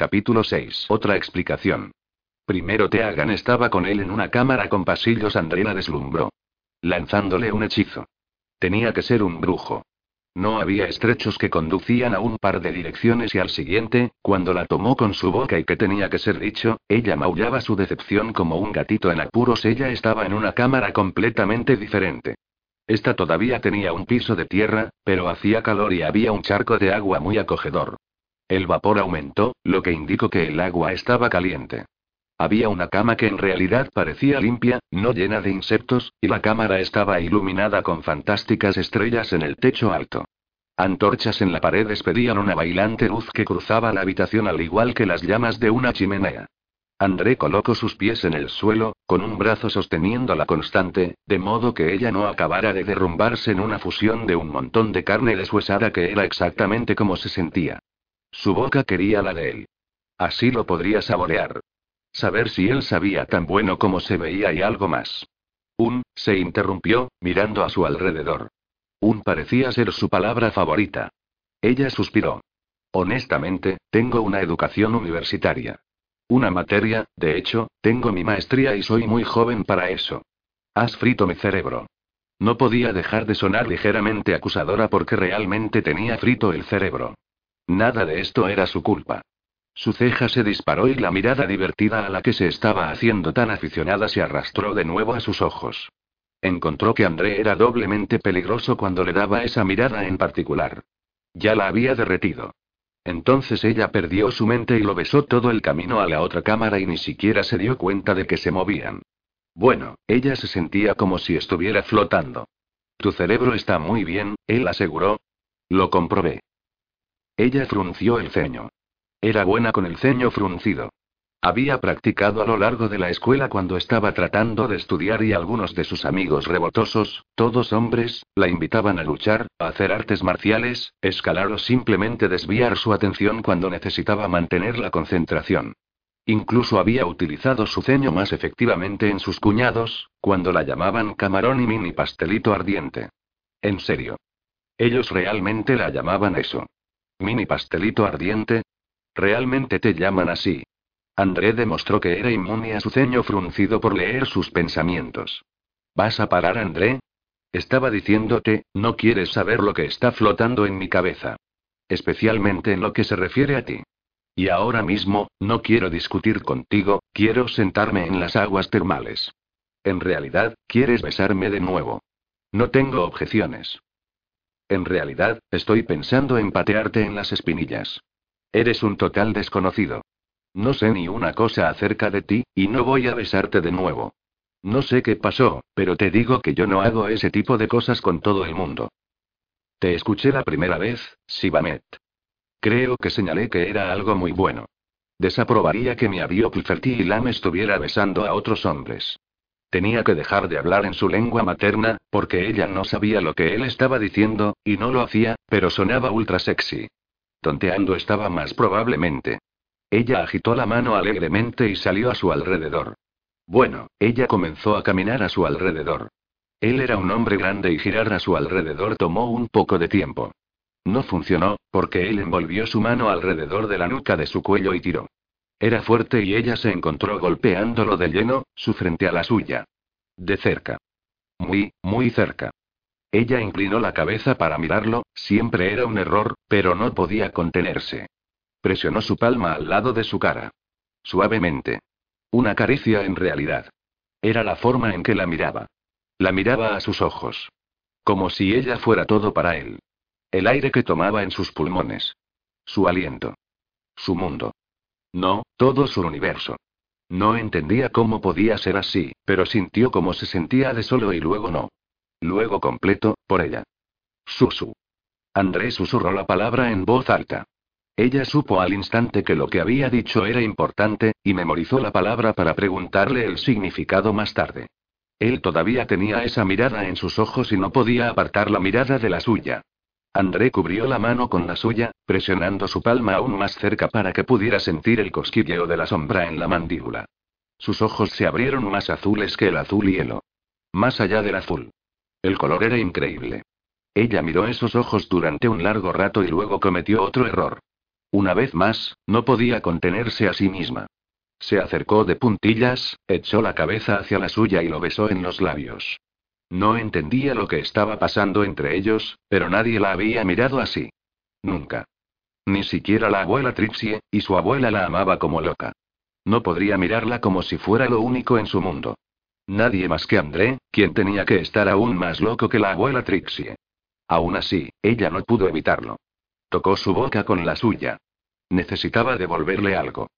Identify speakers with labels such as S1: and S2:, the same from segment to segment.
S1: Capítulo 6. Otra explicación. Primero Teagan estaba con él en una cámara con pasillos. Andrea deslumbró. Lanzándole un hechizo. Tenía que ser un brujo. No había estrechos que conducían a un par de direcciones y al siguiente, cuando la tomó con su boca y que tenía que ser dicho, ella maullaba su decepción como un gatito en apuros. Ella estaba en una cámara completamente diferente. Esta todavía tenía un piso de tierra, pero hacía calor y había un charco de agua muy acogedor. El vapor aumentó, lo que indicó que el agua estaba caliente. Había una cama que en realidad parecía limpia, no llena de insectos, y la cámara estaba iluminada con fantásticas estrellas en el techo alto. Antorchas en la pared despedían una bailante luz que cruzaba la habitación al igual que las llamas de una chimenea. André colocó sus pies en el suelo, con un brazo sosteniendo la constante, de modo que ella no acabara de derrumbarse en una fusión de un montón de carne deshuesada que era exactamente como se sentía. Su boca quería la de él. Así lo podría saborear. Saber si él sabía tan bueno como se veía y algo más. Un, se interrumpió, mirando a su alrededor. Un parecía ser su palabra favorita. Ella suspiró. Honestamente, tengo una educación universitaria. Una materia, de hecho, tengo mi maestría y soy muy joven para eso. Has frito mi cerebro. No podía dejar de sonar ligeramente acusadora porque realmente tenía frito el cerebro. Nada de esto era su culpa. Su ceja se disparó y la mirada divertida a la que se estaba haciendo tan aficionada se arrastró de nuevo a sus ojos. Encontró que André era doblemente peligroso cuando le daba esa mirada en particular. Ya la había derretido. Entonces ella perdió su mente y lo besó todo el camino a la otra cámara y ni siquiera se dio cuenta de que se movían. Bueno, ella se sentía como si estuviera flotando. Tu cerebro está muy bien, él aseguró. Lo comprobé. Ella frunció el ceño. Era buena con el ceño fruncido. Había practicado a lo largo de la escuela cuando estaba tratando de estudiar y algunos de sus amigos rebotosos, todos hombres, la invitaban a luchar, a hacer artes marciales, escalar o simplemente desviar su atención cuando necesitaba mantener la concentración. Incluso había utilizado su ceño más efectivamente en sus cuñados, cuando la llamaban camarón y mini pastelito ardiente. En serio. Ellos realmente la llamaban eso. Mini pastelito ardiente, Realmente te llaman así. André demostró que era inmune a su ceño fruncido por leer sus pensamientos. ¿Vas a parar, André? Estaba diciéndote, no quieres saber lo que está flotando en mi cabeza. Especialmente en lo que se refiere a ti. Y ahora mismo, no quiero discutir contigo, quiero sentarme en las aguas termales. En realidad, quieres besarme de nuevo. No tengo objeciones. En realidad, estoy pensando en patearte en las espinillas. Eres un total desconocido. No sé ni una cosa acerca de ti, y no voy a besarte de nuevo. No sé qué pasó, pero te digo que yo no hago ese tipo de cosas con todo el mundo. Te escuché la primera vez, Sibamet. Creo que señalé que era algo muy bueno. Desaprobaría que mi avió y Lam estuviera besando a otros hombres. Tenía que dejar de hablar en su lengua materna, porque ella no sabía lo que él estaba diciendo, y no lo hacía, pero sonaba ultra sexy. Tonteando estaba más probablemente. Ella agitó la mano alegremente y salió a su alrededor. Bueno, ella comenzó a caminar a su alrededor. Él era un hombre grande y girar a su alrededor tomó un poco de tiempo. No funcionó, porque él envolvió su mano alrededor de la nuca de su cuello y tiró. Era fuerte y ella se encontró golpeándolo de lleno, su frente a la suya. De cerca. Muy, muy cerca. Ella inclinó la cabeza para mirarlo, siempre era un error, pero no podía contenerse. Presionó su palma al lado de su cara. Suavemente. Una caricia en realidad. Era la forma en que la miraba. La miraba a sus ojos. Como si ella fuera todo para él. El aire que tomaba en sus pulmones. Su aliento. Su mundo. No, todo su universo. No entendía cómo podía ser así, pero sintió como se sentía de solo y luego no. Luego completo, por ella. Susu. Andrés susurró la palabra en voz alta. Ella supo al instante que lo que había dicho era importante, y memorizó la palabra para preguntarle el significado más tarde. Él todavía tenía esa mirada en sus ojos y no podía apartar la mirada de la suya. André cubrió la mano con la suya, presionando su palma aún más cerca para que pudiera sentir el cosquilleo de la sombra en la mandíbula. Sus ojos se abrieron más azules que el azul hielo. Más allá del azul. El color era increíble. Ella miró esos ojos durante un largo rato y luego cometió otro error. Una vez más, no podía contenerse a sí misma. Se acercó de puntillas, echó la cabeza hacia la suya y lo besó en los labios. No entendía lo que estaba pasando entre ellos, pero nadie la había mirado así. Nunca. Ni siquiera la abuela Trixie, y su abuela la amaba como loca. No podría mirarla como si fuera lo único en su mundo. Nadie más que André, quien tenía que estar aún más loco que la abuela Trixie. Aún así, ella no pudo evitarlo. Tocó su boca con la suya. Necesitaba devolverle algo.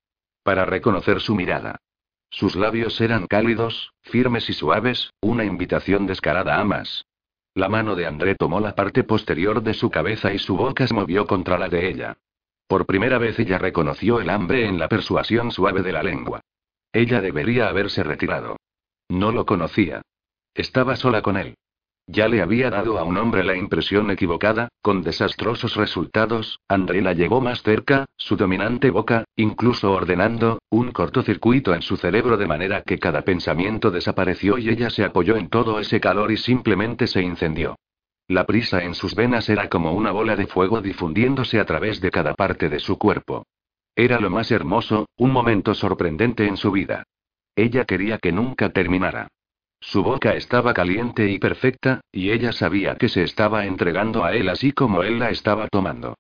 S1: Para reconocer su mirada. Sus labios eran cálidos, firmes y suaves, una invitación descarada a más. La mano de André tomó la parte posterior de su cabeza y su boca se movió contra la de ella. Por primera vez ella reconoció el hambre en la persuasión suave de la lengua. Ella debería haberse retirado. No lo conocía. Estaba sola con él. Ya le había dado a un hombre la impresión equivocada, con desastrosos resultados, André la llevó más cerca, su dominante boca, incluso ordenando, un cortocircuito en su cerebro de manera que cada pensamiento desapareció y ella se apoyó en todo ese calor y simplemente se incendió. La prisa en sus venas era como una bola de fuego difundiéndose a través de cada parte de su cuerpo. Era lo más hermoso, un momento sorprendente en su vida. Ella quería que nunca terminara. Su boca estaba caliente y perfecta, y ella sabía que se estaba entregando a él así como él la estaba tomando.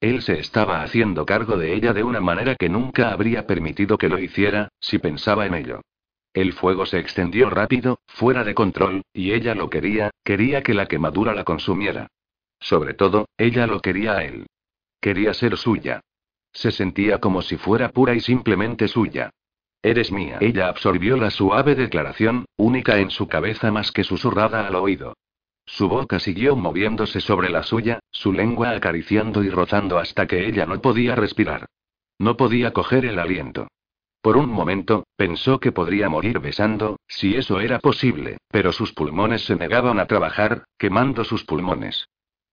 S1: Él se estaba haciendo cargo de ella de una manera que nunca habría permitido que lo hiciera, si pensaba en ello. El fuego se extendió rápido, fuera de control, y ella lo quería, quería que la quemadura la consumiera. Sobre todo, ella lo quería a él. Quería ser suya. Se sentía como si fuera pura y simplemente suya. Eres mía. Ella absorbió la suave declaración, única en su cabeza más que susurrada al oído. Su boca siguió moviéndose sobre la suya, su lengua acariciando y rozando hasta que ella no podía respirar. No podía coger el aliento. Por un momento, pensó que podría morir besando, si eso era posible, pero sus pulmones se negaban a trabajar, quemando sus pulmones.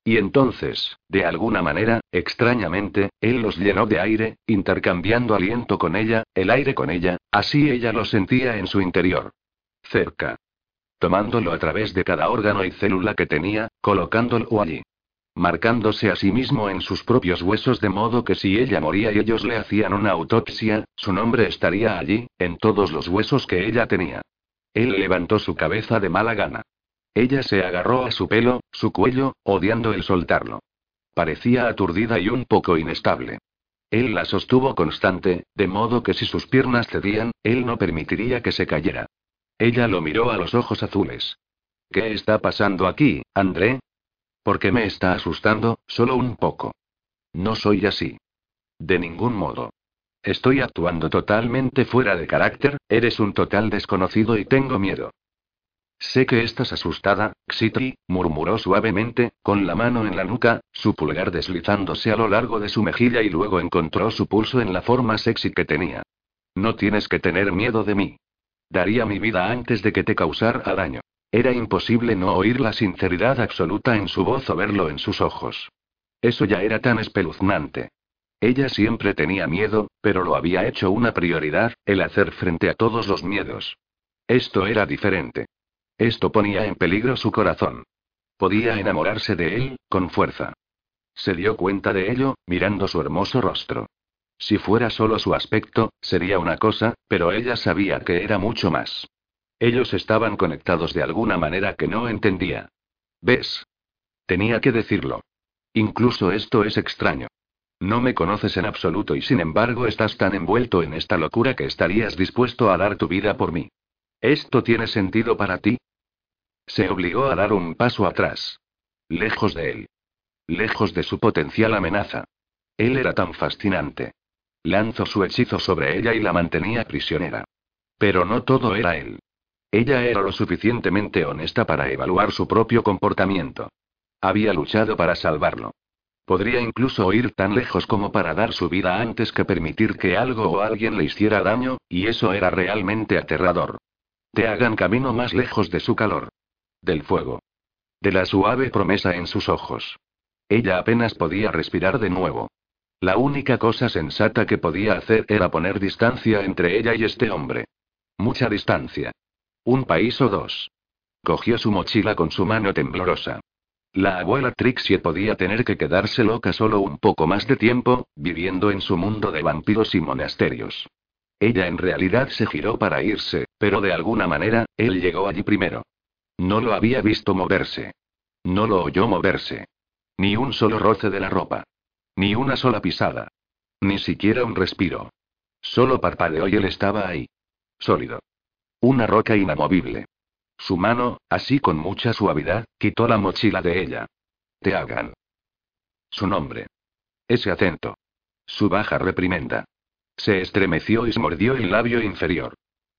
S1: Y entonces, de alguna manera, extrañamente, él los llenó de aire, intercambiando aliento con ella, el aire con ella, así ella lo sentía en su interior. Cerca. Tomándolo a través de cada órgano y célula que tenía, colocándolo allí. Marcándose a sí mismo en sus propios huesos de modo que si ella moría y ellos le hacían una autopsia, su nombre estaría allí, en todos los huesos que ella tenía. Él levantó su cabeza de mala gana. Ella se agarró a su pelo, su cuello, odiando el soltarlo. Parecía aturdida y un poco inestable. Él la sostuvo constante, de modo que si sus piernas cedían, él no permitiría que se cayera. Ella lo miró a los ojos azules. ¿Qué está pasando aquí, André? ¿Por qué me está asustando, solo un poco? No soy así. De ningún modo. Estoy actuando totalmente fuera de carácter, eres un total desconocido y tengo miedo. Sé que estás asustada, Xitri, murmuró suavemente, con la mano en la nuca, su pulgar deslizándose a lo largo de su mejilla y luego encontró su pulso en la forma sexy que tenía. No tienes que tener miedo de mí. Daría mi vida antes de que te causara daño. Era imposible no oír la sinceridad absoluta en su voz o verlo en sus ojos. Eso ya era tan espeluznante. Ella siempre tenía miedo, pero lo había hecho una prioridad, el hacer frente a todos los miedos. Esto era diferente. Esto ponía en peligro su corazón. Podía enamorarse de él, con fuerza. Se dio cuenta de ello, mirando su hermoso rostro. Si fuera solo su aspecto, sería una cosa, pero ella sabía que era mucho más. Ellos estaban conectados de alguna manera que no entendía. ¿Ves? Tenía que decirlo. Incluso esto es extraño. No me conoces en absoluto y sin embargo estás tan envuelto en esta locura que estarías dispuesto a dar tu vida por mí. ¿Esto tiene sentido para ti? Se obligó a dar un paso atrás. Lejos de él. Lejos de su potencial amenaza. Él era tan fascinante. Lanzó su hechizo sobre ella y la mantenía prisionera. Pero no todo era él. Ella era lo suficientemente honesta para evaluar su propio comportamiento. Había luchado para salvarlo. Podría incluso ir tan lejos como para dar su vida antes que permitir que algo o alguien le hiciera daño, y eso era realmente aterrador. Te hagan camino más lejos de su calor. Del fuego. De la suave promesa en sus ojos. Ella apenas podía respirar de nuevo. La única cosa sensata que podía hacer era poner distancia entre ella y este hombre. Mucha distancia. Un país o dos. Cogió su mochila con su mano temblorosa. La abuela Trixie podía tener que quedarse loca solo un poco más de tiempo, viviendo en su mundo de vampiros y monasterios. Ella en realidad se giró para irse, pero de alguna manera, él llegó allí primero. No lo había visto moverse. No lo oyó moverse. Ni un solo roce de la ropa. Ni una sola pisada. Ni siquiera un respiro. Solo parpadeó y él estaba ahí. Sólido. Una roca inamovible. Su mano, así con mucha suavidad, quitó la mochila de ella. Te hagan. Su nombre. Ese acento. Su baja reprimenda. Se estremeció y se mordió el labio inferior.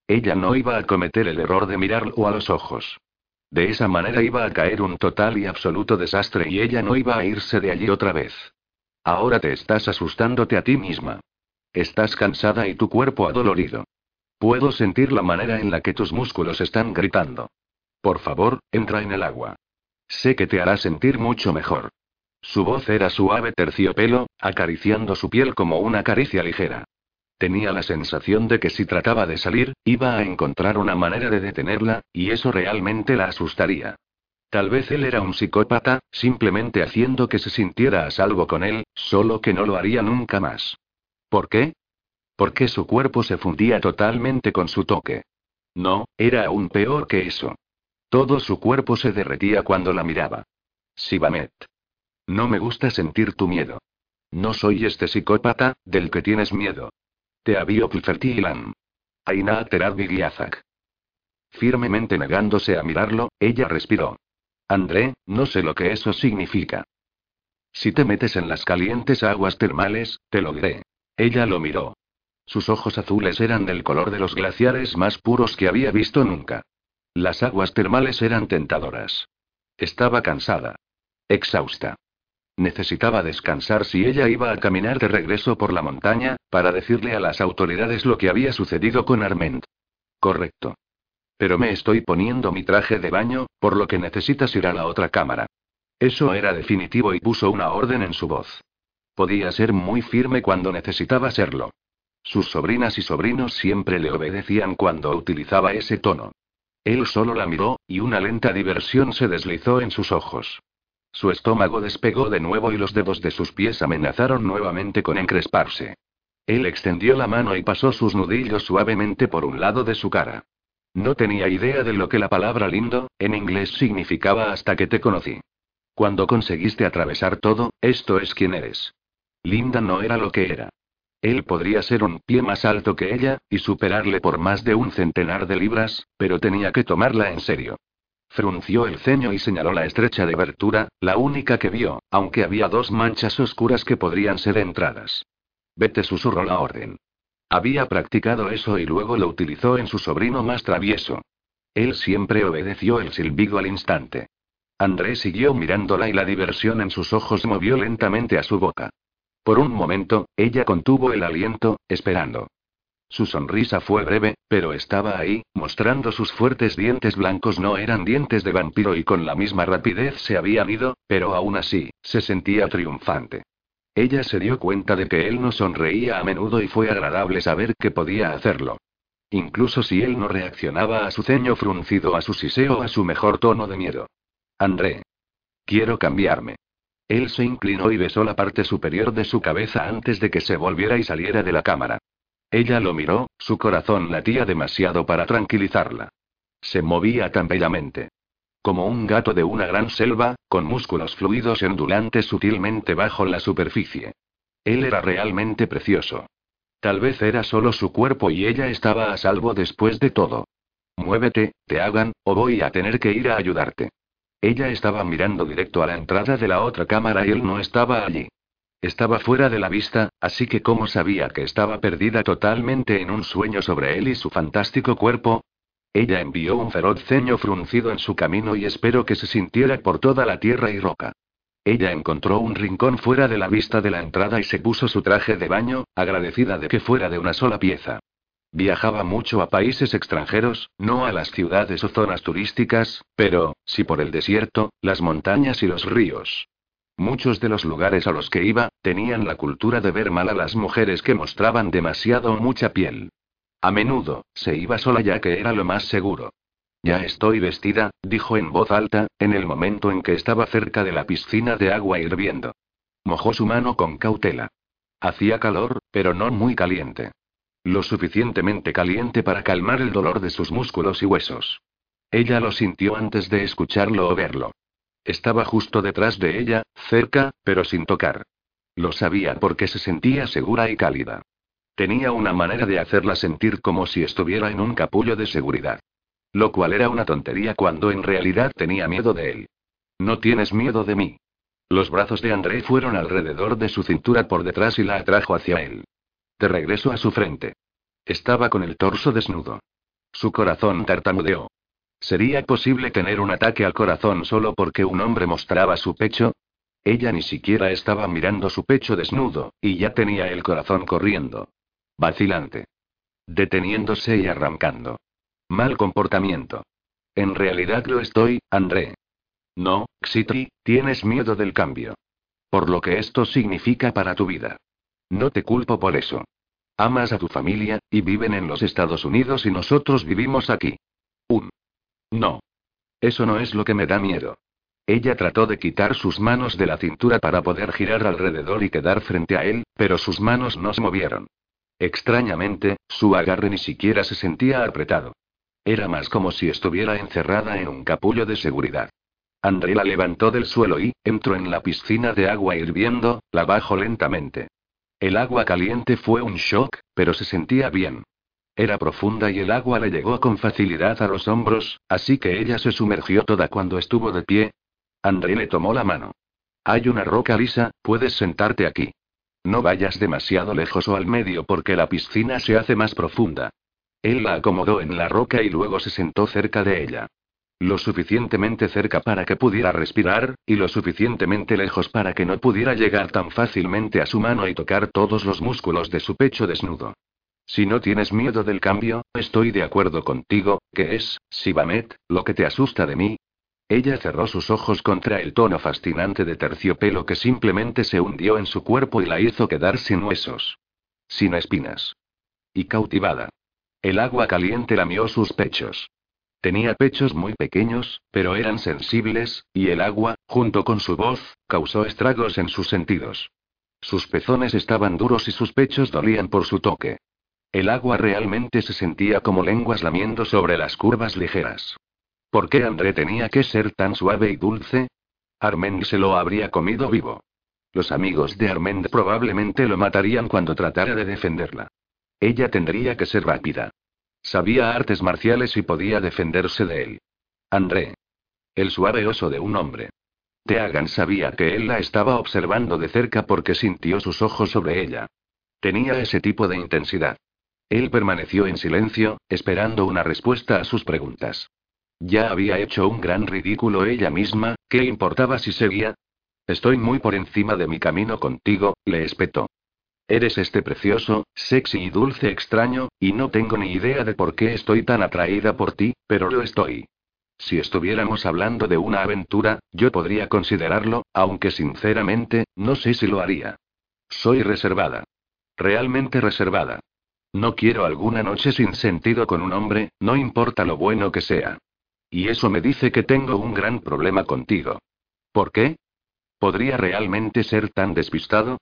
S1: Ella no iba a cometer el error de mirarlo a los ojos. De esa manera iba a caer un total y absoluto desastre y ella no iba a irse de allí otra vez. Ahora te estás asustándote a ti misma. Estás cansada y tu cuerpo adolorido. Puedo sentir la manera en la que tus músculos están gritando. Por favor, entra en el agua. Sé que te hará sentir mucho mejor. Su voz era suave terciopelo, acariciando su piel como una caricia ligera. Tenía la sensación de que si trataba de salir, iba a encontrar una manera de detenerla, y eso realmente la asustaría. Tal vez él era un psicópata, simplemente haciendo que se sintiera a salvo con él, solo que no lo haría nunca más. ¿Por qué? Porque su cuerpo se fundía totalmente con su toque. No, era aún peor que eso. Todo su cuerpo se derretía cuando la miraba. Sibamet. No me gusta sentir tu miedo. No soy este psicópata, del que tienes miedo. Te había Pulfertilan. Aina Terad Firmemente negándose a mirarlo, ella respiró. André, no sé lo que eso significa. Si te metes en las calientes aguas termales, te lo diré. Ella lo miró. Sus ojos azules eran del color de los glaciares más puros que había visto nunca. Las aguas termales eran tentadoras. Estaba cansada. Exhausta. Necesitaba descansar si ella iba a caminar de regreso por la montaña, para decirle a las autoridades lo que había sucedido con Arment. Correcto. Pero me estoy poniendo mi traje de baño, por lo que necesitas ir a la otra cámara. Eso era definitivo y puso una orden en su voz. Podía ser muy firme cuando necesitaba serlo. Sus sobrinas y sobrinos siempre le obedecían cuando utilizaba ese tono. Él solo la miró, y una lenta diversión se deslizó en sus ojos. Su estómago despegó de nuevo y los dedos de sus pies amenazaron nuevamente con encresparse. Él extendió la mano y pasó sus nudillos suavemente por un lado de su cara. No tenía idea de lo que la palabra lindo, en inglés significaba hasta que te conocí. Cuando conseguiste atravesar todo, esto es quien eres. Linda no era lo que era. Él podría ser un pie más alto que ella, y superarle por más de un centenar de libras, pero tenía que tomarla en serio. Frunció el ceño y señaló la estrecha de abertura, la única que vio, aunque había dos manchas oscuras que podrían ser entradas. Vete susurró la orden. Había practicado eso y luego lo utilizó en su sobrino más travieso. Él siempre obedeció el silbido al instante. André siguió mirándola y la diversión en sus ojos movió lentamente a su boca. Por un momento, ella contuvo el aliento, esperando. Su sonrisa fue breve, pero estaba ahí, mostrando sus fuertes dientes blancos. No eran dientes de vampiro y con la misma rapidez se habían ido, pero aún así, se sentía triunfante. Ella se dio cuenta de que él no sonreía a menudo y fue agradable saber que podía hacerlo. Incluso si él no reaccionaba a su ceño fruncido, a su siseo, a su mejor tono de miedo. André. Quiero cambiarme. Él se inclinó y besó la parte superior de su cabeza antes de que se volviera y saliera de la cámara. Ella lo miró, su corazón latía demasiado para tranquilizarla. Se movía tan bellamente. Como un gato de una gran selva, con músculos fluidos ondulantes sutilmente bajo la superficie. Él era realmente precioso. Tal vez era solo su cuerpo y ella estaba a salvo después de todo. Muévete, te hagan, o voy a tener que ir a ayudarte. Ella estaba mirando directo a la entrada de la otra cámara y él no estaba allí. Estaba fuera de la vista, así que ¿cómo sabía que estaba perdida totalmente en un sueño sobre él y su fantástico cuerpo? Ella envió un feroz ceño fruncido en su camino y esperó que se sintiera por toda la tierra y roca. Ella encontró un rincón fuera de la vista de la entrada y se puso su traje de baño, agradecida de que fuera de una sola pieza. Viajaba mucho a países extranjeros, no a las ciudades o zonas turísticas, pero, sí por el desierto, las montañas y los ríos. Muchos de los lugares a los que iba, tenían la cultura de ver mal a las mujeres que mostraban demasiado o mucha piel. A menudo, se iba sola ya que era lo más seguro. Ya estoy vestida, dijo en voz alta, en el momento en que estaba cerca de la piscina de agua hirviendo. Mojó su mano con cautela. Hacía calor, pero no muy caliente. Lo suficientemente caliente para calmar el dolor de sus músculos y huesos. Ella lo sintió antes de escucharlo o verlo. Estaba justo detrás de ella, cerca, pero sin tocar. Lo sabía porque se sentía segura y cálida. Tenía una manera de hacerla sentir como si estuviera en un capullo de seguridad. Lo cual era una tontería cuando en realidad tenía miedo de él. No tienes miedo de mí. Los brazos de André fueron alrededor de su cintura por detrás y la atrajo hacia él. De regreso a su frente. Estaba con el torso desnudo. Su corazón tartamudeó. ¿Sería posible tener un ataque al corazón solo porque un hombre mostraba su pecho? Ella ni siquiera estaba mirando su pecho desnudo, y ya tenía el corazón corriendo. Vacilante. Deteniéndose y arrancando. Mal comportamiento. En realidad lo estoy, André. No, Xitri, tienes miedo del cambio. Por lo que esto significa para tu vida. No te culpo por eso. Amas a tu familia, y viven en los Estados Unidos y nosotros vivimos aquí. Un. No. Eso no es lo que me da miedo. Ella trató de quitar sus manos de la cintura para poder girar alrededor y quedar frente a él, pero sus manos no se movieron. Extrañamente, su agarre ni siquiera se sentía apretado. Era más como si estuviera encerrada en un capullo de seguridad. André la levantó del suelo y, entró en la piscina de agua hirviendo, la bajó lentamente. El agua caliente fue un shock, pero se sentía bien. Era profunda y el agua le llegó con facilidad a los hombros, así que ella se sumergió toda cuando estuvo de pie. André le tomó la mano. Hay una roca lisa, puedes sentarte aquí. No vayas demasiado lejos o al medio porque la piscina se hace más profunda. Él la acomodó en la roca y luego se sentó cerca de ella. Lo suficientemente cerca para que pudiera respirar, y lo suficientemente lejos para que no pudiera llegar tan fácilmente a su mano y tocar todos los músculos de su pecho desnudo. Si no tienes miedo del cambio, estoy de acuerdo contigo, que es, Sibamet, lo que te asusta de mí. Ella cerró sus ojos contra el tono fascinante de terciopelo que simplemente se hundió en su cuerpo y la hizo quedar sin huesos. Sin espinas. Y cautivada. El agua caliente lamió sus pechos. Tenía pechos muy pequeños, pero eran sensibles, y el agua, junto con su voz, causó estragos en sus sentidos. Sus pezones estaban duros y sus pechos dolían por su toque. El agua realmente se sentía como lenguas lamiendo sobre las curvas ligeras. ¿Por qué André tenía que ser tan suave y dulce? Armand se lo habría comido vivo. Los amigos de Armand probablemente lo matarían cuando tratara de defenderla. Ella tendría que ser rápida. Sabía artes marciales y podía defenderse de él. André. El suave oso de un hombre. Teagan sabía que él la estaba observando de cerca porque sintió sus ojos sobre ella. Tenía ese tipo de intensidad. Él permaneció en silencio, esperando una respuesta a sus preguntas. Ya había hecho un gran ridículo ella misma, ¿qué importaba si seguía? Estoy muy por encima de mi camino contigo, le espetó. Eres este precioso, sexy y dulce extraño, y no tengo ni idea de por qué estoy tan atraída por ti, pero lo estoy. Si estuviéramos hablando de una aventura, yo podría considerarlo, aunque sinceramente, no sé si lo haría. Soy reservada. Realmente reservada. No quiero alguna noche sin sentido con un hombre, no importa lo bueno que sea. Y eso me dice que tengo un gran problema contigo. ¿Por qué? ¿Podría realmente ser tan despistado?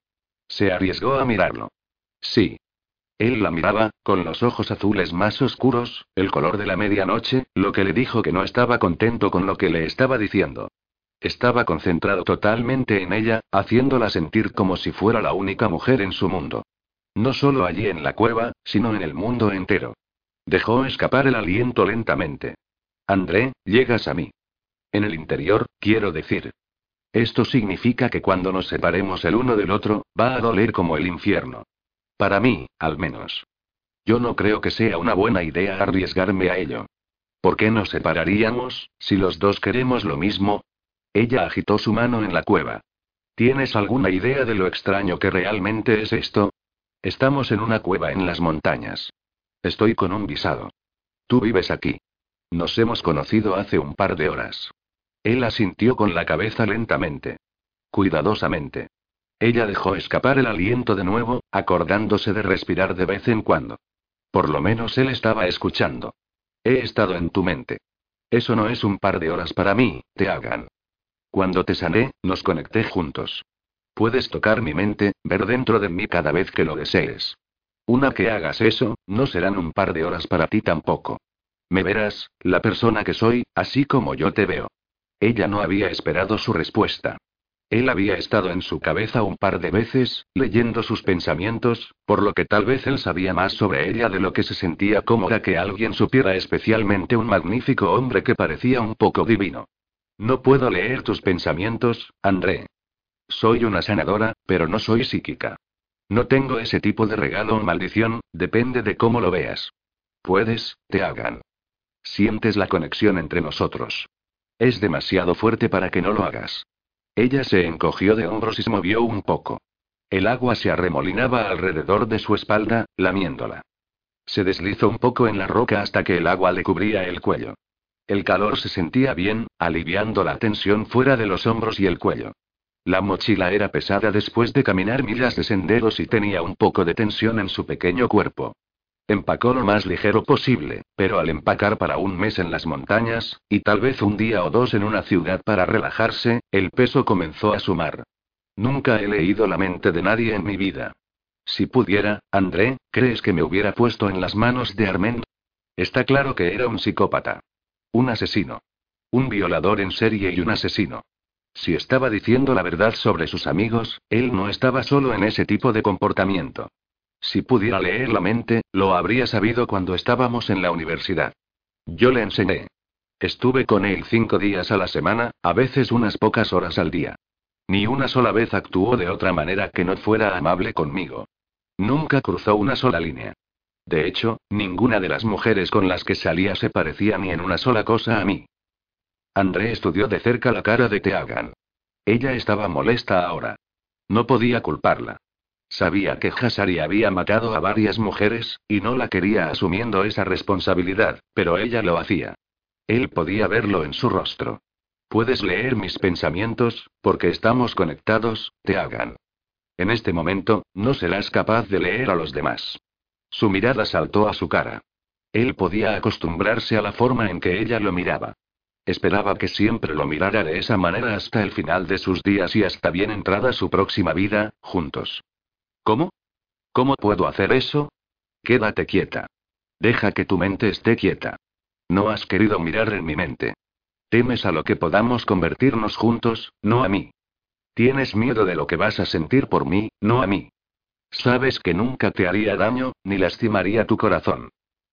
S1: Se arriesgó a mirarlo. Sí. Él la miraba, con los ojos azules más oscuros, el color de la medianoche, lo que le dijo que no estaba contento con lo que le estaba diciendo. Estaba concentrado totalmente en ella, haciéndola sentir como si fuera la única mujer en su mundo. No solo allí en la cueva, sino en el mundo entero. Dejó escapar el aliento lentamente. André, llegas a mí. En el interior, quiero decir. Esto significa que cuando nos separemos el uno del otro, va a doler como el infierno. Para mí, al menos. Yo no creo que sea una buena idea arriesgarme a ello. ¿Por qué nos separaríamos, si los dos queremos lo mismo? Ella agitó su mano en la cueva. ¿Tienes alguna idea de lo extraño que realmente es esto? Estamos en una cueva en las montañas. Estoy con un visado. Tú vives aquí. Nos hemos conocido hace un par de horas. Él asintió con la cabeza lentamente. Cuidadosamente. Ella dejó escapar el aliento de nuevo, acordándose de respirar de vez en cuando. Por lo menos él estaba escuchando. He estado en tu mente. Eso no es un par de horas para mí, te hagan. Cuando te sané, nos conecté juntos. Puedes tocar mi mente, ver dentro de mí cada vez que lo desees. Una que hagas eso, no serán un par de horas para ti tampoco. Me verás, la persona que soy, así como yo te veo. Ella no había esperado su respuesta. Él había estado en su cabeza un par de veces, leyendo sus pensamientos, por lo que tal vez él sabía más sobre ella de lo que se sentía cómoda que alguien supiera, especialmente un magnífico hombre que parecía un poco divino. No puedo leer tus pensamientos, André. Soy una sanadora, pero no soy psíquica. No tengo ese tipo de regalo o maldición, depende de cómo lo veas. Puedes, te hagan. Sientes la conexión entre nosotros. Es demasiado fuerte para que no lo hagas. Ella se encogió de hombros y se movió un poco. El agua se arremolinaba alrededor de su espalda, lamiéndola. Se deslizó un poco en la roca hasta que el agua le cubría el cuello. El calor se sentía bien, aliviando la tensión fuera de los hombros y el cuello. La mochila era pesada después de caminar millas de senderos y tenía un poco de tensión en su pequeño cuerpo. Empacó lo más ligero posible, pero al empacar para un mes en las montañas, y tal vez un día o dos en una ciudad para relajarse, el peso comenzó a sumar. Nunca he leído la mente de nadie en mi vida. Si pudiera, André, ¿crees que me hubiera puesto en las manos de Armand? Está claro que era un psicópata. Un asesino. Un violador en serie y un asesino. Si estaba diciendo la verdad sobre sus amigos, él no estaba solo en ese tipo de comportamiento. Si pudiera leer la mente, lo habría sabido cuando estábamos en la universidad. Yo le enseñé. Estuve con él cinco días a la semana, a veces unas pocas horas al día. Ni una sola vez actuó de otra manera que no fuera amable conmigo. Nunca cruzó una sola línea. De hecho, ninguna de las mujeres con las que salía se parecía ni en una sola cosa a mí. André estudió de cerca la cara de Teagan. Ella estaba molesta ahora. No podía culparla. Sabía que Hasari había matado a varias mujeres, y no la quería asumiendo esa responsabilidad, pero ella lo hacía. Él podía verlo en su rostro. Puedes leer mis pensamientos, porque estamos conectados, te hagan. En este momento, no serás capaz de leer a los demás. Su mirada saltó a su cara. Él podía acostumbrarse a la forma en que ella lo miraba. Esperaba que siempre lo mirara de esa manera hasta el final de sus días y hasta bien entrada su próxima vida, juntos. ¿Cómo? ¿Cómo puedo hacer eso? Quédate quieta. Deja que tu mente esté quieta. No has querido mirar en mi mente. Temes a lo que podamos convertirnos juntos, no a mí. Tienes miedo de lo que vas a sentir por mí, no a mí. Sabes que nunca te haría daño, ni lastimaría tu corazón.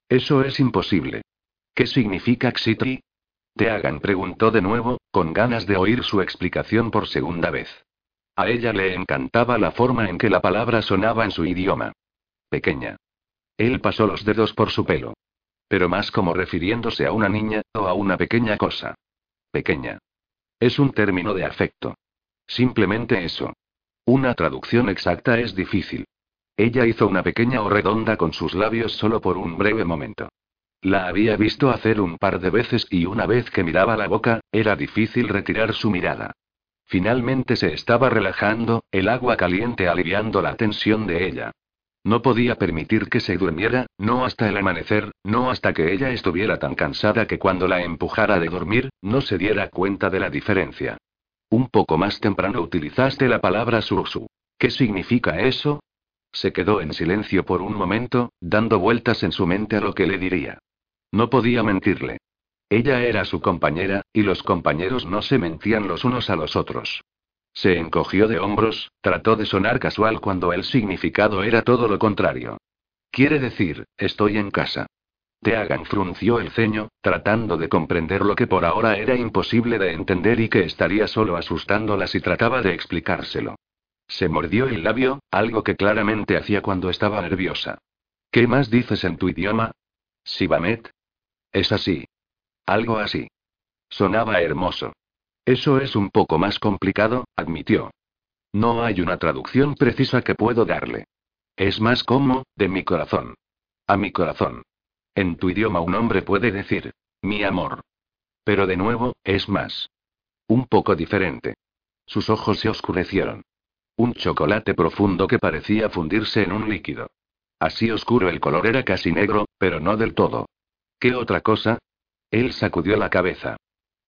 S1: Eso es imposible. ¿Qué significa Xitri? Hagan preguntó de nuevo, con ganas de oír su explicación por segunda vez. A ella le encantaba la forma en que la palabra sonaba en su idioma. Pequeña. Él pasó los dedos por su pelo. Pero más como refiriéndose a una niña, o a una pequeña cosa. Pequeña. Es un término de afecto. Simplemente eso. Una traducción exacta es difícil. Ella hizo una pequeña o redonda con sus labios solo por un breve momento. La había visto hacer un par de veces y una vez que miraba la boca, era difícil retirar su mirada. Finalmente se estaba relajando, el agua caliente aliviando la tensión de ella. No podía permitir que se durmiera, no hasta el amanecer, no hasta que ella estuviera tan cansada que cuando la empujara de dormir, no se diera cuenta de la diferencia. Un poco más temprano utilizaste la palabra sursu. ¿Qué significa eso? Se quedó en silencio por un momento, dando vueltas en su mente a lo que le diría. No podía mentirle. Ella era su compañera, y los compañeros no se mentían los unos a los otros. Se encogió de hombros, trató de sonar casual cuando el significado era todo lo contrario. Quiere decir, estoy en casa. Teagan frunció el ceño, tratando de comprender lo que por ahora era imposible de entender y que estaría solo asustándola si trataba de explicárselo. Se mordió el labio, algo que claramente hacía cuando estaba nerviosa. ¿Qué más dices en tu idioma? Sibamet. Es así. Algo así. Sonaba hermoso. Eso es un poco más complicado, admitió. No hay una traducción precisa que puedo darle. Es más como, de mi corazón. A mi corazón. En tu idioma un hombre puede decir, mi amor. Pero de nuevo, es más. Un poco diferente. Sus ojos se oscurecieron. Un chocolate profundo que parecía fundirse en un líquido. Así oscuro el color era casi negro, pero no del todo. ¿Qué otra cosa? Él sacudió la cabeza.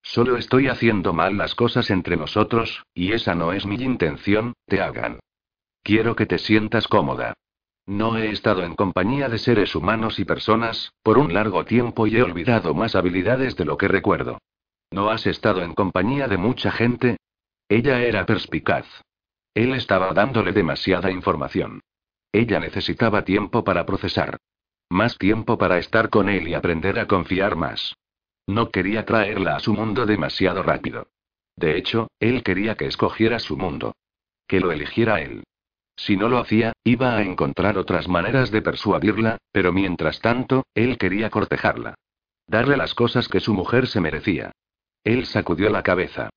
S1: Solo estoy haciendo mal las cosas entre nosotros, y esa no es mi intención, te hagan. Quiero que te sientas cómoda. No he estado en compañía de seres humanos y personas, por un largo tiempo y he olvidado más habilidades de lo que recuerdo. ¿No has estado en compañía de mucha gente? Ella era perspicaz. Él estaba dándole demasiada información. Ella necesitaba tiempo para procesar. Más tiempo para estar con él y aprender a confiar más. No quería traerla a su mundo demasiado rápido. De hecho, él quería que escogiera su mundo. Que lo eligiera él. Si no lo hacía, iba a encontrar otras maneras de persuadirla, pero mientras tanto, él quería cortejarla. Darle las cosas que su mujer se merecía. Él sacudió la cabeza.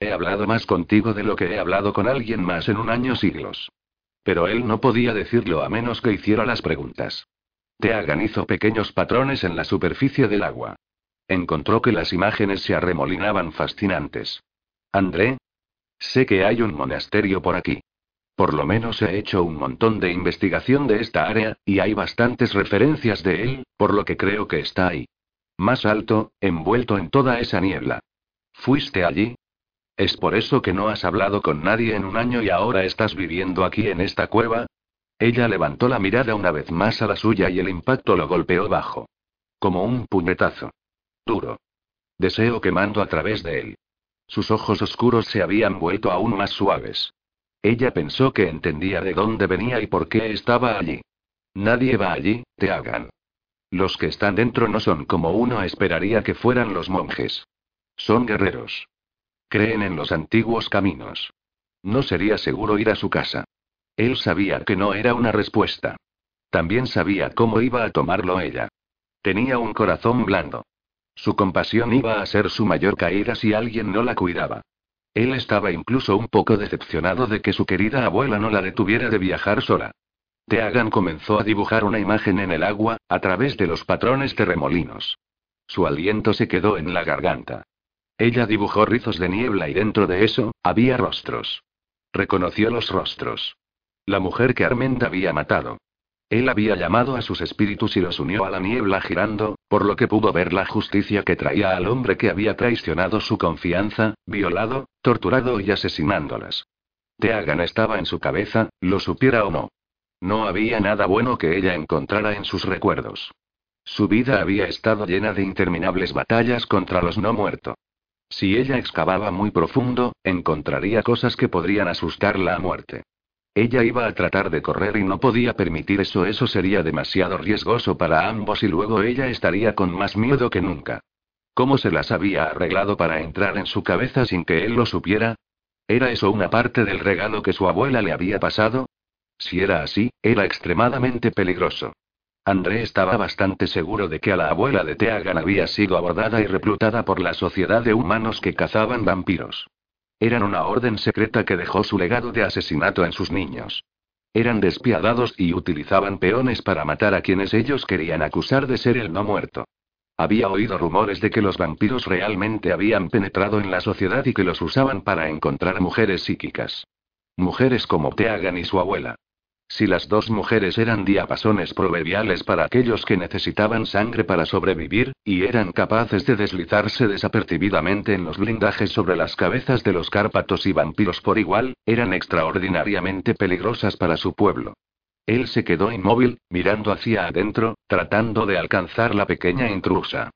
S1: He hablado más contigo de lo que he hablado con alguien más en un año siglos. Pero él no podía decirlo a menos que hiciera las preguntas. Teagan hizo pequeños patrones en la superficie del agua. Encontró que las imágenes se arremolinaban fascinantes. André. Sé que hay un monasterio por aquí. Por lo menos he hecho un montón de investigación de esta área, y hay bastantes referencias de él, por lo que creo que está ahí. Más alto, envuelto en toda esa niebla. ¿Fuiste allí? ¿Es por eso que no has hablado con nadie en un año y ahora estás viviendo aquí en esta cueva? Ella levantó la mirada una vez más a la suya y el impacto lo golpeó bajo. Como un puñetazo. Duro. Deseo quemando a través de él. Sus ojos oscuros se habían vuelto aún más suaves. Ella pensó que entendía de dónde venía y por qué estaba allí. Nadie va allí, te hagan. Los que están dentro no son como uno esperaría que fueran los monjes. Son guerreros. Creen en los antiguos caminos. No sería seguro ir a su casa. Él sabía que no era una respuesta. También sabía cómo iba a tomarlo ella. Tenía un corazón blando. Su compasión iba a ser su mayor caída si alguien no la cuidaba. Él estaba incluso un poco decepcionado de que su querida abuela no la detuviera de viajar sola. Teagan comenzó a dibujar una imagen en el agua, a través de los patrones de remolinos. Su aliento se quedó en la garganta. Ella dibujó rizos de niebla y dentro de eso, había rostros. Reconoció los rostros. La mujer que Armenda había matado. Él había llamado a sus espíritus y los unió a la niebla girando, por lo que pudo ver la justicia que traía al hombre que había traicionado su confianza, violado, torturado y asesinándolas. Teagan estaba en su cabeza, lo supiera o no. No había nada bueno que ella encontrara en sus recuerdos. Su vida había estado llena de interminables batallas contra los no muertos. Si ella excavaba muy profundo, encontraría cosas que podrían asustarla a muerte. Ella iba a tratar de correr y no podía permitir eso, eso sería demasiado riesgoso para ambos y luego ella estaría con más miedo que nunca. ¿Cómo se las había arreglado para entrar en su cabeza sin que él lo supiera? ¿Era eso una parte del regalo que su abuela le había pasado? Si era así, era extremadamente peligroso. André estaba bastante seguro de que a la abuela de Teagan había sido abordada y reclutada por la sociedad de humanos que cazaban vampiros. Eran una orden secreta que dejó su legado de asesinato en sus niños. Eran despiadados y utilizaban peones para matar a quienes ellos querían acusar de ser el no muerto. Había oído rumores de que los vampiros realmente habían penetrado en la sociedad y que los usaban para encontrar mujeres psíquicas. Mujeres como Teagan y su abuela. Si las dos mujeres eran diapasones proverbiales para aquellos que necesitaban sangre para sobrevivir, y eran capaces de deslizarse desapercibidamente en los blindajes sobre las cabezas de los cárpatos y vampiros por igual, eran extraordinariamente peligrosas para su pueblo. Él se quedó inmóvil, mirando hacia adentro, tratando de alcanzar la pequeña intrusa.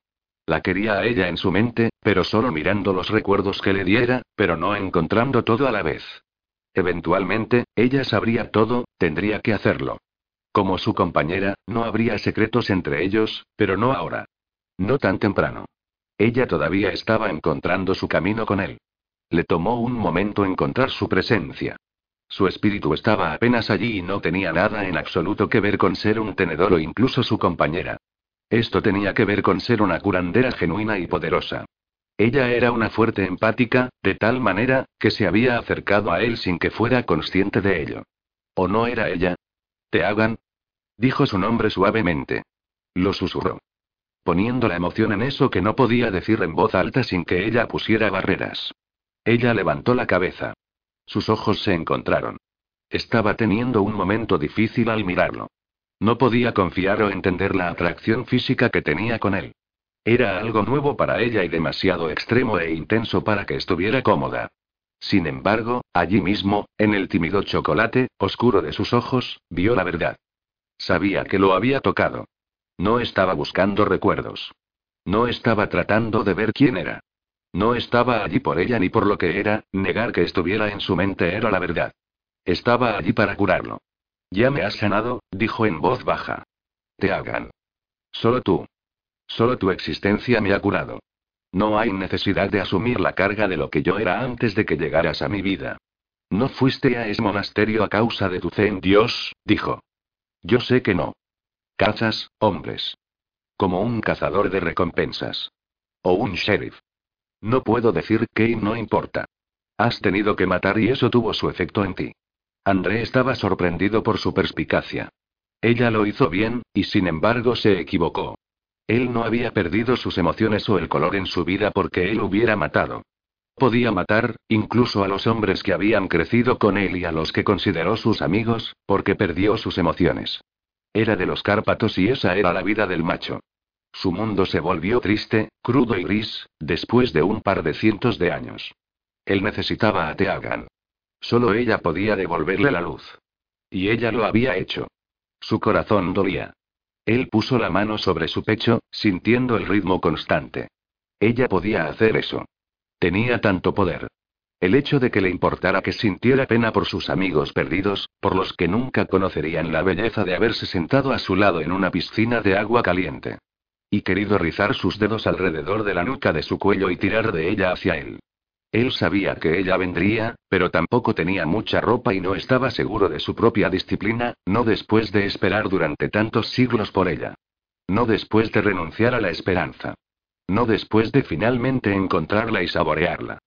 S1: La quería a ella en su mente, pero solo mirando los recuerdos que le diera, pero no encontrando todo a la vez. Eventualmente, ella sabría todo, tendría que hacerlo. Como su compañera, no habría secretos entre ellos, pero no ahora. No tan temprano. Ella todavía estaba encontrando su camino con él. Le tomó un momento encontrar su presencia. Su espíritu estaba apenas allí y no tenía nada en absoluto que ver con ser un tenedor o incluso su compañera. Esto tenía que ver con ser una curandera genuina y poderosa. Ella era una fuerte empática, de tal manera, que se había acercado a él sin que fuera consciente de ello. ¿O no era ella? ¿Te hagan? Dijo su nombre suavemente. Lo susurró. Poniendo la emoción en eso que no podía decir en voz alta sin que ella pusiera barreras. Ella levantó la cabeza. Sus ojos se encontraron. Estaba teniendo un momento difícil al mirarlo. No podía confiar o entender la atracción física que tenía con él. Era algo nuevo para ella y demasiado extremo e intenso para que estuviera cómoda. Sin embargo, allí mismo, en el tímido chocolate, oscuro de sus ojos, vio la verdad. Sabía que lo había tocado. No estaba buscando recuerdos. No estaba tratando de ver quién era. No estaba allí por ella ni por lo que era, negar que estuviera en su mente era la verdad. Estaba allí para curarlo. Ya me has sanado, dijo en voz baja. Te hagan. Solo tú. Solo tu existencia me ha curado. No hay necesidad de asumir la carga de lo que yo era antes de que llegaras a mi vida. No fuiste a ese monasterio a causa de tu fe en Dios, dijo. Yo sé que no. Cazas, hombres. Como un cazador de recompensas. O un sheriff. No puedo decir que no importa. Has tenido que matar y eso tuvo su efecto en ti. André estaba sorprendido por su perspicacia. Ella lo hizo bien, y sin embargo se equivocó. Él no había perdido sus emociones o el color en su vida porque él hubiera matado. Podía matar, incluso a los hombres que habían crecido con él y a los que consideró sus amigos, porque perdió sus emociones. Era de los Cárpatos y esa era la vida del macho. Su mundo se volvió triste, crudo y gris, después de un par de cientos de años. Él necesitaba a Teagan. Solo ella podía devolverle la luz. Y ella lo había hecho. Su corazón dolía. Él puso la mano sobre su pecho, sintiendo el ritmo constante. Ella podía hacer eso. Tenía tanto poder. El hecho de que le importara que sintiera pena por sus amigos perdidos, por los que nunca conocerían la belleza de haberse sentado a su lado en una piscina de agua caliente. Y querido rizar sus dedos alrededor de la nuca de su cuello y tirar de ella hacia él. Él sabía que ella vendría, pero tampoco tenía mucha ropa y no estaba seguro de su propia disciplina, no después de esperar durante tantos siglos por ella. No después de renunciar a la esperanza. No después de finalmente encontrarla y saborearla.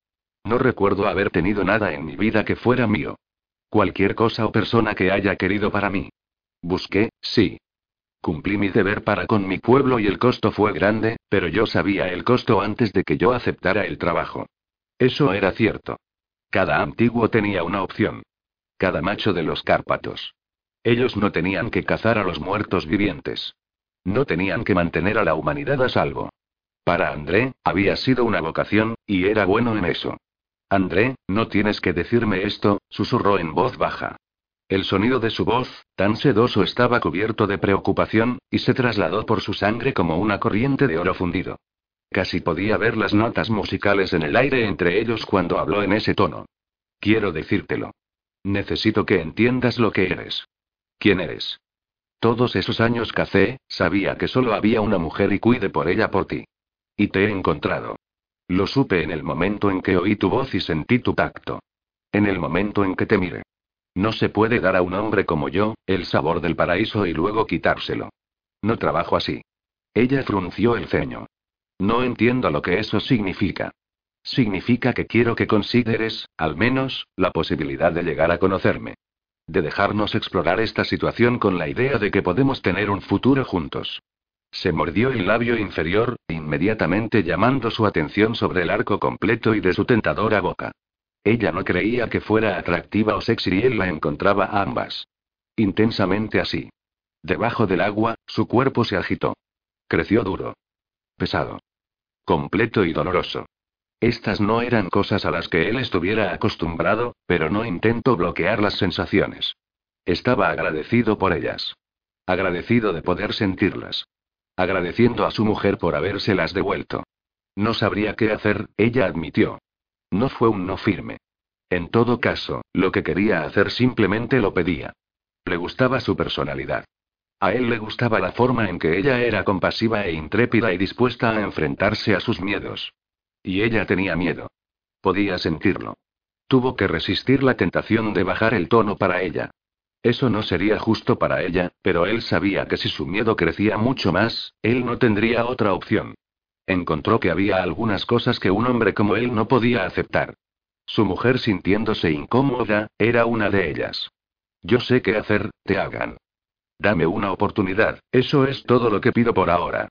S1: No recuerdo haber tenido nada en mi vida que fuera mío. Cualquier cosa o persona que haya querido para mí. Busqué, sí. Cumplí mi deber para con mi pueblo y el costo fue grande, pero yo sabía el costo antes de que yo aceptara el trabajo. Eso era cierto. Cada antiguo tenía una opción. Cada macho de los Cárpatos. Ellos no tenían que cazar a los muertos vivientes. No tenían que mantener a la humanidad a salvo. Para André, había sido una vocación, y era bueno en eso. André, no tienes que decirme esto, susurró en voz baja. El sonido de su voz, tan sedoso, estaba cubierto de preocupación, y se trasladó por su sangre como una corriente de oro fundido. Casi podía ver las notas musicales en el aire entre ellos cuando habló en ese tono. Quiero decírtelo. Necesito que entiendas lo que eres. ¿Quién eres? Todos esos años cacé, sabía que solo había una mujer y cuide por ella por ti. Y te he encontrado. Lo supe en el momento en que oí tu voz y sentí tu tacto. En el momento en que te miré. No se puede dar a un hombre como yo, el sabor del paraíso y luego quitárselo. No trabajo así. Ella frunció el ceño. No entiendo lo que eso significa. Significa que quiero que consideres, al menos, la posibilidad de llegar a conocerme. De dejarnos explorar esta situación con la idea de que podemos tener un futuro juntos. Se mordió el labio inferior, inmediatamente llamando su atención sobre el arco completo y de su tentadora boca. Ella no creía que fuera atractiva o sexy y él la encontraba a ambas. Intensamente así. Debajo del agua, su cuerpo se agitó. Creció duro. Pesado completo y doloroso. Estas no eran cosas a las que él estuviera acostumbrado, pero no intentó bloquear las sensaciones. Estaba agradecido por ellas. Agradecido de poder sentirlas. Agradeciendo a su mujer por habérselas devuelto. No sabría qué hacer, ella admitió. No fue un no firme. En todo caso, lo que quería hacer simplemente lo pedía. Le gustaba su personalidad. A él le gustaba la forma en que ella era compasiva e intrépida y dispuesta a enfrentarse a sus miedos. Y ella tenía miedo. Podía sentirlo. Tuvo que resistir la tentación de bajar el tono para ella. Eso no sería justo para ella, pero él sabía que si su miedo crecía mucho más, él no tendría otra opción. Encontró que había algunas cosas que un hombre como él no podía aceptar. Su mujer sintiéndose incómoda, era una de ellas. Yo sé qué hacer, te hagan. Dame una oportunidad, eso es todo lo que pido por ahora.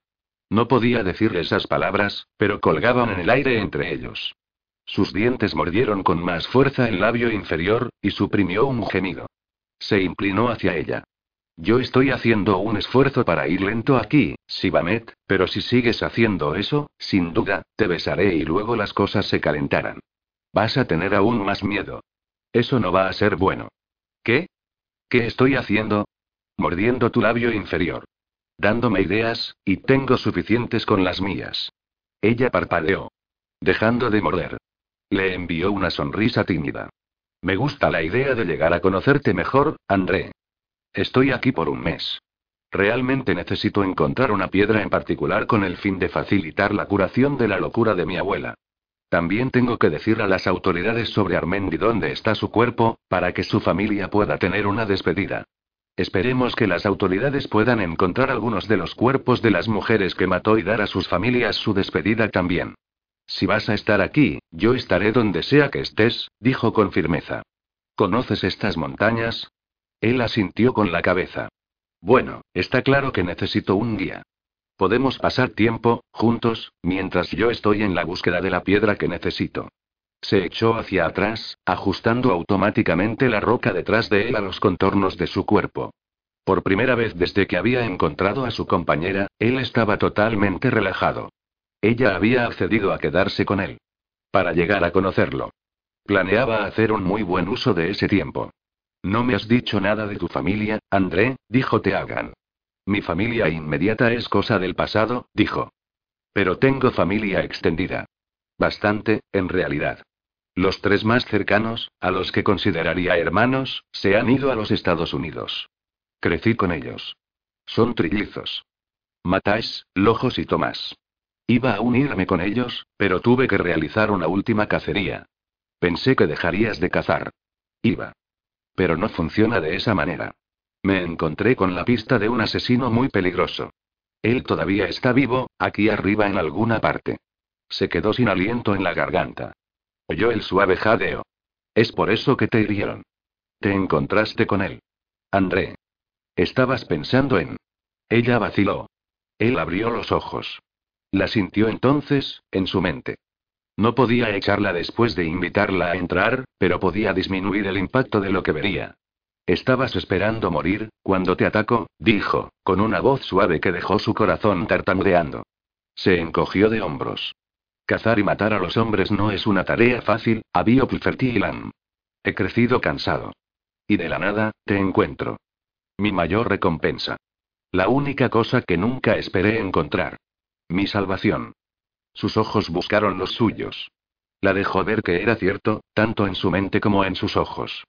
S1: No podía decir esas palabras, pero colgaban en el aire entre ellos. Sus dientes mordieron con más fuerza el labio inferior, y suprimió un gemido. Se inclinó hacia ella. Yo estoy haciendo un esfuerzo para ir lento aquí, Sibamet, pero si sigues haciendo eso, sin duda, te besaré y luego las cosas se calentarán. Vas a tener aún más miedo. Eso no va a ser bueno. ¿Qué? ¿Qué estoy haciendo? Mordiendo tu labio inferior. Dándome ideas, y tengo suficientes con las mías. Ella parpadeó. Dejando de morder. Le envió una sonrisa tímida. Me gusta la idea de llegar a conocerte mejor, André. Estoy aquí por un mes. Realmente necesito encontrar una piedra en particular con el fin de facilitar la curación de la locura de mi abuela. También tengo que decir a las autoridades sobre Armendi dónde está su cuerpo, para que su familia pueda tener una despedida. Esperemos que las autoridades puedan encontrar algunos de los cuerpos de las mujeres que mató y dar a sus familias su despedida también. Si vas a estar aquí, yo estaré donde sea que estés, dijo con firmeza. ¿Conoces estas montañas? Él asintió con la cabeza. Bueno, está claro que necesito un guía. Podemos pasar tiempo, juntos, mientras yo estoy en la búsqueda de la piedra que necesito. Se echó hacia atrás, ajustando automáticamente la roca detrás de él a los contornos de su cuerpo. Por primera vez desde que había encontrado a su compañera, él estaba totalmente relajado. Ella había accedido a quedarse con él. Para llegar a conocerlo. Planeaba hacer un muy buen uso de ese tiempo. No me has dicho nada de tu familia, André, dijo Teagan. Mi familia inmediata es cosa del pasado, dijo. Pero tengo familia extendida. Bastante, en realidad. Los tres más cercanos, a los que consideraría hermanos, se han ido a los Estados Unidos. Crecí con ellos. Son trillizos. Matáis, Lojos y Tomás. Iba a unirme con ellos, pero tuve que realizar una última cacería. Pensé que dejarías de cazar. Iba. Pero no funciona de esa manera. Me encontré con la pista de un asesino muy peligroso. Él todavía está vivo, aquí arriba en alguna parte. Se quedó sin aliento en la garganta. Oyó el suave jadeo. Es por eso que te hirieron. Te encontraste con él. André. Estabas pensando en... Ella vaciló. Él abrió los ojos. La sintió entonces, en su mente. No podía echarla después de invitarla a entrar, pero podía disminuir el impacto de lo que vería. Estabas esperando morir, cuando te atacó, dijo, con una voz suave que dejó su corazón tartamudeando. Se encogió de hombros. Cazar y matar a los hombres no es una tarea fácil, Abio Pfertilan. He crecido cansado. Y de la nada, te encuentro. Mi mayor recompensa. La única cosa que nunca esperé encontrar. Mi salvación. Sus ojos buscaron los suyos. La dejó ver que era cierto, tanto en su mente como en sus ojos.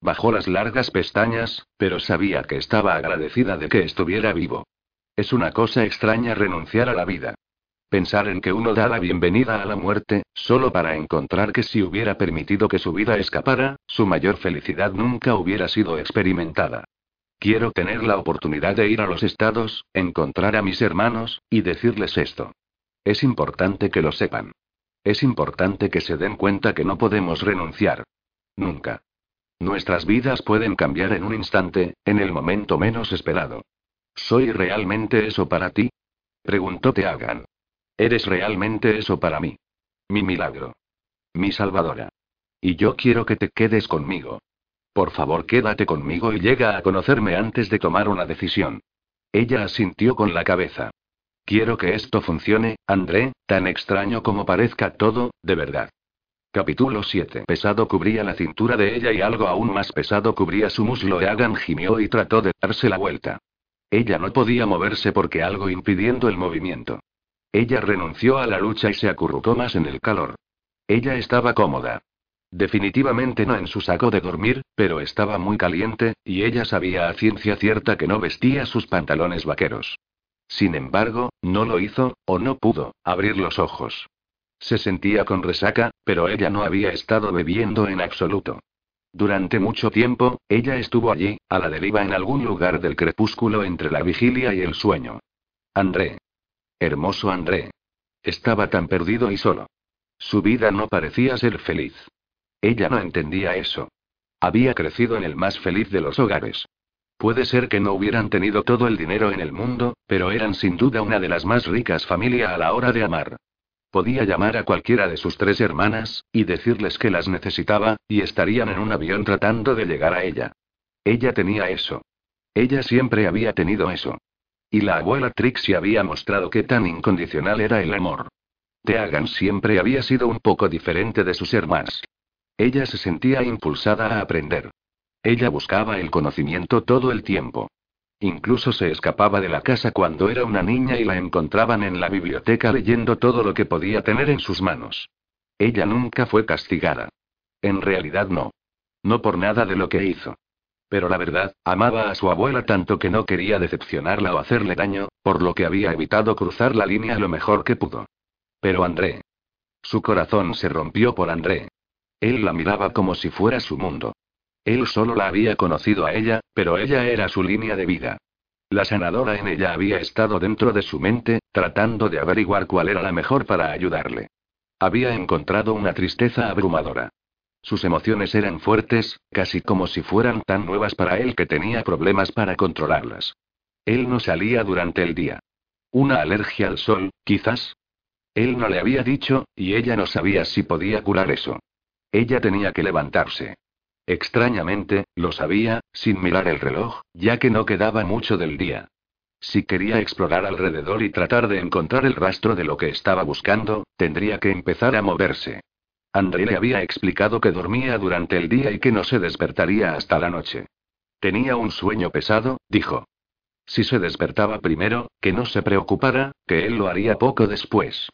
S1: Bajó las largas pestañas, pero sabía que estaba agradecida de que estuviera vivo. Es una cosa extraña renunciar a la vida. Pensar en que uno da la bienvenida a la muerte, solo para encontrar que si hubiera permitido que su vida escapara, su mayor felicidad nunca hubiera sido experimentada. Quiero tener la oportunidad de ir a los estados, encontrar a mis hermanos, y decirles esto. Es importante que lo sepan. Es importante que se den cuenta que no podemos renunciar. Nunca. Nuestras vidas pueden cambiar en un instante, en el momento menos esperado. ¿Soy realmente eso para ti? Preguntó Teagan. Eres realmente eso para mí. Mi milagro. Mi salvadora. Y yo quiero que te quedes conmigo. Por favor, quédate conmigo y llega a conocerme antes de tomar una decisión. Ella asintió con la cabeza. Quiero que esto funcione, André, tan extraño como parezca todo, de verdad. Capítulo 7. Pesado cubría la cintura de ella y algo aún más pesado cubría su muslo. Eagan gimió y trató de darse la vuelta. Ella no podía moverse porque algo impidiendo el movimiento. Ella renunció a la lucha y se acurrucó más en el calor. Ella estaba cómoda. Definitivamente no en su saco de dormir, pero estaba muy caliente, y ella sabía a ciencia cierta que no vestía sus pantalones vaqueros. Sin embargo, no lo hizo, o no pudo, abrir los ojos. Se sentía con resaca, pero ella no había estado bebiendo en absoluto. Durante mucho tiempo, ella estuvo allí, a la deriva en algún lugar del crepúsculo entre la vigilia y el sueño. André. Hermoso André. Estaba tan perdido y solo. Su vida no parecía ser feliz. Ella no entendía eso. Había crecido en el más feliz de los hogares. Puede ser que no hubieran tenido todo el dinero en el mundo, pero eran sin duda una de las más ricas familias a la hora de amar. Podía llamar a cualquiera de sus tres hermanas, y decirles que las necesitaba, y estarían en un avión tratando de llegar a ella. Ella tenía eso. Ella siempre había tenido eso. Y la abuela Trixie había mostrado qué tan incondicional era el amor. Teagan siempre había sido un poco diferente de sus hermanas. Ella se sentía impulsada a aprender. Ella buscaba el conocimiento todo el tiempo. Incluso se escapaba de la casa cuando era una niña y la encontraban en la biblioteca leyendo todo lo que podía tener en sus manos. Ella nunca fue castigada. En realidad no. No por nada de lo que hizo. Pero la verdad, amaba a su abuela tanto que no quería decepcionarla o hacerle daño, por lo que había evitado cruzar la línea lo mejor que pudo. Pero André. Su corazón se rompió por André. Él la miraba como si fuera su mundo. Él solo la había conocido a ella, pero ella era su línea de vida. La sanadora en ella había estado dentro de su mente, tratando de averiguar cuál era la mejor para ayudarle. Había encontrado una tristeza abrumadora. Sus emociones eran fuertes, casi como si fueran tan nuevas para él que tenía problemas para controlarlas. Él no salía durante el día. Una alergia al sol, quizás. Él no le había dicho, y ella no sabía si podía curar eso. Ella tenía que levantarse. Extrañamente, lo sabía, sin mirar el reloj, ya que no quedaba mucho del día. Si quería explorar alrededor y tratar de encontrar el rastro de lo que estaba buscando, tendría que empezar a moverse. André le había explicado que dormía durante el día y que no se despertaría hasta la noche. Tenía un sueño pesado, dijo. Si se despertaba primero, que no se preocupara, que él lo haría poco después.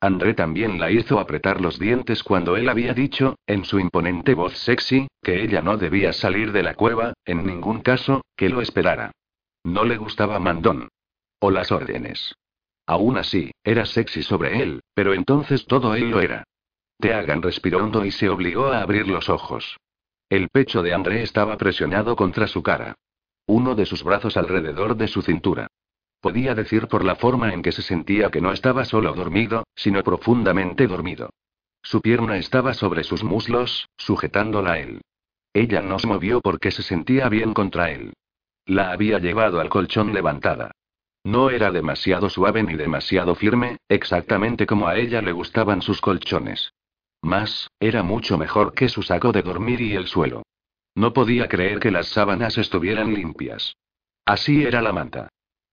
S1: André también la hizo apretar los dientes cuando él había dicho, en su imponente voz sexy, que ella no debía salir de la cueva, en ningún caso, que lo esperara. No le gustaba Mandón. O las órdenes. Aún así, era sexy sobre él, pero entonces todo él lo era. Teagan respiró hondo y se obligó a abrir los ojos. El pecho de André estaba presionado contra su cara. Uno de sus brazos alrededor de su cintura. Podía decir por la forma en que se sentía que no estaba solo dormido, sino profundamente dormido. Su pierna estaba sobre sus muslos, sujetándola a él. Ella no se movió porque se sentía bien contra él. La había llevado al colchón levantada. No era demasiado suave ni demasiado firme, exactamente como a ella le gustaban sus colchones. Más, era mucho mejor que su saco de dormir y el suelo. No podía creer que las sábanas estuvieran limpias. Así era la manta.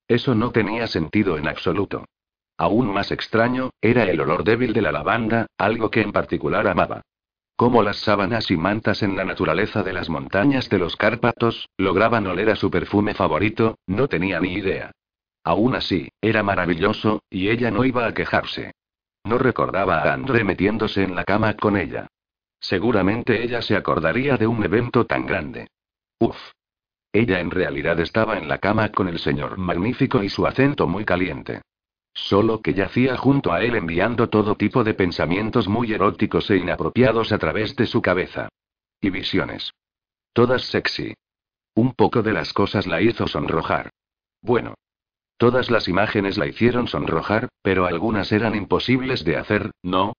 S1: Eso no tenía sentido en absoluto. Aún más extraño, era el olor débil de la lavanda, algo que en particular amaba. Como las sábanas y mantas en la naturaleza de las montañas de los Cárpatos, lograban oler a su perfume favorito, no tenía ni idea. Aún así, era maravilloso, y ella no iba a quejarse. No recordaba a André metiéndose en la cama con ella. Seguramente ella se acordaría de un evento tan grande. Uf. Ella en realidad estaba en la cama con el señor magnífico y su acento muy caliente. Solo que yacía junto a él enviando todo tipo de pensamientos muy eróticos e inapropiados a través de su cabeza. Y visiones. Todas sexy. Un poco de las cosas la hizo sonrojar. Bueno. Todas las imágenes la hicieron sonrojar, pero algunas eran imposibles de hacer, ¿no?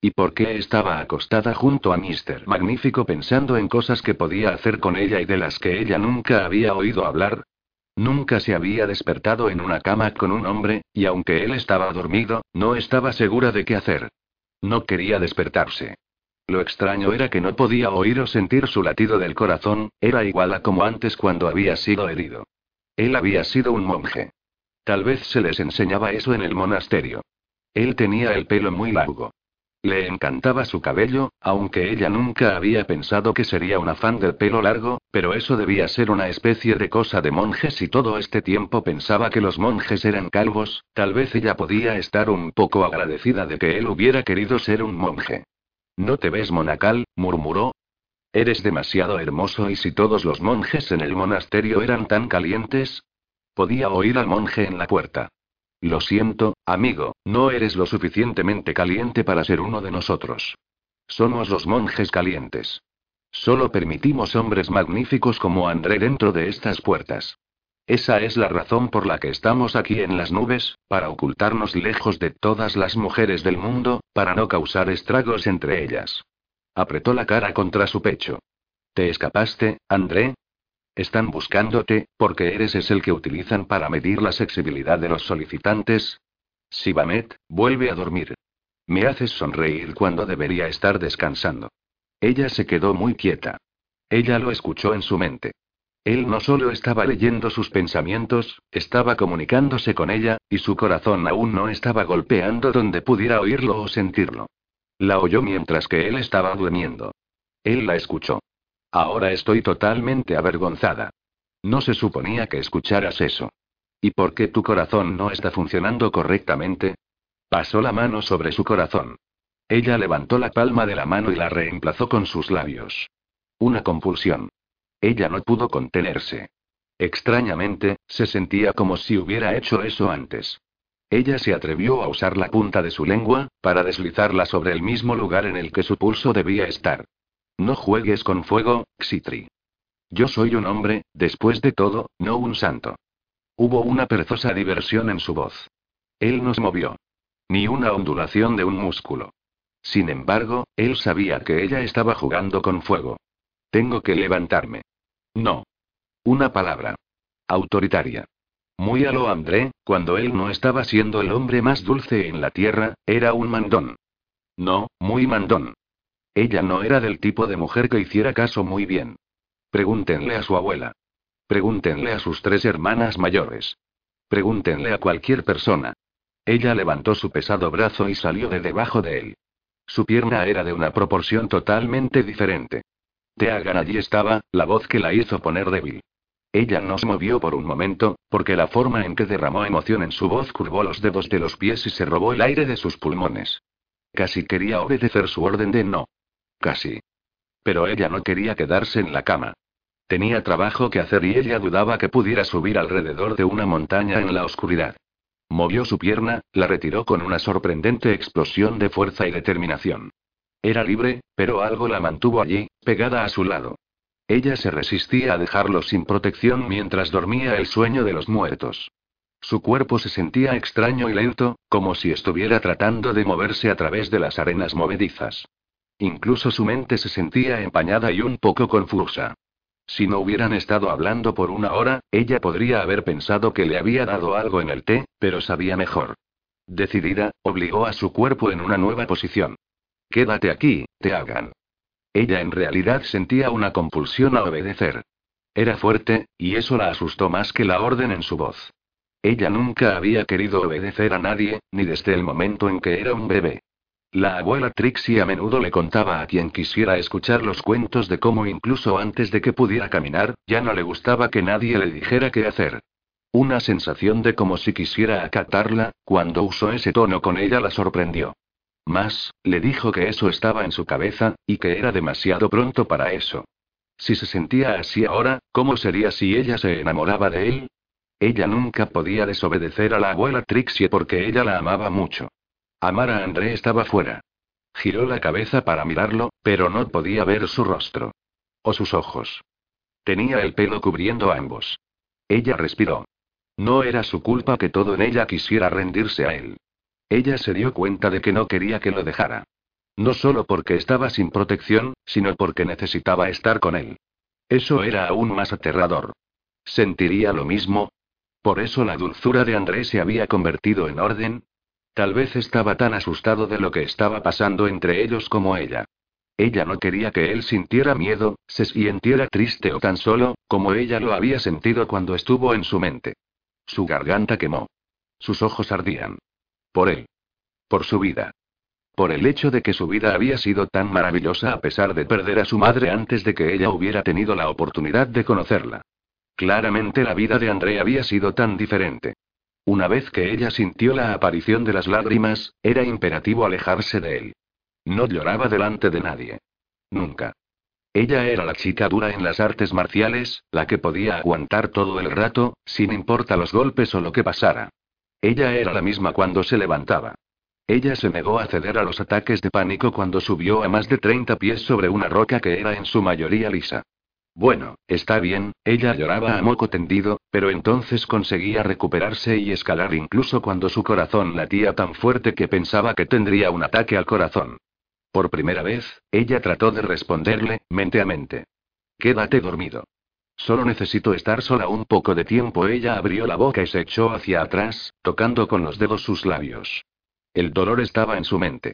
S1: ¿Y por qué estaba acostada junto a Mr. Magnífico pensando en cosas que podía hacer con ella y de las que ella nunca había oído hablar? Nunca se había despertado en una cama con un hombre, y aunque él estaba dormido, no estaba segura de qué hacer. No quería despertarse. Lo extraño era que no podía oír o sentir su latido del corazón, era igual a como antes cuando había sido herido. Él había sido un monje. Tal vez se les enseñaba eso en el monasterio. Él tenía el pelo muy largo. Le encantaba su cabello, aunque ella nunca había pensado que sería una fan del pelo largo, pero eso debía ser una especie de cosa de monjes y todo este tiempo pensaba que los monjes eran calvos, tal vez ella podía estar un poco agradecida de que él hubiera querido ser un monje. ¿No te ves monacal? murmuró. Eres demasiado hermoso y si todos los monjes en el monasterio eran tan calientes. Podía oír al monje en la puerta. Lo siento, amigo, no eres lo suficientemente caliente para ser uno de nosotros. Somos los monjes calientes. Solo permitimos hombres magníficos como André dentro de estas puertas. Esa es la razón por la que estamos aquí en las nubes, para ocultarnos lejos de todas las mujeres del mundo, para no causar estragos entre ellas. Apretó la cara contra su pecho. ¿Te escapaste, André? Están buscándote, porque eres es el que utilizan para medir la sensibilidad de los solicitantes. Sibamet, vuelve a dormir. Me haces sonreír cuando debería estar descansando. Ella se quedó muy quieta. Ella lo escuchó en su mente. Él no solo estaba leyendo sus pensamientos, estaba comunicándose con ella, y su corazón aún no estaba golpeando donde pudiera oírlo o sentirlo. La oyó mientras que él estaba durmiendo. Él la escuchó. Ahora estoy totalmente avergonzada. No se suponía que escucharas eso. ¿Y por qué tu corazón no está funcionando correctamente? Pasó la mano sobre su corazón. Ella levantó la palma de la mano y la reemplazó con sus labios. Una compulsión. Ella no pudo contenerse. Extrañamente, se sentía como si hubiera hecho eso antes. Ella se atrevió a usar la punta de su lengua, para deslizarla sobre el mismo lugar en el que su pulso debía estar. No juegues con fuego, Xitri. Yo soy un hombre, después de todo, no un santo. Hubo una perezosa diversión en su voz. Él no se movió. Ni una ondulación de un músculo. Sin embargo, él sabía que ella estaba jugando con fuego. Tengo que levantarme. No. Una palabra. Autoritaria. Muy a lo André, cuando él no estaba siendo el hombre más dulce en la tierra, era un mandón. No, muy mandón. Ella no era del tipo de mujer que hiciera caso muy bien. Pregúntenle a su abuela. Pregúntenle a sus tres hermanas mayores. Pregúntenle a cualquier persona. Ella levantó su pesado brazo y salió de debajo de él. Su pierna era de una proporción totalmente diferente. Teagan allí estaba, la voz que la hizo poner débil. Ella no se movió por un momento, porque la forma en que derramó emoción en su voz curvó los dedos de los pies y se robó el aire de sus pulmones. Casi quería obedecer su orden de no. Casi. Pero ella no quería quedarse en la cama. Tenía trabajo que hacer y ella dudaba que pudiera subir alrededor de una montaña en la oscuridad. Movió su pierna, la retiró con una sorprendente explosión de fuerza y determinación. Era libre, pero algo la mantuvo allí, pegada a su lado. Ella se resistía a dejarlo sin protección mientras dormía el sueño de los muertos. Su cuerpo se sentía extraño y lento, como si estuviera tratando de moverse a través de las arenas movedizas. Incluso su mente se sentía empañada y un poco confusa. Si no hubieran estado hablando por una hora, ella podría haber pensado que le había dado algo en el té, pero sabía mejor. Decidida, obligó a su cuerpo en una nueva posición. Quédate aquí, te hagan. Ella en realidad sentía una compulsión a obedecer. Era fuerte, y eso la asustó más que la orden en su voz. Ella nunca había querido obedecer a nadie, ni desde el momento en que era un bebé. La abuela Trixie a menudo le contaba a quien quisiera escuchar los cuentos de cómo incluso antes de que pudiera caminar, ya no le gustaba que nadie le dijera qué hacer. Una sensación de como si quisiera acatarla, cuando usó ese tono con ella la sorprendió. Más, le dijo que eso estaba en su cabeza, y que era demasiado pronto para eso. Si se sentía así ahora, ¿cómo sería si ella se enamoraba de él? Ella nunca podía desobedecer a la abuela Trixie porque ella la amaba mucho. Amar a André estaba fuera. Giró la cabeza para mirarlo, pero no podía ver su rostro. O sus ojos. Tenía el pelo cubriendo ambos. Ella respiró. No era su culpa que todo en ella quisiera rendirse a él. Ella se dio cuenta de que no quería que lo dejara. No solo porque estaba sin protección, sino porque necesitaba estar con él. Eso era aún más aterrador. ¿Sentiría lo mismo? Por eso la dulzura de Andrés se había convertido en orden, Tal vez estaba tan asustado de lo que estaba pasando entre ellos como ella. Ella no quería que él sintiera miedo, se sintiera triste o tan solo, como ella lo había sentido cuando estuvo en su mente. Su garganta quemó. Sus ojos ardían. Por él. Por su vida. Por el hecho de que su vida había sido tan maravillosa a pesar de perder a su madre antes de que ella hubiera tenido la oportunidad de conocerla. Claramente la vida de André había sido tan diferente. Una vez que ella sintió la aparición de las lágrimas, era imperativo alejarse de él. No lloraba delante de nadie. Nunca. Ella era la chica dura en las artes marciales, la que podía aguantar todo el rato, sin importar los golpes o lo que pasara. Ella era la misma cuando se levantaba. Ella se negó a ceder a los ataques de pánico cuando subió a más de 30 pies sobre una roca que era en su mayoría lisa. Bueno, está bien, ella lloraba a moco tendido, pero entonces conseguía recuperarse y escalar incluso cuando su corazón latía tan fuerte que pensaba que tendría un ataque al corazón. Por primera vez, ella trató de responderle, mente a mente. Quédate dormido. Solo necesito estar sola un poco de tiempo. Ella abrió la boca y se echó hacia atrás, tocando con los dedos sus labios. El dolor estaba en su mente.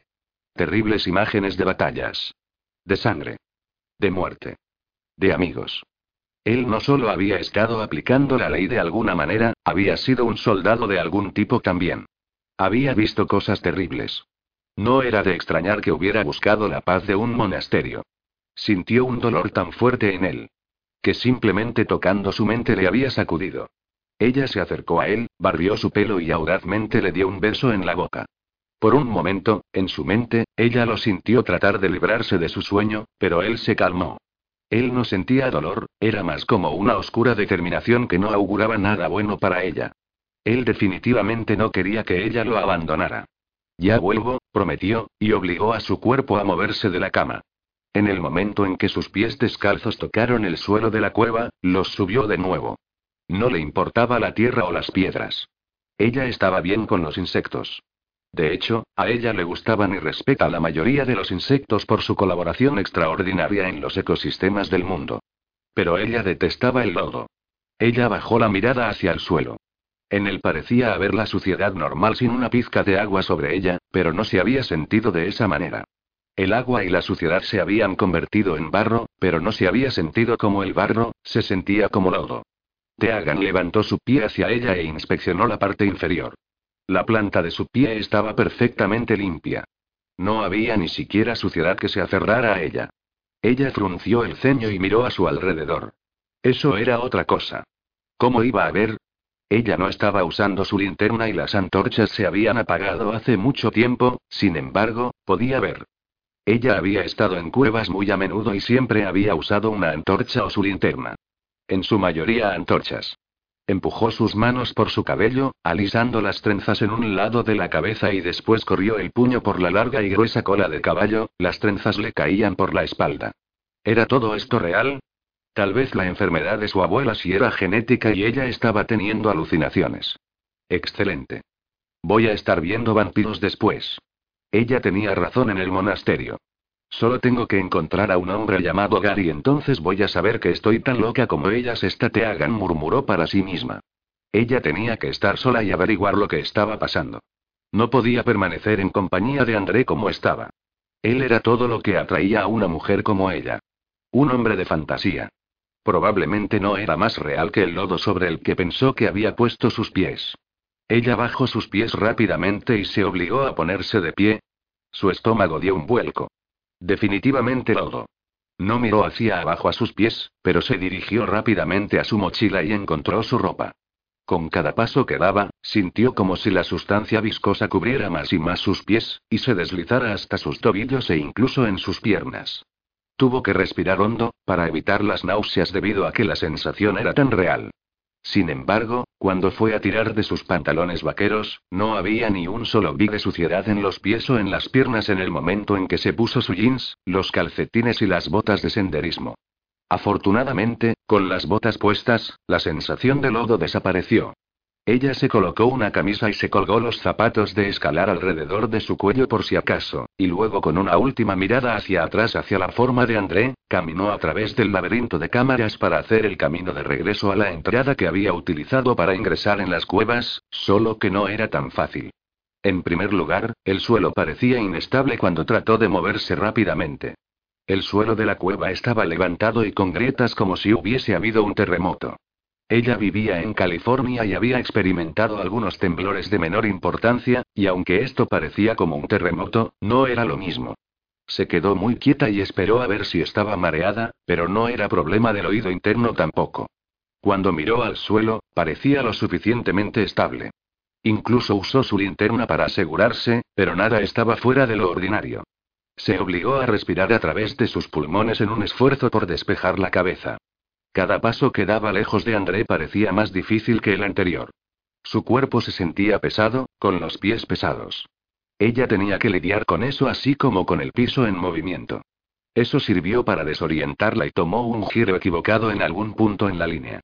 S1: Terribles imágenes de batallas. De sangre. De muerte. De amigos. Él no solo había estado aplicando la ley de alguna manera, había sido un soldado de algún tipo también. Había visto cosas terribles. No era de extrañar que hubiera buscado la paz de un monasterio. Sintió un dolor tan fuerte en él. Que simplemente tocando su mente le había sacudido. Ella se acercó a él, barrió su pelo y audazmente le dio un beso en la boca. Por un momento, en su mente, ella lo sintió tratar de librarse de su sueño, pero él se calmó. Él no sentía dolor, era más como una oscura determinación que no auguraba nada bueno para ella. Él definitivamente no quería que ella lo abandonara. Ya vuelvo, prometió, y obligó a su cuerpo a moverse de la cama. En el momento en que sus pies descalzos tocaron el suelo de la cueva, los subió de nuevo. No le importaba la tierra o las piedras. Ella estaba bien con los insectos. De hecho, a ella le gustaban y respeta la mayoría de los insectos por su colaboración extraordinaria en los ecosistemas del mundo. Pero ella detestaba el lodo. Ella bajó la mirada hacia el suelo. En él parecía haber la suciedad normal sin una pizca de agua sobre ella, pero no se había sentido de esa manera. El agua y la suciedad se habían convertido en barro, pero no se había sentido como el barro, se sentía como lodo. Teagan levantó su pie hacia ella e inspeccionó la parte inferior. La planta de su pie estaba perfectamente limpia. No había ni siquiera suciedad que se aferrara a ella. Ella frunció el ceño y miró a su alrededor. Eso era otra cosa. ¿Cómo iba a ver? Ella no estaba usando su linterna y las antorchas se habían apagado hace mucho tiempo, sin embargo, podía ver. Ella había estado en cuevas muy a menudo y siempre había usado una antorcha o su linterna. En su mayoría antorchas. Empujó sus manos por su cabello, alisando las trenzas en un lado de la cabeza y después corrió el puño por la larga y gruesa cola de caballo, las trenzas le caían por la espalda. ¿Era todo esto real? Tal vez la enfermedad de su abuela sí era genética y ella estaba teniendo alucinaciones. Excelente. Voy a estar viendo vampiros después. Ella tenía razón en el monasterio. Solo tengo que encontrar a un hombre llamado Gary, entonces voy a saber que estoy tan loca como ellas. Esta Teagan murmuró para sí misma. Ella tenía que estar sola y averiguar lo que estaba pasando. No podía permanecer en compañía de André como estaba. Él era todo lo que atraía a una mujer como ella. Un hombre de fantasía. Probablemente no era más real que el lodo sobre el que pensó que había puesto sus pies. Ella bajó sus pies rápidamente y se obligó a ponerse de pie. Su estómago dio un vuelco. Definitivamente lodo. No miró hacia abajo a sus pies, pero se dirigió rápidamente a su mochila y encontró su ropa. Con cada paso que daba, sintió como si la sustancia viscosa cubriera más y más sus pies, y se deslizara hasta sus tobillos e incluso en sus piernas. Tuvo que respirar hondo, para evitar las náuseas debido a que la sensación era tan real. Sin embargo, cuando fue a tirar de sus pantalones vaqueros, no había ni un solo big de suciedad en los pies o en las piernas en el momento en que se puso su jeans, los calcetines y las botas de senderismo. Afortunadamente, con las botas puestas, la sensación de lodo desapareció. Ella se colocó una camisa y se colgó los zapatos de escalar alrededor de su cuello por si acaso, y luego con una última mirada hacia atrás hacia la forma de André, caminó a través del laberinto de cámaras para hacer el camino de regreso a la entrada que había utilizado para ingresar en las cuevas, solo que no era tan fácil. En primer lugar, el suelo parecía inestable cuando trató de moverse rápidamente. El suelo de la cueva estaba levantado y con grietas como si hubiese habido un terremoto. Ella vivía en California y había experimentado algunos temblores de menor importancia, y aunque esto parecía como un terremoto, no era lo mismo. Se quedó muy quieta y esperó a ver si estaba mareada, pero no era problema del oído interno tampoco. Cuando miró al suelo, parecía lo suficientemente estable. Incluso usó su linterna para asegurarse, pero nada estaba fuera de lo ordinario. Se obligó a respirar a través de sus pulmones en un esfuerzo por despejar la cabeza. Cada paso que daba lejos de André parecía más difícil que el anterior. Su cuerpo se sentía pesado, con los pies pesados. Ella tenía que lidiar con eso así como con el piso en movimiento. Eso sirvió para desorientarla y tomó un giro equivocado en algún punto en la línea.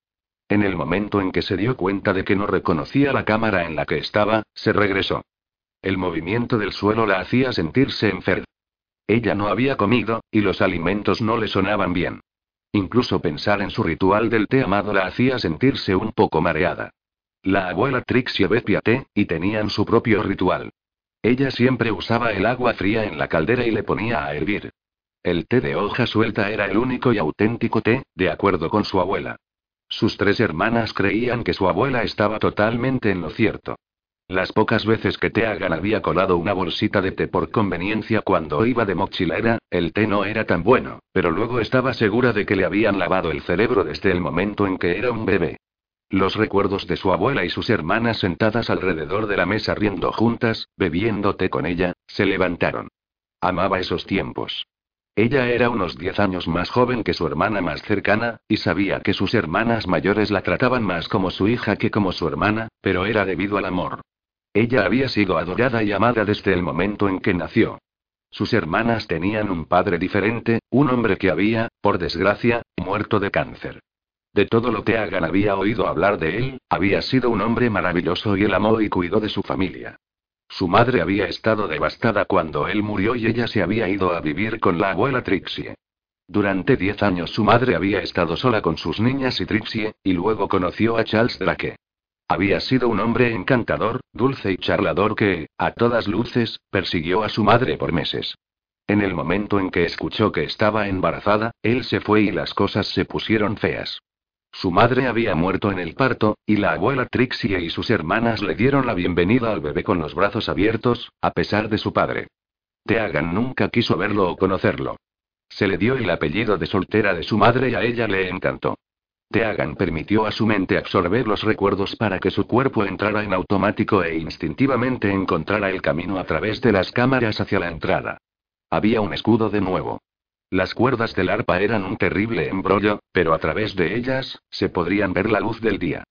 S1: En el momento en que se dio cuenta de que no reconocía la cámara en la que estaba, se regresó. El movimiento del suelo la hacía sentirse enferma. Ella no había comido, y los alimentos no le sonaban bien. Incluso pensar en su ritual del té amado la hacía sentirse un poco mareada. La abuela Trixie bebía té, y tenían su propio ritual. Ella siempre usaba el agua fría en la caldera y le ponía a hervir. El té de hoja suelta era el único y auténtico té, de acuerdo con su abuela. Sus tres hermanas creían que su abuela estaba totalmente en lo cierto. Las pocas veces que Teagan había colado una bolsita de té por conveniencia cuando iba de mochilera, el té no era tan bueno, pero luego estaba segura de que le habían lavado el cerebro desde el momento en que era un bebé. Los recuerdos de su abuela y sus hermanas sentadas alrededor de la mesa riendo juntas, bebiendo té con ella, se levantaron. Amaba esos tiempos. Ella era unos diez años más joven que su hermana más cercana, y sabía que sus hermanas mayores la trataban más como su hija que como su hermana, pero era debido al amor. Ella había sido adorada y amada desde el momento en que nació. Sus hermanas tenían un padre diferente, un hombre que había, por desgracia, muerto de cáncer. De todo lo que Hagan había oído hablar de él, había sido un hombre maravilloso y él amó y cuidó de su familia. Su madre había estado devastada cuando él murió y ella se había ido a vivir con la abuela Trixie. Durante diez años su madre había estado sola con sus niñas y Trixie, y luego conoció a Charles Drake. Había sido un hombre encantador, dulce y charlador que, a todas luces, persiguió a su madre por meses. En el momento en que escuchó que estaba embarazada, él se fue y las cosas se pusieron feas. Su madre había muerto en el parto, y la abuela Trixie y sus hermanas le dieron la bienvenida al bebé con los brazos abiertos, a pesar de su padre. Teagan nunca quiso verlo o conocerlo. Se le dio el apellido de soltera de su madre y a ella le encantó. Teagan permitió a su mente absorber los recuerdos para que su cuerpo entrara en automático e instintivamente encontrara el camino a través de las cámaras hacia la entrada. Había un escudo de nuevo. Las cuerdas del arpa eran un terrible embrollo, pero a través de ellas, se podrían ver la luz del día.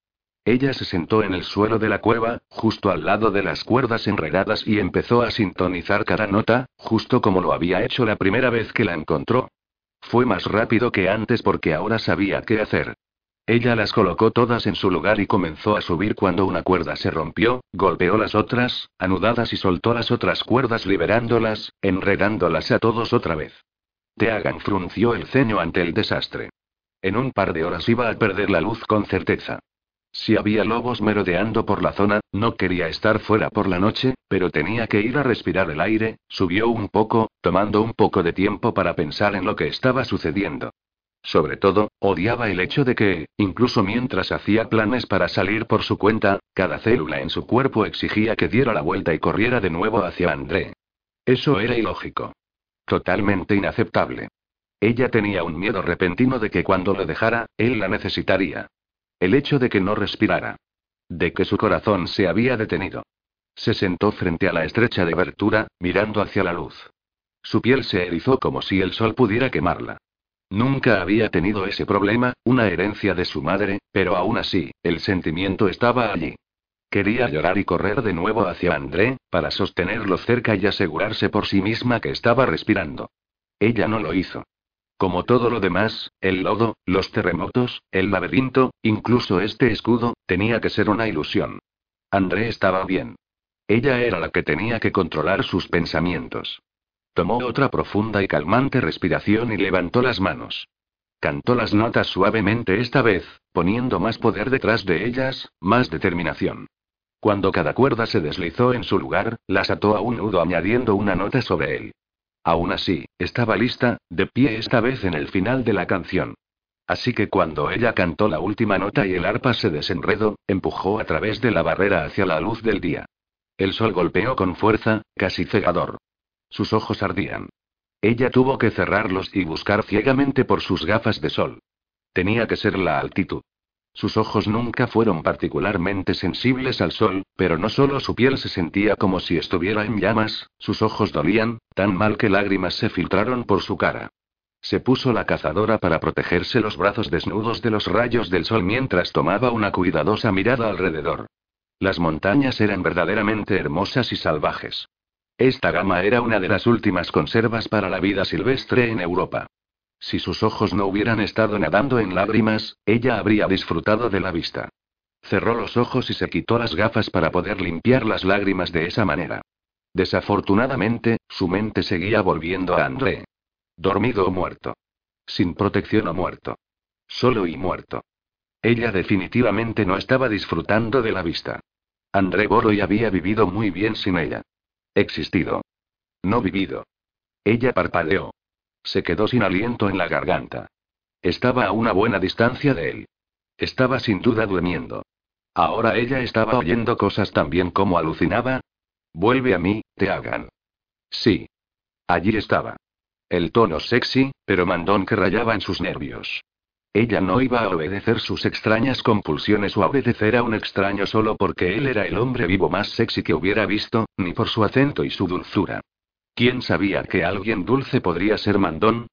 S1: Ella se sentó en el suelo de la cueva, justo al lado de las cuerdas enredadas y empezó a sintonizar cada nota, justo como lo había hecho la primera vez que la encontró. Fue más rápido que antes porque ahora sabía qué hacer. Ella las colocó todas en su lugar y comenzó a subir cuando una cuerda se rompió, golpeó las otras, anudadas y soltó las otras cuerdas liberándolas, enredándolas a todos otra vez. Teagan frunció el ceño ante el desastre. En un par de horas iba a perder la luz con certeza. Si había lobos merodeando por la zona, no quería estar fuera por la noche, pero tenía que ir a respirar el aire, subió un poco, tomando un poco de tiempo para pensar en lo que estaba sucediendo. Sobre todo, odiaba el hecho de que, incluso mientras hacía planes para salir por su cuenta, cada célula en su cuerpo exigía que diera la vuelta y corriera de nuevo hacia André. Eso era ilógico. Totalmente inaceptable. Ella tenía un miedo repentino de que cuando lo dejara, él la necesitaría. El hecho de que no respirara. De que su corazón se había detenido. Se sentó frente a la estrecha de abertura, mirando hacia la luz. Su piel se erizó como si el sol pudiera quemarla. Nunca había tenido ese problema, una herencia de su madre, pero aún así, el sentimiento estaba allí. Quería llorar y correr de nuevo hacia André, para sostenerlo cerca y asegurarse por sí misma que estaba respirando. Ella no lo hizo. Como todo lo demás, el lodo, los terremotos, el laberinto, incluso este escudo, tenía que ser una ilusión. André estaba bien. Ella era la que tenía que controlar sus pensamientos. Tomó otra profunda y calmante respiración y levantó las manos. Cantó las notas suavemente esta vez, poniendo más poder detrás de ellas, más determinación. Cuando cada cuerda se deslizó en su lugar, las ató a un nudo añadiendo una nota sobre él. Aún así, estaba lista, de pie esta vez en el final de la canción. Así que cuando ella cantó la última nota y el arpa se desenredó, empujó a través de la barrera hacia la luz del día. El sol golpeó con fuerza, casi cegador. Sus ojos ardían. Ella tuvo que cerrarlos y buscar ciegamente por sus gafas de sol. Tenía que ser la altitud. Sus ojos nunca fueron particularmente sensibles al sol, pero no solo su piel se sentía como si estuviera en llamas, sus ojos dolían, tan mal que lágrimas se filtraron por su cara. Se puso la cazadora para protegerse los brazos desnudos de los rayos del sol mientras tomaba una cuidadosa mirada alrededor. Las montañas eran verdaderamente hermosas y salvajes. Esta gama era una de las últimas conservas para la vida silvestre en Europa. Si sus ojos no hubieran estado nadando en lágrimas, ella habría disfrutado de la vista. Cerró los ojos y se quitó las gafas para poder limpiar las lágrimas de esa manera. Desafortunadamente, su mente seguía volviendo a André. Dormido o muerto. Sin protección o muerto. Solo y muerto. Ella definitivamente no estaba disfrutando de la vista. André y había vivido muy bien sin ella. Existido. No vivido. Ella parpadeó. Se quedó sin aliento en la garganta. Estaba a una buena distancia de él. Estaba sin duda durmiendo. Ahora ella estaba oyendo cosas también como alucinaba. Vuelve a mí, te hagan. Sí. Allí estaba. El tono sexy, pero mandón que rayaba en sus nervios. Ella no iba a obedecer sus extrañas compulsiones o a obedecer a un extraño solo porque él era el hombre vivo más sexy que hubiera visto, ni por su acento y su dulzura. ¿Quién sabía que alguien dulce podría ser mandón?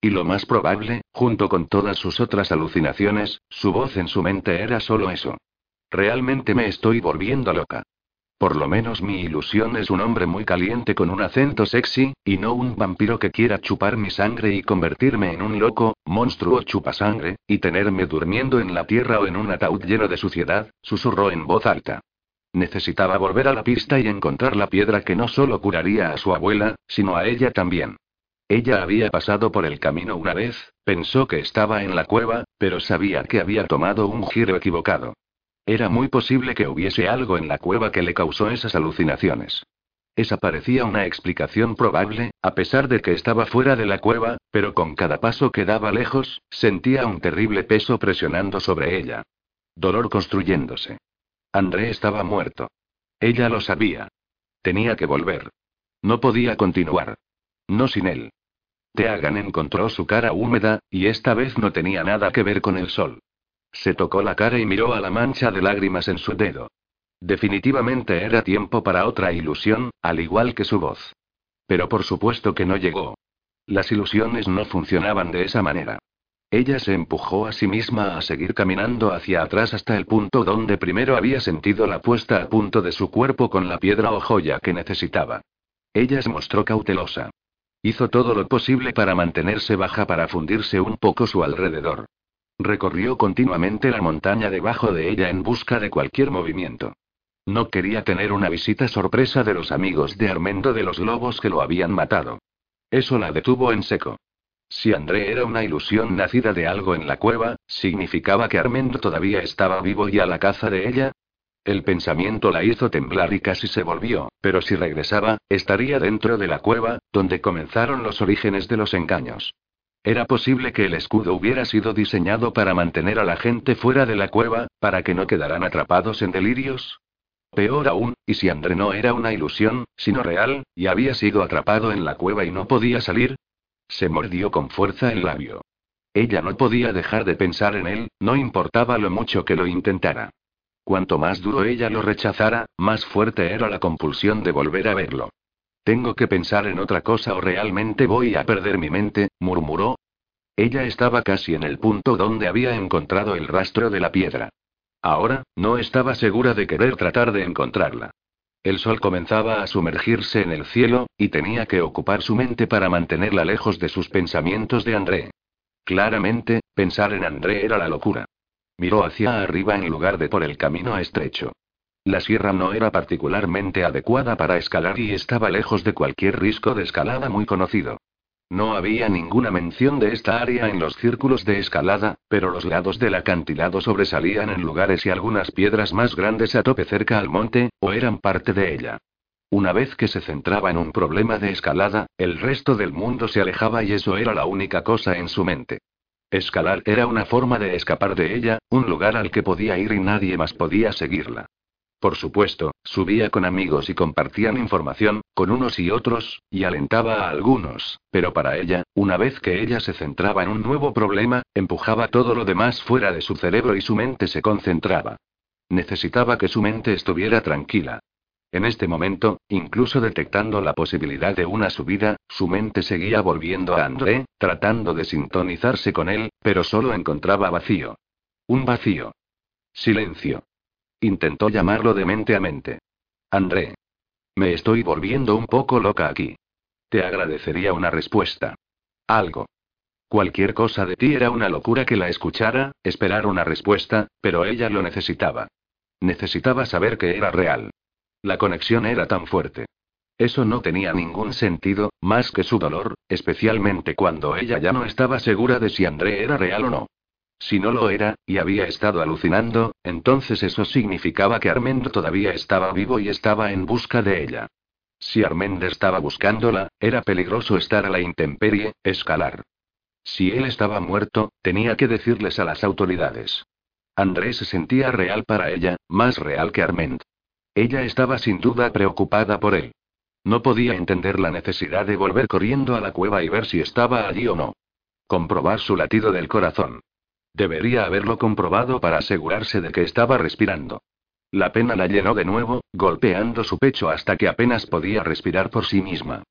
S1: Y lo más probable, junto con todas sus otras alucinaciones, su voz en su mente era solo eso. Realmente me estoy volviendo loca. Por lo menos mi ilusión es un hombre muy caliente con un acento sexy, y no un vampiro que quiera chupar mi sangre y convertirme en un loco, monstruo chupasangre, y tenerme durmiendo en la tierra o en un ataúd lleno de suciedad, susurró en voz alta. Necesitaba volver a la pista y encontrar la piedra que no solo curaría a su abuela, sino a ella también. Ella había pasado por el camino una vez, pensó que estaba en la cueva, pero sabía que había tomado un giro equivocado. Era muy posible que hubiese algo en la cueva que le causó esas alucinaciones. Esa parecía una explicación probable, a pesar de que estaba fuera de la cueva, pero con cada paso que daba lejos, sentía un terrible peso presionando sobre ella. Dolor construyéndose. André estaba muerto. Ella lo sabía. Tenía que volver. No podía continuar. No sin él. Teagan encontró su cara húmeda, y esta vez no tenía nada que ver con el sol. Se tocó la cara y miró a la mancha de lágrimas en su dedo. Definitivamente era tiempo para otra ilusión, al igual que su voz. Pero por supuesto que no llegó. Las ilusiones no funcionaban de esa manera. Ella se empujó a sí misma a seguir caminando hacia atrás hasta el punto donde primero había sentido la puesta a punto de su cuerpo con la piedra o joya que necesitaba. Ella se mostró cautelosa. Hizo todo lo posible para mantenerse baja para fundirse un poco su alrededor. Recorrió continuamente la montaña debajo de ella en busca de cualquier movimiento. No quería tener una visita sorpresa de los amigos de Armendo de los lobos que lo habían matado. Eso la detuvo en seco. Si André era una ilusión nacida de algo en la cueva, ¿significaba que Armendo todavía estaba vivo y a la caza de ella? El pensamiento la hizo temblar y casi se volvió, pero si regresaba, estaría dentro de la cueva, donde comenzaron los orígenes de los engaños. ¿Era posible que el escudo hubiera sido diseñado para mantener a la gente fuera de la cueva, para que no quedaran atrapados en delirios? Peor aún, ¿y si André no era una ilusión, sino real, y había sido atrapado en la cueva y no podía salir? Se mordió con fuerza el labio. Ella no podía dejar de pensar en él, no importaba lo mucho que lo intentara. Cuanto más duro ella lo rechazara, más fuerte era la compulsión de volver a verlo. Tengo que pensar en otra cosa o realmente voy a perder mi mente, murmuró. Ella estaba casi en el punto donde había encontrado el rastro de la piedra. Ahora, no estaba segura de querer tratar de encontrarla. El sol comenzaba a sumergirse en el cielo, y tenía que ocupar su mente para mantenerla lejos de sus pensamientos de André. Claramente, pensar en André era la locura. Miró hacia arriba en lugar de por el camino estrecho. La sierra no era particularmente adecuada para escalar y estaba lejos de cualquier risco de escalada muy conocido. No había ninguna mención de esta área en los círculos de escalada, pero los lados del acantilado sobresalían en lugares y algunas piedras más grandes a tope cerca al monte, o eran parte de ella. Una vez que se centraba en un problema de escalada, el resto del mundo se alejaba y eso era la única cosa en su mente. Escalar era una forma de escapar de ella, un lugar al que podía ir y nadie más podía seguirla. Por supuesto, subía con amigos y compartían información, con unos y otros, y alentaba a algunos, pero para ella, una vez que ella se centraba en un nuevo problema, empujaba todo lo demás fuera de su cerebro y su mente se concentraba. Necesitaba que su mente estuviera tranquila. En este momento, incluso detectando la posibilidad de una subida, su mente seguía volviendo a André, tratando de sintonizarse con él, pero solo encontraba vacío. Un vacío. Silencio. Intentó llamarlo de mente a mente. André. Me estoy volviendo un poco loca aquí. Te agradecería una respuesta. Algo. Cualquier cosa de ti era una locura que la escuchara, esperar una respuesta, pero ella lo necesitaba. Necesitaba saber que era real. La conexión era tan fuerte. Eso no tenía ningún sentido, más que su dolor, especialmente cuando ella ya no estaba segura de si André era real o no. Si no lo era, y había estado alucinando, entonces eso significaba que Armendo todavía estaba vivo y estaba en busca de ella. Si Armand estaba buscándola, era peligroso estar a la intemperie, escalar. Si él estaba muerto, tenía que decirles a las autoridades. Andrés se sentía real para ella, más real que Armand. Ella estaba sin duda preocupada por él. No podía entender la necesidad de volver corriendo a la cueva y ver si estaba allí o no. Comprobar su latido del corazón. Debería haberlo comprobado para asegurarse de que estaba respirando. La pena la llenó de nuevo, golpeando su pecho hasta que apenas podía respirar por sí misma.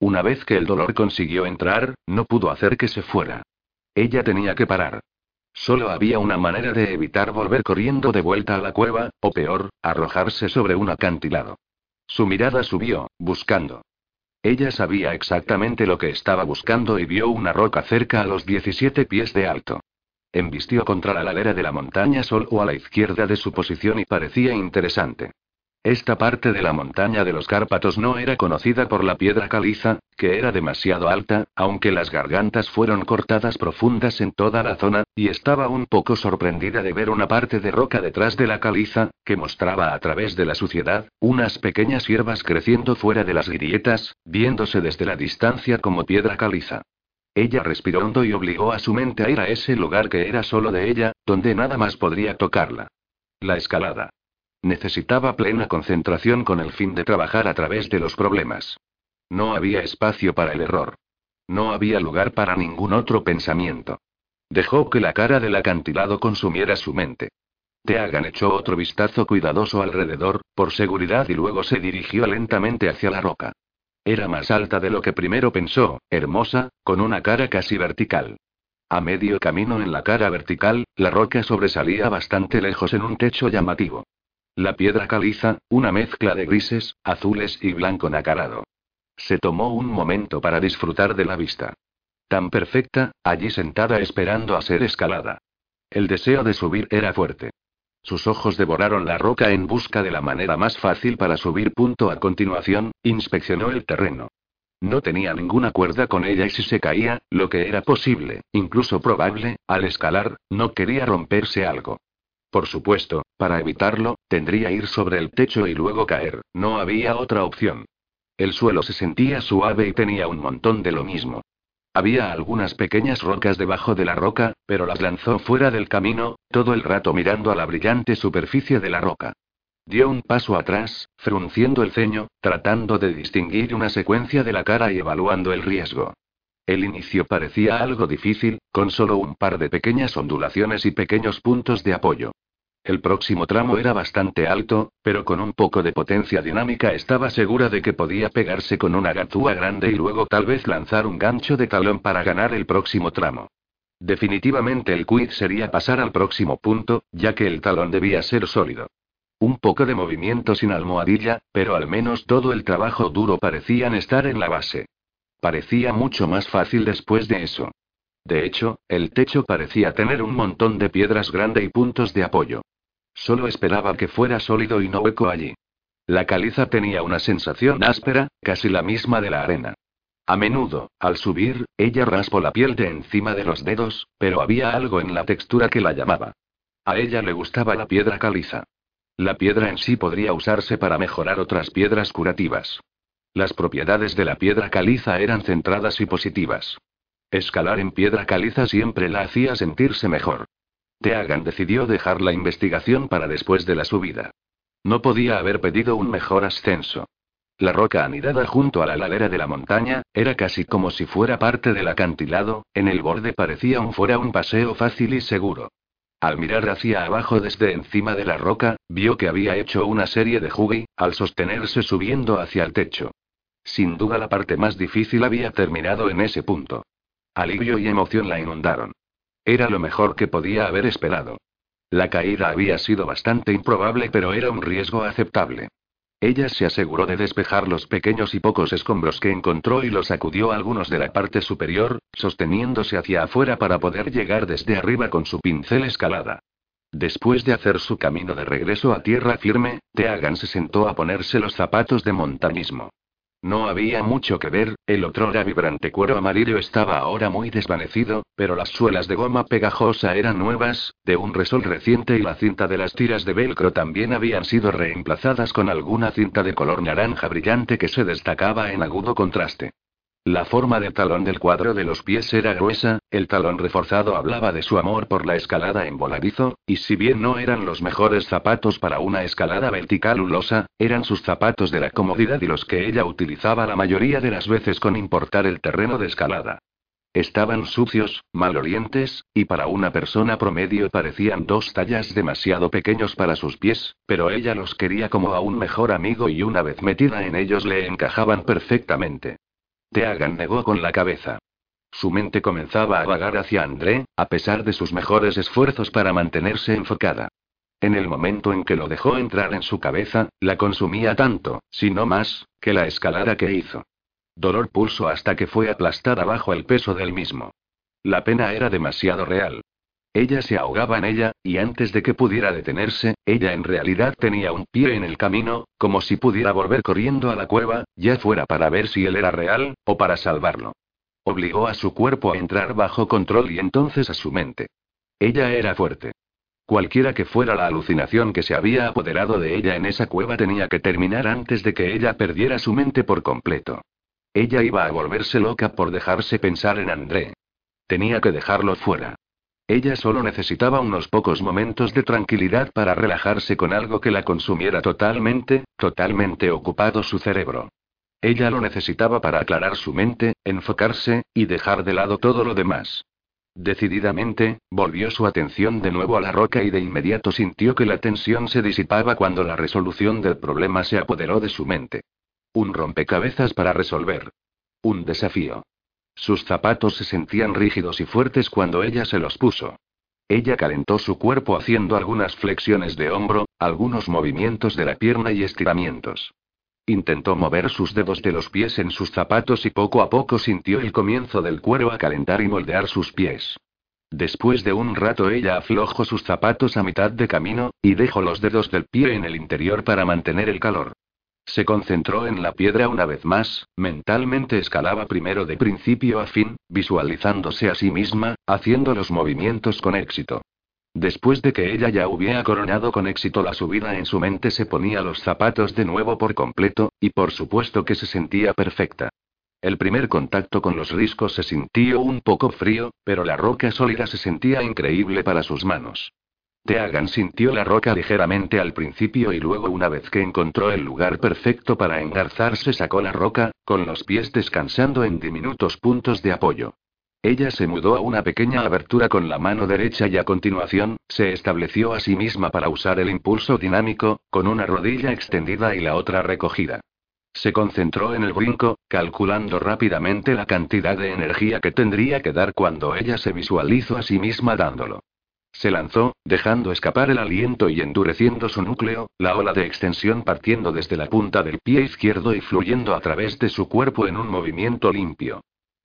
S1: Una vez que el dolor consiguió entrar, no pudo hacer que se fuera. Ella tenía que parar. Solo había una manera de evitar volver corriendo de vuelta a la cueva, o peor, arrojarse sobre un acantilado. Su mirada subió, buscando. Ella sabía exactamente lo que estaba buscando y vio una roca cerca a los 17 pies de alto. Embistió contra la ladera de la montaña solo a la izquierda de su posición y parecía interesante. Esta parte de la montaña de los Cárpatos no era conocida por la piedra caliza, que era demasiado alta, aunque las gargantas fueron cortadas profundas en toda la zona, y estaba un poco sorprendida de ver una parte de roca detrás de la caliza, que mostraba a través de la suciedad, unas pequeñas hierbas creciendo fuera de las grietas, viéndose desde la distancia como piedra caliza. Ella respiró hondo y obligó a su mente a ir a ese lugar que era solo de ella, donde nada más podría tocarla. La escalada. Necesitaba plena concentración con el fin de trabajar a través de los problemas. No había espacio para el error. No había lugar para ningún otro pensamiento. Dejó que la cara del acantilado consumiera su mente. Teagan echó otro vistazo cuidadoso alrededor, por seguridad, y luego se dirigió lentamente hacia la roca. Era más alta de lo que primero pensó, hermosa, con una cara casi vertical. A medio camino en la cara vertical, la roca sobresalía bastante lejos en un techo llamativo. La piedra caliza, una mezcla de grises, azules y blanco nacarado. Se tomó un momento para disfrutar de la vista. Tan perfecta, allí sentada esperando a ser escalada. El deseo de subir era fuerte. Sus ojos devoraron la roca en busca de la manera más fácil para subir. Punto a continuación, inspeccionó el terreno. No tenía ninguna cuerda con ella y si se caía, lo que era posible, incluso probable, al escalar, no quería romperse algo. Por supuesto, para evitarlo, tendría ir sobre el techo y luego caer, no había otra opción. El suelo se sentía suave y tenía un montón de lo mismo. Había algunas pequeñas rocas debajo de la roca, pero las lanzó fuera del camino, todo el rato mirando a la brillante superficie de la roca. Dio un paso atrás, frunciendo el ceño, tratando de distinguir una secuencia de la cara y evaluando el riesgo. El inicio parecía algo difícil, con solo un par de pequeñas ondulaciones y pequeños puntos de apoyo. El próximo tramo era bastante alto, pero con un poco de potencia dinámica estaba segura de que podía pegarse con una gatúa grande y luego tal vez lanzar un gancho de talón para ganar el próximo tramo. Definitivamente el quid sería pasar al próximo punto, ya que el talón debía ser sólido. Un poco de movimiento sin almohadilla, pero al menos todo el trabajo duro parecían estar en la base. Parecía mucho más fácil después de eso. De hecho, el techo parecía tener un montón de piedras grande y puntos de apoyo. Solo esperaba que fuera sólido y no hueco allí. La caliza tenía una sensación áspera, casi la misma de la arena. A menudo, al subir, ella raspó la piel de encima de los dedos, pero había algo en la textura que la llamaba. A ella le gustaba la piedra caliza. La piedra en sí podría usarse para mejorar otras piedras curativas. Las propiedades de la piedra caliza eran centradas y positivas. Escalar en piedra caliza siempre la hacía sentirse mejor. Teagan decidió dejar la investigación para después de la subida. No podía haber pedido un mejor ascenso. La roca anidada junto a la ladera de la montaña, era casi como si fuera parte del acantilado, en el borde parecía un fuera un paseo fácil y seguro. Al mirar hacia abajo desde encima de la roca, vio que había hecho una serie de jugi, al sostenerse subiendo hacia el techo. Sin duda la parte más difícil había terminado en ese punto. Alivio y emoción la inundaron. Era lo mejor que podía haber esperado. La caída había sido bastante improbable, pero era un riesgo aceptable. Ella se aseguró de despejar los pequeños y pocos escombros que encontró y los sacudió algunos de la parte superior, sosteniéndose hacia afuera para poder llegar desde arriba con su pincel escalada. Después de hacer su camino de regreso a tierra firme, Teagan se sentó a ponerse los zapatos de montañismo. No había mucho que ver, el otrora vibrante cuero amarillo estaba ahora muy desvanecido, pero las suelas de goma pegajosa eran nuevas, de un resol reciente y la cinta de las tiras de velcro también habían sido reemplazadas con alguna cinta de color naranja brillante que se destacaba en agudo contraste. La forma del talón del cuadro de los pies era gruesa, el talón reforzado hablaba de su amor por la escalada en voladizo, y si bien no eran los mejores zapatos para una escalada vertical ulosa, eran sus zapatos de la comodidad y los que ella utilizaba la mayoría de las veces con importar el terreno de escalada. Estaban sucios, malolientes, y para una persona promedio parecían dos tallas demasiado pequeños para sus pies, pero ella los quería como a un mejor amigo y una vez metida en ellos le encajaban perfectamente. Teagan negó con la cabeza. Su mente comenzaba a vagar hacia André, a pesar de sus mejores esfuerzos para mantenerse enfocada. En el momento en que lo dejó entrar en su cabeza, la consumía tanto, si no más, que la escalada que hizo. Dolor pulso hasta que fue aplastada bajo el peso del mismo. La pena era demasiado real. Ella se ahogaba en ella, y antes de que pudiera detenerse, ella en realidad tenía un pie en el camino, como si pudiera volver corriendo a la cueva, ya fuera para ver si él era real, o para salvarlo. Obligó a su cuerpo a entrar bajo control y entonces a su mente. Ella era fuerte. Cualquiera que fuera la alucinación que se había apoderado de ella en esa cueva tenía que terminar antes de que ella perdiera su mente por completo. Ella iba a volverse loca por dejarse pensar en André. Tenía que dejarlo fuera. Ella solo necesitaba unos pocos momentos de tranquilidad para relajarse con algo que la consumiera totalmente, totalmente ocupado su cerebro. Ella lo necesitaba para aclarar su mente, enfocarse, y dejar de lado todo lo demás. Decididamente, volvió su atención de nuevo a la roca y de inmediato sintió que la tensión se disipaba cuando la resolución del problema se apoderó de su mente. Un rompecabezas para resolver. Un desafío. Sus zapatos se sentían rígidos y fuertes cuando ella se los puso. Ella calentó su cuerpo haciendo algunas flexiones de hombro, algunos movimientos de la pierna y estiramientos. Intentó mover sus dedos de los pies en sus zapatos y poco a poco sintió el comienzo del cuero a calentar y moldear sus pies. Después de un rato ella aflojó sus zapatos a mitad de camino, y dejó los dedos del pie en el interior para mantener el calor. Se concentró en la piedra una vez más, mentalmente escalaba primero de principio a fin, visualizándose a sí misma, haciendo los movimientos con éxito. Después de que ella ya hubiera coronado con éxito la subida en su mente se ponía los zapatos de nuevo por completo, y por supuesto que se sentía perfecta. El primer contacto con los riscos se sintió un poco frío, pero la roca sólida se sentía increíble para sus manos. Teagan sintió la roca ligeramente al principio y luego una vez que encontró el lugar perfecto para engarzarse sacó la roca, con los pies descansando en diminutos puntos de apoyo. Ella se mudó a una pequeña abertura con la mano derecha y a continuación, se estableció a sí misma para usar el impulso dinámico, con una rodilla extendida y la otra recogida. Se concentró en el brinco, calculando rápidamente la cantidad de energía que tendría que dar cuando ella se visualizó a sí misma dándolo. Se lanzó, dejando escapar el aliento y endureciendo su núcleo, la ola de extensión partiendo desde la punta del pie izquierdo y fluyendo a través de su cuerpo en un movimiento limpio.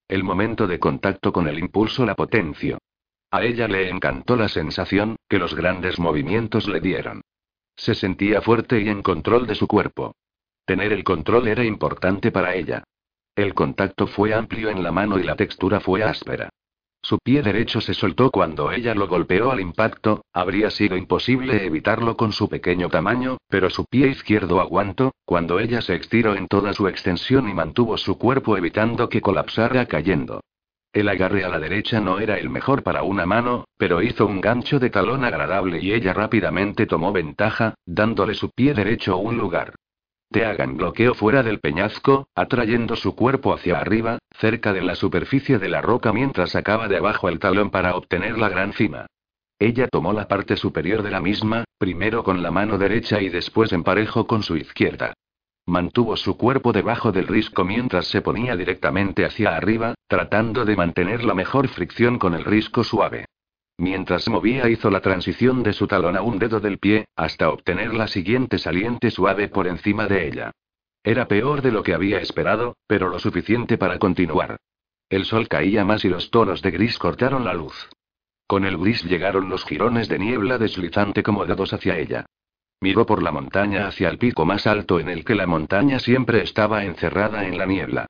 S1: El momento de contacto con el impulso la potenció. A ella le encantó la sensación, que los grandes movimientos le dieron. Se sentía fuerte y en control de su cuerpo. Tener el control era importante para ella. El contacto fue amplio en la mano y la textura fue áspera. Su pie derecho se soltó cuando ella lo golpeó al impacto, habría sido imposible evitarlo con su pequeño tamaño, pero su pie izquierdo aguantó, cuando ella se estiró en toda su extensión y mantuvo su cuerpo evitando que colapsara cayendo. El agarre a la derecha no era el mejor para una mano, pero hizo un gancho de talón agradable y ella rápidamente tomó ventaja, dándole su pie derecho un lugar. Teagan bloqueó fuera del peñasco, atrayendo su cuerpo hacia arriba, cerca de la superficie de la roca mientras sacaba de abajo el talón para obtener la gran cima. Ella tomó la parte superior de la misma, primero con la mano derecha y después en parejo con su izquierda. Mantuvo su cuerpo debajo del risco mientras se ponía directamente hacia arriba, tratando de mantener la mejor fricción con el risco suave. Mientras movía hizo la transición de su talón a un dedo del pie, hasta obtener la siguiente saliente suave por encima de ella. Era peor de lo que había esperado, pero lo suficiente para continuar. El sol caía más y los tonos de gris cortaron la luz. Con el gris llegaron los jirones de niebla deslizante como dedos hacia ella. Miró por la montaña hacia el pico más alto en el que la montaña siempre estaba encerrada en la niebla.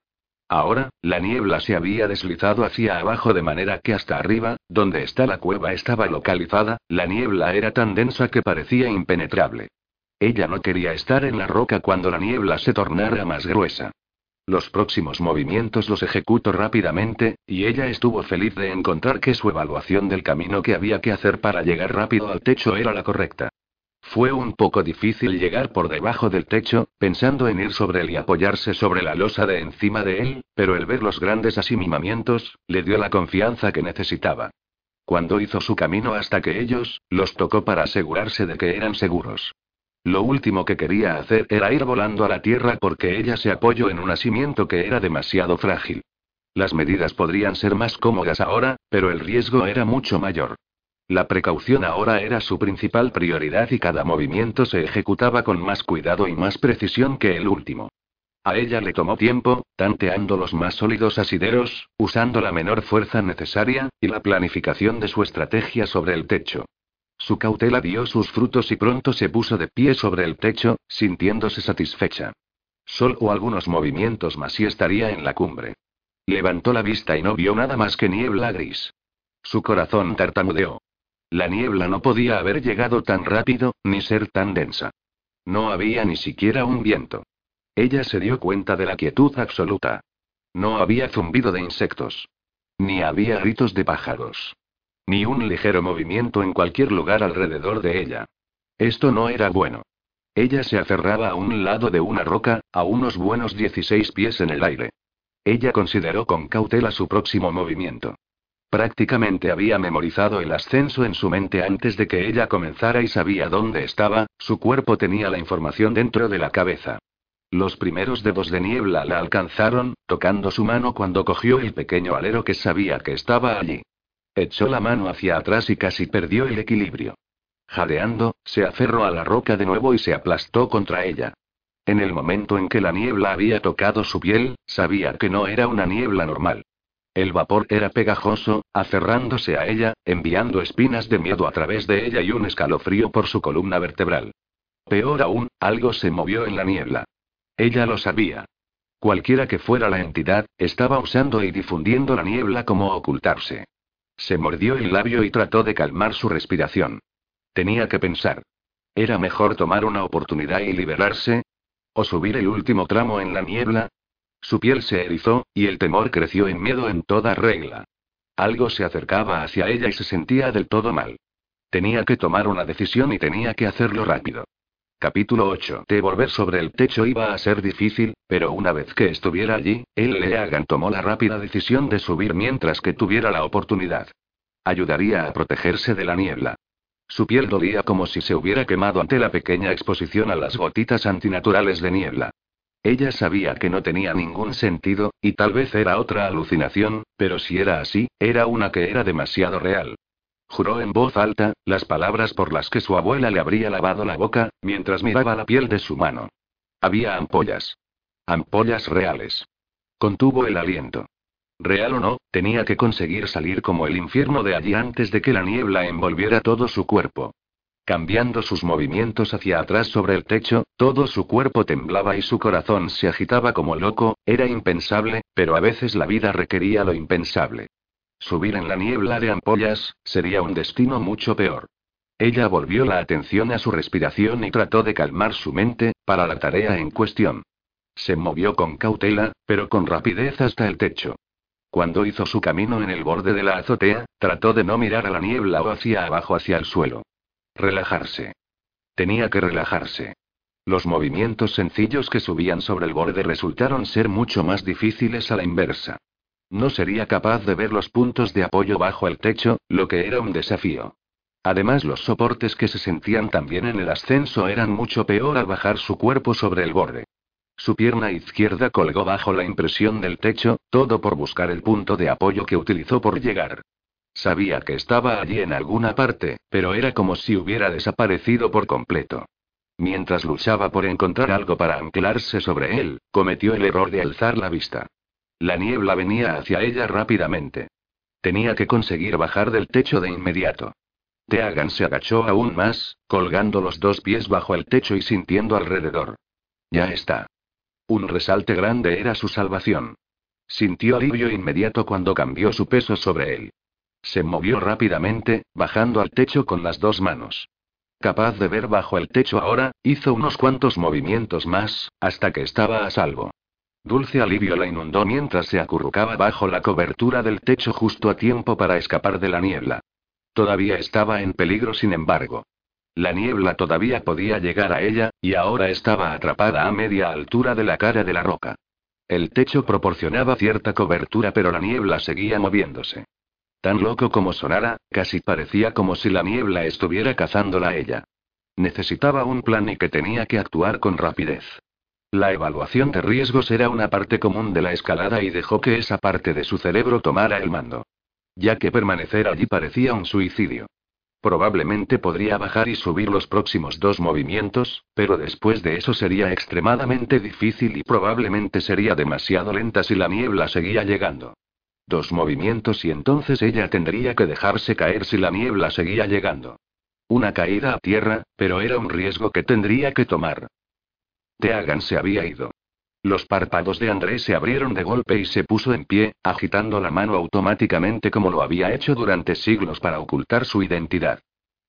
S1: Ahora, la niebla se había deslizado hacia abajo de manera que hasta arriba, donde está la cueva estaba localizada, la niebla era tan densa que parecía impenetrable. Ella no quería estar en la roca cuando la niebla se tornara más gruesa. Los próximos movimientos los ejecutó rápidamente, y ella estuvo feliz de encontrar que su evaluación del camino que había que hacer para llegar rápido al techo era la correcta. Fue un poco difícil llegar por debajo del techo, pensando en ir sobre él y apoyarse sobre la losa de encima de él, pero el ver los grandes asimimamientos, le dio la confianza que necesitaba. Cuando hizo su camino hasta que ellos, los tocó para asegurarse de que eran seguros. Lo último que quería hacer era ir volando a la tierra porque ella se apoyó en un asimiento que era demasiado frágil. Las medidas podrían ser más cómodas ahora, pero el riesgo era mucho mayor. La precaución ahora era su principal prioridad y cada movimiento se ejecutaba con más cuidado y más precisión que el último. A ella le tomó tiempo, tanteando los más sólidos asideros, usando la menor fuerza necesaria, y la planificación de su estrategia sobre el techo. Su cautela dio sus frutos y pronto se puso de pie sobre el techo, sintiéndose satisfecha. Solo algunos movimientos más y estaría en la cumbre. Levantó la vista y no vio nada más que niebla gris. Su corazón tartamudeó. La niebla no podía haber llegado tan rápido, ni ser tan densa. No había ni siquiera un viento. Ella se dio cuenta de la quietud absoluta. No había zumbido de insectos. Ni había gritos de pájaros. Ni un ligero movimiento en cualquier lugar alrededor de ella. Esto no era bueno. Ella se aferraba a un lado de una roca, a unos buenos 16 pies en el aire. Ella consideró con cautela su próximo movimiento. Prácticamente había memorizado el ascenso en su mente antes de que ella comenzara y sabía dónde estaba, su cuerpo tenía la información dentro de la cabeza. Los primeros dedos de niebla la alcanzaron, tocando su mano cuando cogió el pequeño alero que sabía que estaba allí. Echó la mano hacia atrás y casi perdió el equilibrio. Jadeando, se aferró a la roca de nuevo y se aplastó contra ella. En el momento en que la niebla había tocado su piel, sabía que no era una niebla normal. El vapor era pegajoso, aferrándose a ella, enviando espinas de miedo a través de ella y un escalofrío por su columna vertebral. Peor aún, algo se movió en la niebla. Ella lo sabía. Cualquiera que fuera la entidad, estaba usando y difundiendo la niebla como ocultarse. Se mordió el labio y trató de calmar su respiración. Tenía que pensar. ¿Era mejor tomar una oportunidad y liberarse? ¿O subir el último tramo en la niebla? Su piel se erizó, y el temor creció en miedo en toda regla. Algo se acercaba hacia ella y se sentía del todo mal. Tenía que tomar una decisión y tenía que hacerlo rápido. Capítulo 8. De volver sobre el techo iba a ser difícil, pero una vez que estuviera allí, el Leagan tomó la rápida decisión de subir mientras que tuviera la oportunidad. Ayudaría a protegerse de la niebla. Su piel dolía como si se hubiera quemado ante la pequeña exposición a las gotitas antinaturales de niebla. Ella sabía que no tenía ningún sentido, y tal vez era otra alucinación, pero si era así, era una que era demasiado real. Juró en voz alta, las palabras por las que su abuela le habría lavado la boca, mientras miraba la piel de su mano. Había ampollas. Ampollas reales. Contuvo el aliento. Real o no, tenía que conseguir salir como el infierno de allí antes de que la niebla envolviera todo su cuerpo. Cambiando sus movimientos hacia atrás sobre el techo, todo su cuerpo temblaba y su corazón se agitaba como loco, era impensable, pero a veces la vida requería lo impensable. Subir en la niebla de ampollas, sería un destino mucho peor. Ella volvió la atención a su respiración y trató de calmar su mente, para la tarea en cuestión. Se movió con cautela, pero con rapidez hasta el techo. Cuando hizo su camino en el borde de la azotea, trató de no mirar a la niebla o hacia abajo hacia el suelo. Relajarse. Tenía que relajarse. Los movimientos sencillos que subían sobre el borde resultaron ser mucho más difíciles a la inversa. No sería capaz de ver los puntos de apoyo bajo el techo, lo que era un desafío. Además, los soportes que se sentían también en el ascenso eran mucho peor al bajar su cuerpo sobre el borde. Su pierna izquierda colgó bajo la impresión del techo, todo por buscar el punto de apoyo que utilizó por llegar. Sabía que estaba allí en alguna parte, pero era como si hubiera desaparecido por completo. Mientras luchaba por encontrar algo para anclarse sobre él, cometió el error de alzar la vista. La niebla venía hacia ella rápidamente. Tenía que conseguir bajar del techo de inmediato. Teagan se agachó aún más, colgando los dos pies bajo el techo y sintiendo alrededor. Ya está. Un resalte grande era su salvación. Sintió alivio inmediato cuando cambió su peso sobre él. Se movió rápidamente, bajando al techo con las dos manos. Capaz de ver bajo el techo ahora, hizo unos cuantos movimientos más, hasta que estaba a salvo. Dulce alivio la inundó mientras se acurrucaba bajo la cobertura del techo justo a tiempo para escapar de la niebla. Todavía estaba en peligro, sin embargo. La niebla todavía podía llegar a ella, y ahora estaba atrapada a media altura de la cara de la roca. El techo proporcionaba cierta cobertura, pero la niebla seguía moviéndose. Tan loco como sonara, casi parecía como si la niebla estuviera cazándola a ella. Necesitaba un plan y que tenía que actuar con rapidez. La evaluación de riesgos era una parte común de la escalada y dejó que esa parte de su cerebro tomara el mando. Ya que permanecer allí parecía un suicidio. Probablemente podría bajar y subir los próximos dos movimientos, pero después de eso sería extremadamente difícil y probablemente sería demasiado lenta si la niebla seguía llegando. Dos movimientos y entonces ella tendría que dejarse caer si la niebla seguía llegando. Una caída a tierra, pero era un riesgo que tendría que tomar. Teagan se había ido. Los párpados de Andrés se abrieron de golpe y se puso en pie, agitando la mano automáticamente como lo había hecho durante siglos para ocultar su identidad.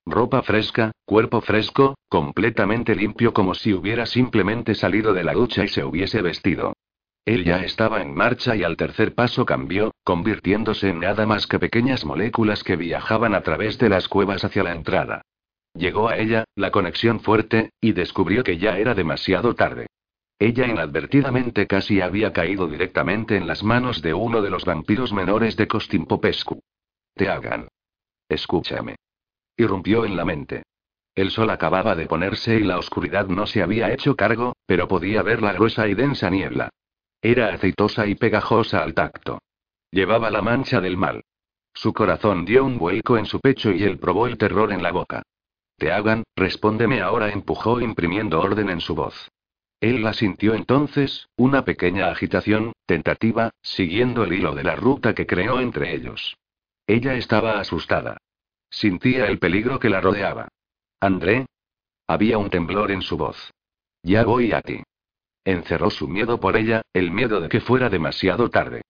S1: Ropa fresca, cuerpo fresco, completamente limpio como si hubiera simplemente salido de la ducha y se hubiese vestido. Él ya estaba en marcha y al tercer paso cambió, convirtiéndose en nada más que pequeñas moléculas que viajaban a través de las cuevas hacia la entrada. Llegó a ella, la conexión fuerte, y descubrió que ya era demasiado tarde. Ella inadvertidamente casi había caído directamente en las manos de uno de los vampiros menores de Costimpopescu. Te hagan. Escúchame. Irrumpió en la mente. El sol acababa de ponerse y la oscuridad no se había hecho cargo, pero podía ver la gruesa y densa niebla. Era aceitosa y pegajosa al tacto. Llevaba la mancha del mal. Su corazón dio un vuelco en su pecho y él probó el terror en la boca. Te hagan, respóndeme ahora, empujó imprimiendo orden en su voz. Él la sintió entonces, una pequeña agitación, tentativa, siguiendo el hilo de la ruta que creó entre ellos. Ella estaba asustada. Sintía el peligro que la rodeaba. André. Había un temblor en su voz. Ya voy a ti. Encerró su miedo por ella, el miedo de que fuera demasiado tarde.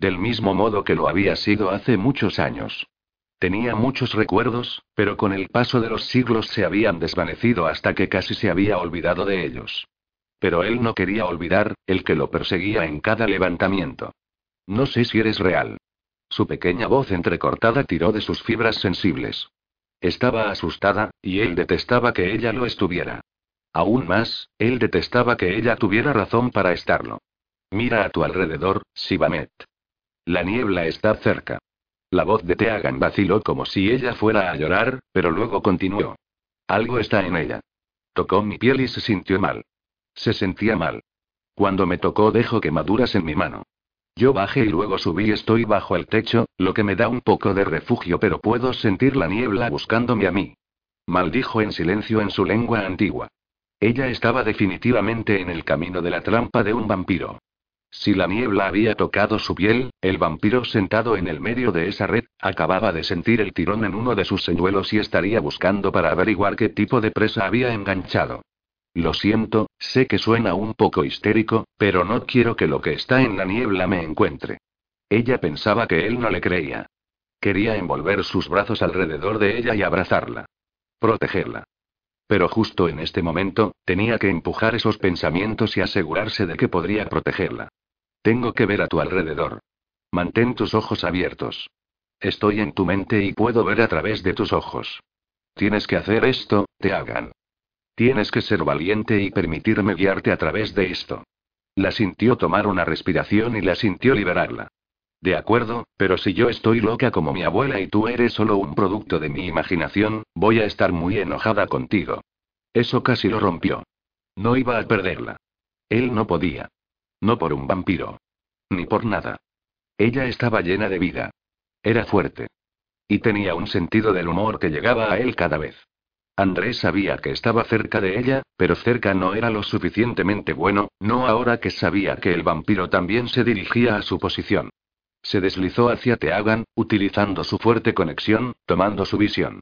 S1: Del mismo modo que lo había sido hace muchos años. Tenía muchos recuerdos, pero con el paso de los siglos se habían desvanecido hasta que casi se había olvidado de ellos. Pero él no quería olvidar, el que lo perseguía en cada levantamiento. No sé si eres real. Su pequeña voz entrecortada tiró de sus fibras sensibles. Estaba asustada, y él detestaba que ella lo estuviera. Aún más, él detestaba que ella tuviera razón para estarlo. Mira a tu alrededor, Sibamet. La niebla está cerca. La voz de Teagan vaciló como si ella fuera a llorar, pero luego continuó. Algo está en ella. Tocó mi piel y se sintió mal. Se sentía mal. Cuando me tocó dejó quemaduras en mi mano. Yo bajé y luego subí y estoy bajo el techo, lo que me da un poco de refugio, pero puedo sentir la niebla buscándome a mí. Maldijo en silencio en su lengua antigua. Ella estaba definitivamente en el camino de la trampa de un vampiro. Si la niebla había tocado su piel, el vampiro sentado en el medio de esa red, acababa de sentir el tirón en uno de sus señuelos y estaría buscando para averiguar qué tipo de presa había enganchado. Lo siento, sé que suena un poco histérico, pero no quiero que lo que está en la niebla me encuentre. Ella pensaba que él no le creía. Quería envolver sus brazos alrededor de ella y abrazarla. Protegerla. Pero justo en este momento, tenía que empujar esos pensamientos y asegurarse de que podría protegerla. Tengo que ver a tu alrededor. Mantén tus ojos abiertos. Estoy en tu mente y puedo ver a través de tus ojos. Tienes que hacer esto, te hagan. Tienes que ser valiente y permitirme guiarte a través de esto. La sintió tomar una respiración y la sintió liberarla. De acuerdo, pero si yo estoy loca como mi abuela y tú eres solo un producto de mi imaginación, voy a estar muy enojada contigo. Eso casi lo rompió. No iba a perderla. Él no podía. No por un vampiro. Ni por nada. Ella estaba llena de vida. Era fuerte. Y tenía un sentido del humor que llegaba a él cada vez. Andrés sabía que estaba cerca de ella, pero cerca no era lo suficientemente bueno, no ahora que sabía que el vampiro también se dirigía a su posición. Se deslizó hacia Teagan, utilizando su fuerte conexión, tomando su visión.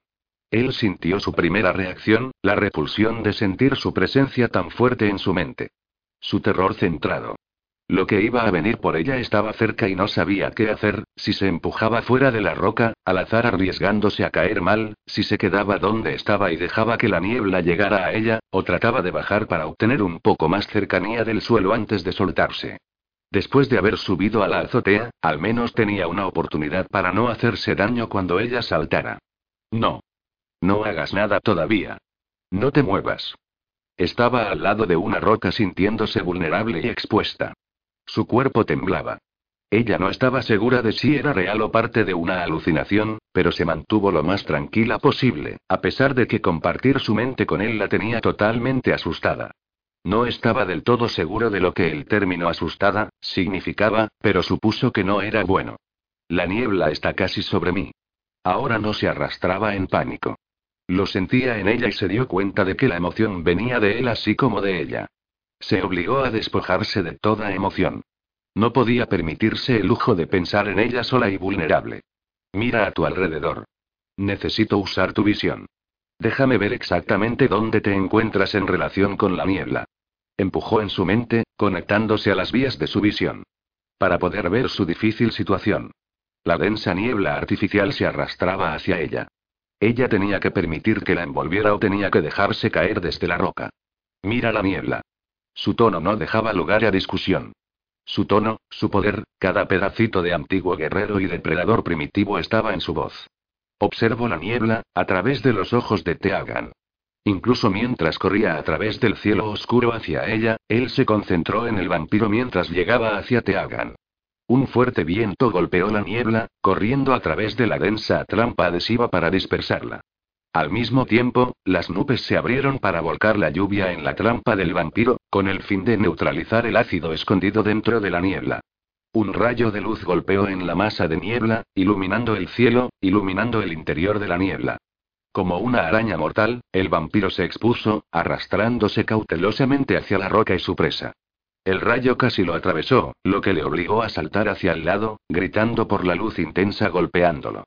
S1: Él sintió su primera reacción, la repulsión de sentir su presencia tan fuerte en su mente. Su terror centrado. Lo que iba a venir por ella estaba cerca y no sabía qué hacer, si se empujaba fuera de la roca, al azar arriesgándose a caer mal, si se quedaba donde estaba y dejaba que la niebla llegara a ella, o trataba de bajar para obtener un poco más cercanía del suelo antes de soltarse. Después de haber subido a la azotea, al menos tenía una oportunidad para no hacerse daño cuando ella saltara. No. No hagas nada todavía. No te muevas. Estaba al lado de una roca sintiéndose vulnerable y expuesta. Su cuerpo temblaba. Ella no estaba segura de si era real o parte de una alucinación, pero se mantuvo lo más tranquila posible, a pesar de que compartir su mente con él la tenía totalmente asustada. No estaba del todo seguro de lo que el término asustada significaba, pero supuso que no era bueno. La niebla está casi sobre mí. Ahora no se arrastraba en pánico. Lo sentía en ella y se dio cuenta de que la emoción venía de él así como de ella. Se obligó a despojarse de toda emoción. No podía permitirse el lujo de pensar en ella sola y vulnerable. Mira a tu alrededor. Necesito usar tu visión. Déjame ver exactamente dónde te encuentras en relación con la niebla. Empujó en su mente, conectándose a las vías de su visión. Para poder ver su difícil situación. La densa niebla artificial se arrastraba hacia ella. Ella tenía que permitir que la envolviera o tenía que dejarse caer desde la roca. Mira la niebla. Su tono no dejaba lugar a discusión. Su tono, su poder, cada pedacito de antiguo guerrero y depredador primitivo estaba en su voz. Observo la niebla, a través de los ojos de Teagan. Incluso mientras corría a través del cielo oscuro hacia ella, él se concentró en el vampiro mientras llegaba hacia Teagan. Un fuerte viento golpeó la niebla, corriendo a través de la densa trampa adhesiva para dispersarla. Al mismo tiempo, las nubes se abrieron para volcar la lluvia en la trampa del vampiro, con el fin de neutralizar el ácido escondido dentro de la niebla. Un rayo de luz golpeó en la masa de niebla, iluminando el cielo, iluminando el interior de la niebla. Como una araña mortal, el vampiro se expuso, arrastrándose cautelosamente hacia la roca y su presa. El rayo casi lo atravesó, lo que le obligó a saltar hacia el lado, gritando por la luz intensa golpeándolo.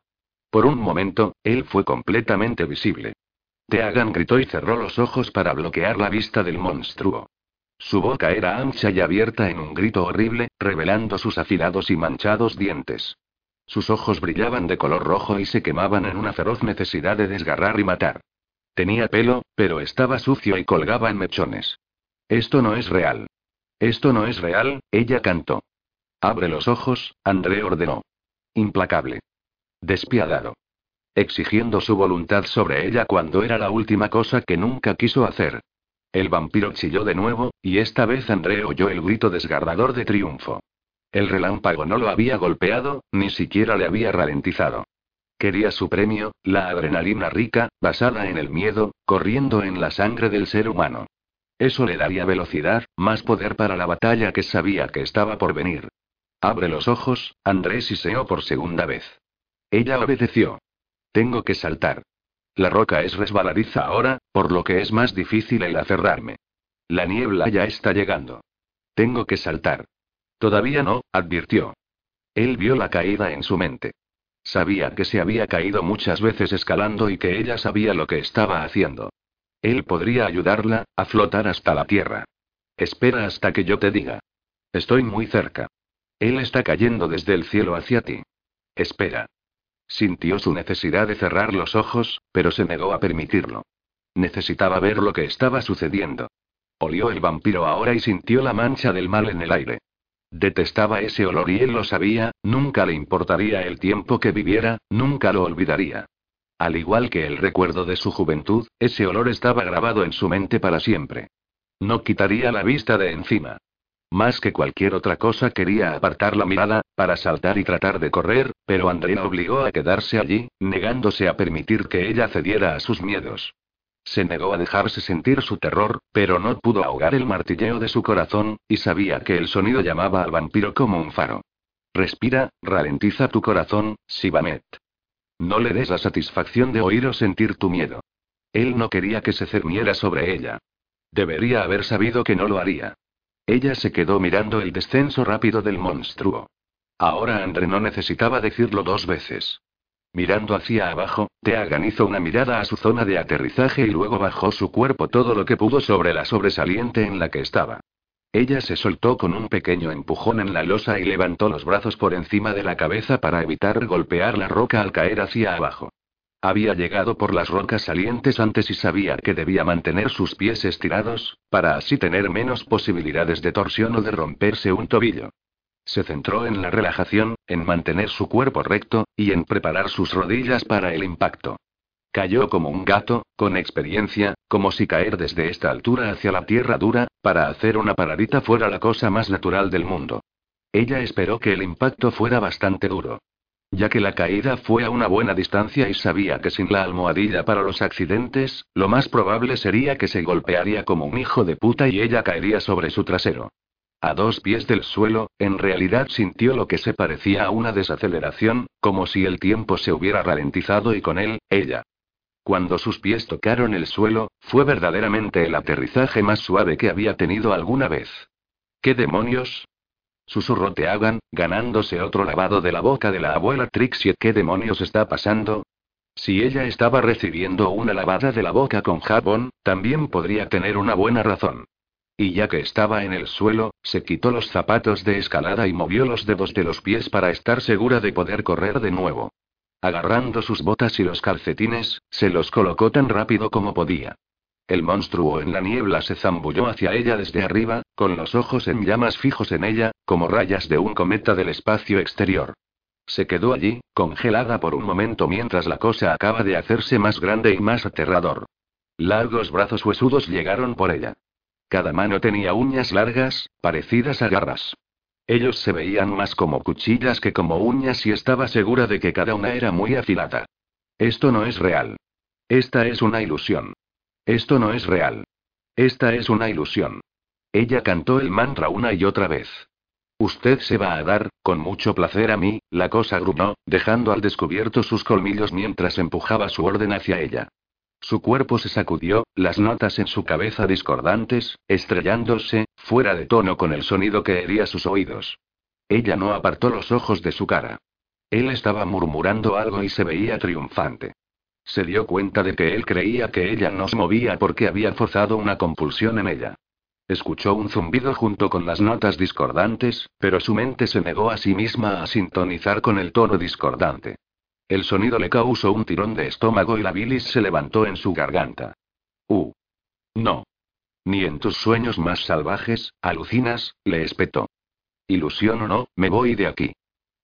S1: Por un momento, él fue completamente visible. Teagan gritó y cerró los ojos para bloquear la vista del monstruo. Su boca era ancha y abierta en un grito horrible, revelando sus afilados y manchados dientes. Sus ojos brillaban de color rojo y se quemaban en una feroz necesidad de desgarrar y matar. Tenía pelo, pero estaba sucio y colgaba en mechones. Esto no es real. Esto no es real, ella cantó. Abre los ojos, André ordenó. Implacable. Despiadado. Exigiendo su voluntad sobre ella cuando era la última cosa que nunca quiso hacer. El vampiro chilló de nuevo, y esta vez André oyó el grito desgarrador de triunfo. El relámpago no lo había golpeado, ni siquiera le había ralentizado. Quería su premio, la adrenalina rica, basada en el miedo, corriendo en la sangre del ser humano. Eso le daría velocidad, más poder para la batalla que sabía que estaba por venir. Abre los ojos, Andrés siseó por segunda vez. Ella obedeció. Tengo que saltar. La roca es resbaladiza ahora, por lo que es más difícil el aferrarme. La niebla ya está llegando. Tengo que saltar. Todavía no, advirtió. Él vio la caída en su mente. Sabía que se había caído muchas veces escalando y que ella sabía lo que estaba haciendo. Él podría ayudarla, a flotar hasta la tierra. Espera hasta que yo te diga. Estoy muy cerca. Él está cayendo desde el cielo hacia ti. Espera. Sintió su necesidad de cerrar los ojos, pero se negó a permitirlo. Necesitaba ver lo que estaba sucediendo. Olió el vampiro ahora y sintió la mancha del mal en el aire. Detestaba ese olor y él lo sabía, nunca le importaría el tiempo que viviera, nunca lo olvidaría. Al igual que el recuerdo de su juventud, ese olor estaba grabado en su mente para siempre. No quitaría la vista de encima. Más que cualquier otra cosa quería apartar la mirada, para saltar y tratar de correr, pero Andrea obligó a quedarse allí, negándose a permitir que ella cediera a sus miedos. Se negó a dejarse sentir su terror, pero no pudo ahogar el martilleo de su corazón, y sabía que el sonido llamaba al vampiro como un faro. Respira, ralentiza tu corazón, Sibamet. No le des la satisfacción de oír o sentir tu miedo. Él no quería que se cerniera sobre ella. Debería haber sabido que no lo haría. Ella se quedó mirando el descenso rápido del monstruo. Ahora André no necesitaba decirlo dos veces. Mirando hacia abajo, Teagan hizo una mirada a su zona de aterrizaje y luego bajó su cuerpo todo lo que pudo sobre la sobresaliente en la que estaba. Ella se soltó con un pequeño empujón en la losa y levantó los brazos por encima de la cabeza para evitar golpear la roca al caer hacia abajo. Había llegado por las rocas salientes antes y sabía que debía mantener sus pies estirados, para así tener menos posibilidades de torsión o de romperse un tobillo. Se centró en la relajación, en mantener su cuerpo recto, y en preparar sus rodillas para el impacto. Cayó como un gato, con experiencia, como si caer desde esta altura hacia la tierra dura, para hacer una paradita fuera la cosa más natural del mundo. Ella esperó que el impacto fuera bastante duro. Ya que la caída fue a una buena distancia y sabía que sin la almohadilla para los accidentes, lo más probable sería que se golpearía como un hijo de puta y ella caería sobre su trasero. A dos pies del suelo, en realidad sintió lo que se parecía a una desaceleración, como si el tiempo se hubiera ralentizado y con él, ella. Cuando sus pies tocaron el suelo, fue verdaderamente el aterrizaje más suave que había tenido alguna vez. ¿Qué demonios? Susurró Teagan, ganándose otro lavado de la boca de la abuela Trixie. ¿Qué demonios está pasando? Si ella estaba recibiendo una lavada de la boca con jabón, también podría tener una buena razón. Y ya que estaba en el suelo, se quitó los zapatos de escalada y movió los dedos de los pies para estar segura de poder correr de nuevo. Agarrando sus botas y los calcetines, se los colocó tan rápido como podía. El monstruo en la niebla se zambulló hacia ella desde arriba, con los ojos en llamas fijos en ella, como rayas de un cometa del espacio exterior. Se quedó allí, congelada por un momento mientras la cosa acaba de hacerse más grande y más aterrador. Largos brazos huesudos llegaron por ella. Cada mano tenía uñas largas, parecidas a garras. Ellos se veían más como cuchillas que como uñas y estaba segura de que cada una era muy afilada. Esto no es real. Esta es una ilusión. Esto no es real. Esta es una ilusión. Ella cantó el mantra una y otra vez. Usted se va a dar, con mucho placer a mí, la cosa gruñó, dejando al descubierto sus colmillos mientras empujaba su orden hacia ella. Su cuerpo se sacudió, las notas en su cabeza discordantes, estrellándose, fuera de tono con el sonido que hería sus oídos. Ella no apartó los ojos de su cara. Él estaba murmurando algo y se veía triunfante. Se dio cuenta de que él creía que ella no se movía porque había forzado una compulsión en ella. Escuchó un zumbido junto con las notas discordantes, pero su mente se negó a sí misma a sintonizar con el tono discordante. El sonido le causó un tirón de estómago y la bilis se levantó en su garganta. Uh. No. Ni en tus sueños más salvajes, alucinas, le espetó. Ilusión o no, me voy de aquí.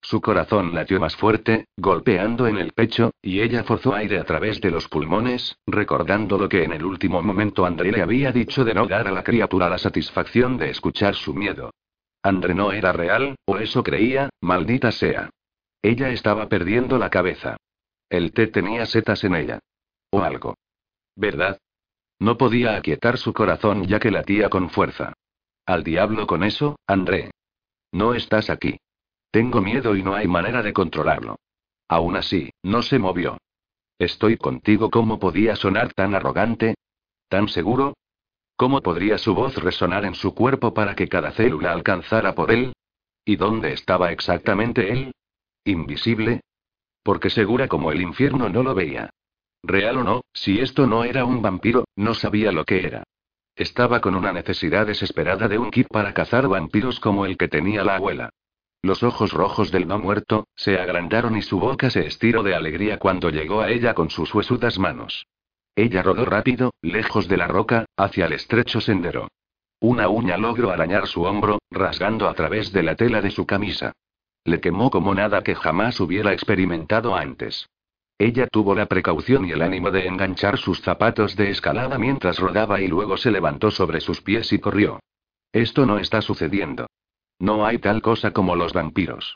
S1: Su corazón latió más fuerte, golpeando en el pecho, y ella forzó aire a través de los pulmones, recordando lo que en el último momento André le había dicho de no dar a la criatura la satisfacción de escuchar su miedo. André no era real, o eso creía, maldita sea. Ella estaba perdiendo la cabeza. El té tenía setas en ella. O algo. ¿Verdad? No podía aquietar su corazón ya que latía con fuerza. Al diablo con eso, André. No estás aquí. Tengo miedo y no hay manera de controlarlo. Aún así, no se movió. Estoy contigo. ¿Cómo podía sonar tan arrogante? ¿Tan seguro? ¿Cómo podría su voz resonar en su cuerpo para que cada célula alcanzara por él? ¿Y dónde estaba exactamente él? ¿Invisible? Porque segura como el infierno no lo veía. Real o no, si esto no era un vampiro, no sabía lo que era. Estaba con una necesidad desesperada de un kit para cazar vampiros como el que tenía la abuela. Los ojos rojos del no muerto, se agrandaron y su boca se estiró de alegría cuando llegó a ella con sus huesudas manos. Ella rodó rápido, lejos de la roca, hacia el estrecho sendero. Una uña logró arañar su hombro, rasgando a través de la tela de su camisa. Le quemó como nada que jamás hubiera experimentado antes. Ella tuvo la precaución y el ánimo de enganchar sus zapatos de escalada mientras rodaba y luego se levantó sobre sus pies y corrió. Esto no está sucediendo. No hay tal cosa como los vampiros.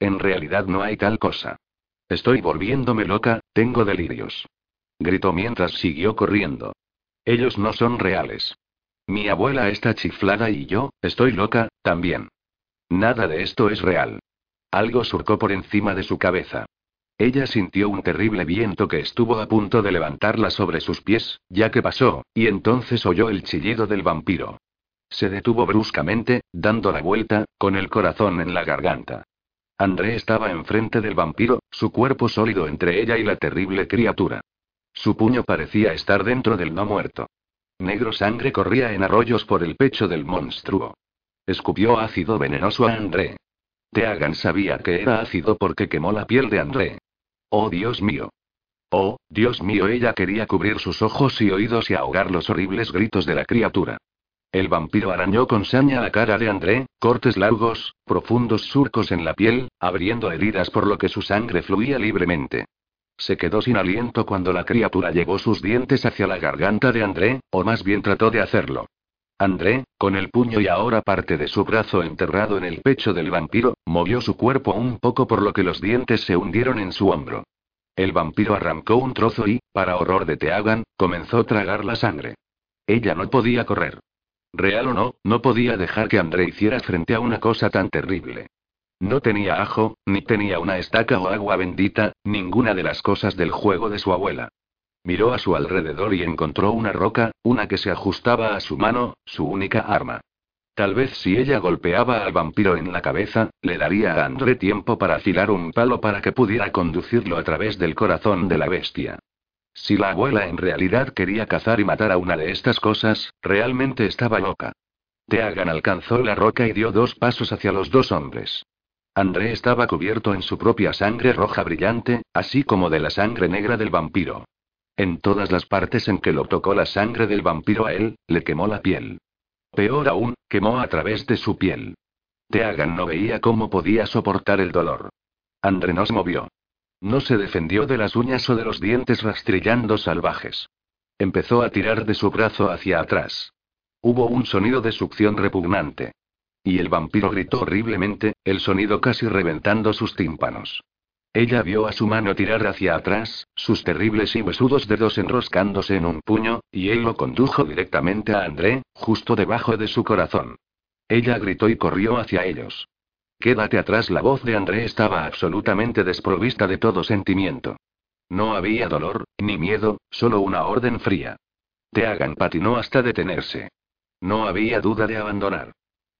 S1: En realidad no hay tal cosa. Estoy volviéndome loca, tengo delirios. Gritó mientras siguió corriendo. Ellos no son reales. Mi abuela está chiflada y yo, estoy loca, también. Nada de esto es real. Algo surcó por encima de su cabeza. Ella sintió un terrible viento que estuvo a punto de levantarla sobre sus pies, ya que pasó, y entonces oyó el chillido del vampiro. Se detuvo bruscamente, dando la vuelta, con el corazón en la garganta. André estaba enfrente del vampiro, su cuerpo sólido entre ella y la terrible criatura. Su puño parecía estar dentro del no muerto. Negro sangre corría en arroyos por el pecho del monstruo. Escupió ácido venenoso a André. Teagan sabía que era ácido porque quemó la piel de André. Oh Dios mío. Oh, Dios mío, ella quería cubrir sus ojos y oídos y ahogar los horribles gritos de la criatura. El vampiro arañó con saña la cara de André, cortes largos, profundos surcos en la piel, abriendo heridas por lo que su sangre fluía libremente. Se quedó sin aliento cuando la criatura llevó sus dientes hacia la garganta de André, o más bien trató de hacerlo. André, con el puño y ahora parte de su brazo enterrado en el pecho del vampiro, movió su cuerpo un poco por lo que los dientes se hundieron en su hombro. El vampiro arrancó un trozo y, para horror de Teagan, comenzó a tragar la sangre. Ella no podía correr. Real o no, no podía dejar que André hiciera frente a una cosa tan terrible. No tenía ajo, ni tenía una estaca o agua bendita, ninguna de las cosas del juego de su abuela. Miró a su alrededor y encontró una roca, una que se ajustaba a su mano, su única arma. Tal vez si ella golpeaba al vampiro en la cabeza, le daría a André tiempo para afilar un palo para que pudiera conducirlo a través del corazón de la bestia. Si la abuela en realidad quería cazar y matar a una de estas cosas, realmente estaba loca. Teagan alcanzó la roca y dio dos pasos hacia los dos hombres. André estaba cubierto en su propia sangre roja brillante, así como de la sangre negra del vampiro. En todas las partes en que lo tocó la sangre del vampiro a él, le quemó la piel. Peor aún, quemó a través de su piel. Teagan no veía cómo podía soportar el dolor. André no se movió. No se defendió de las uñas o de los dientes rastrillando salvajes. Empezó a tirar de su brazo hacia atrás. Hubo un sonido de succión repugnante. Y el vampiro gritó horriblemente, el sonido casi reventando sus tímpanos. Ella vio a su mano tirar hacia atrás, sus terribles y huesudos dedos enroscándose en un puño, y él lo condujo directamente a André, justo debajo de su corazón. Ella gritó y corrió hacia ellos. Quédate atrás. La voz de André estaba absolutamente desprovista de todo sentimiento. No había dolor, ni miedo, solo una orden fría. Teagan patinó hasta detenerse. No había duda de abandonar.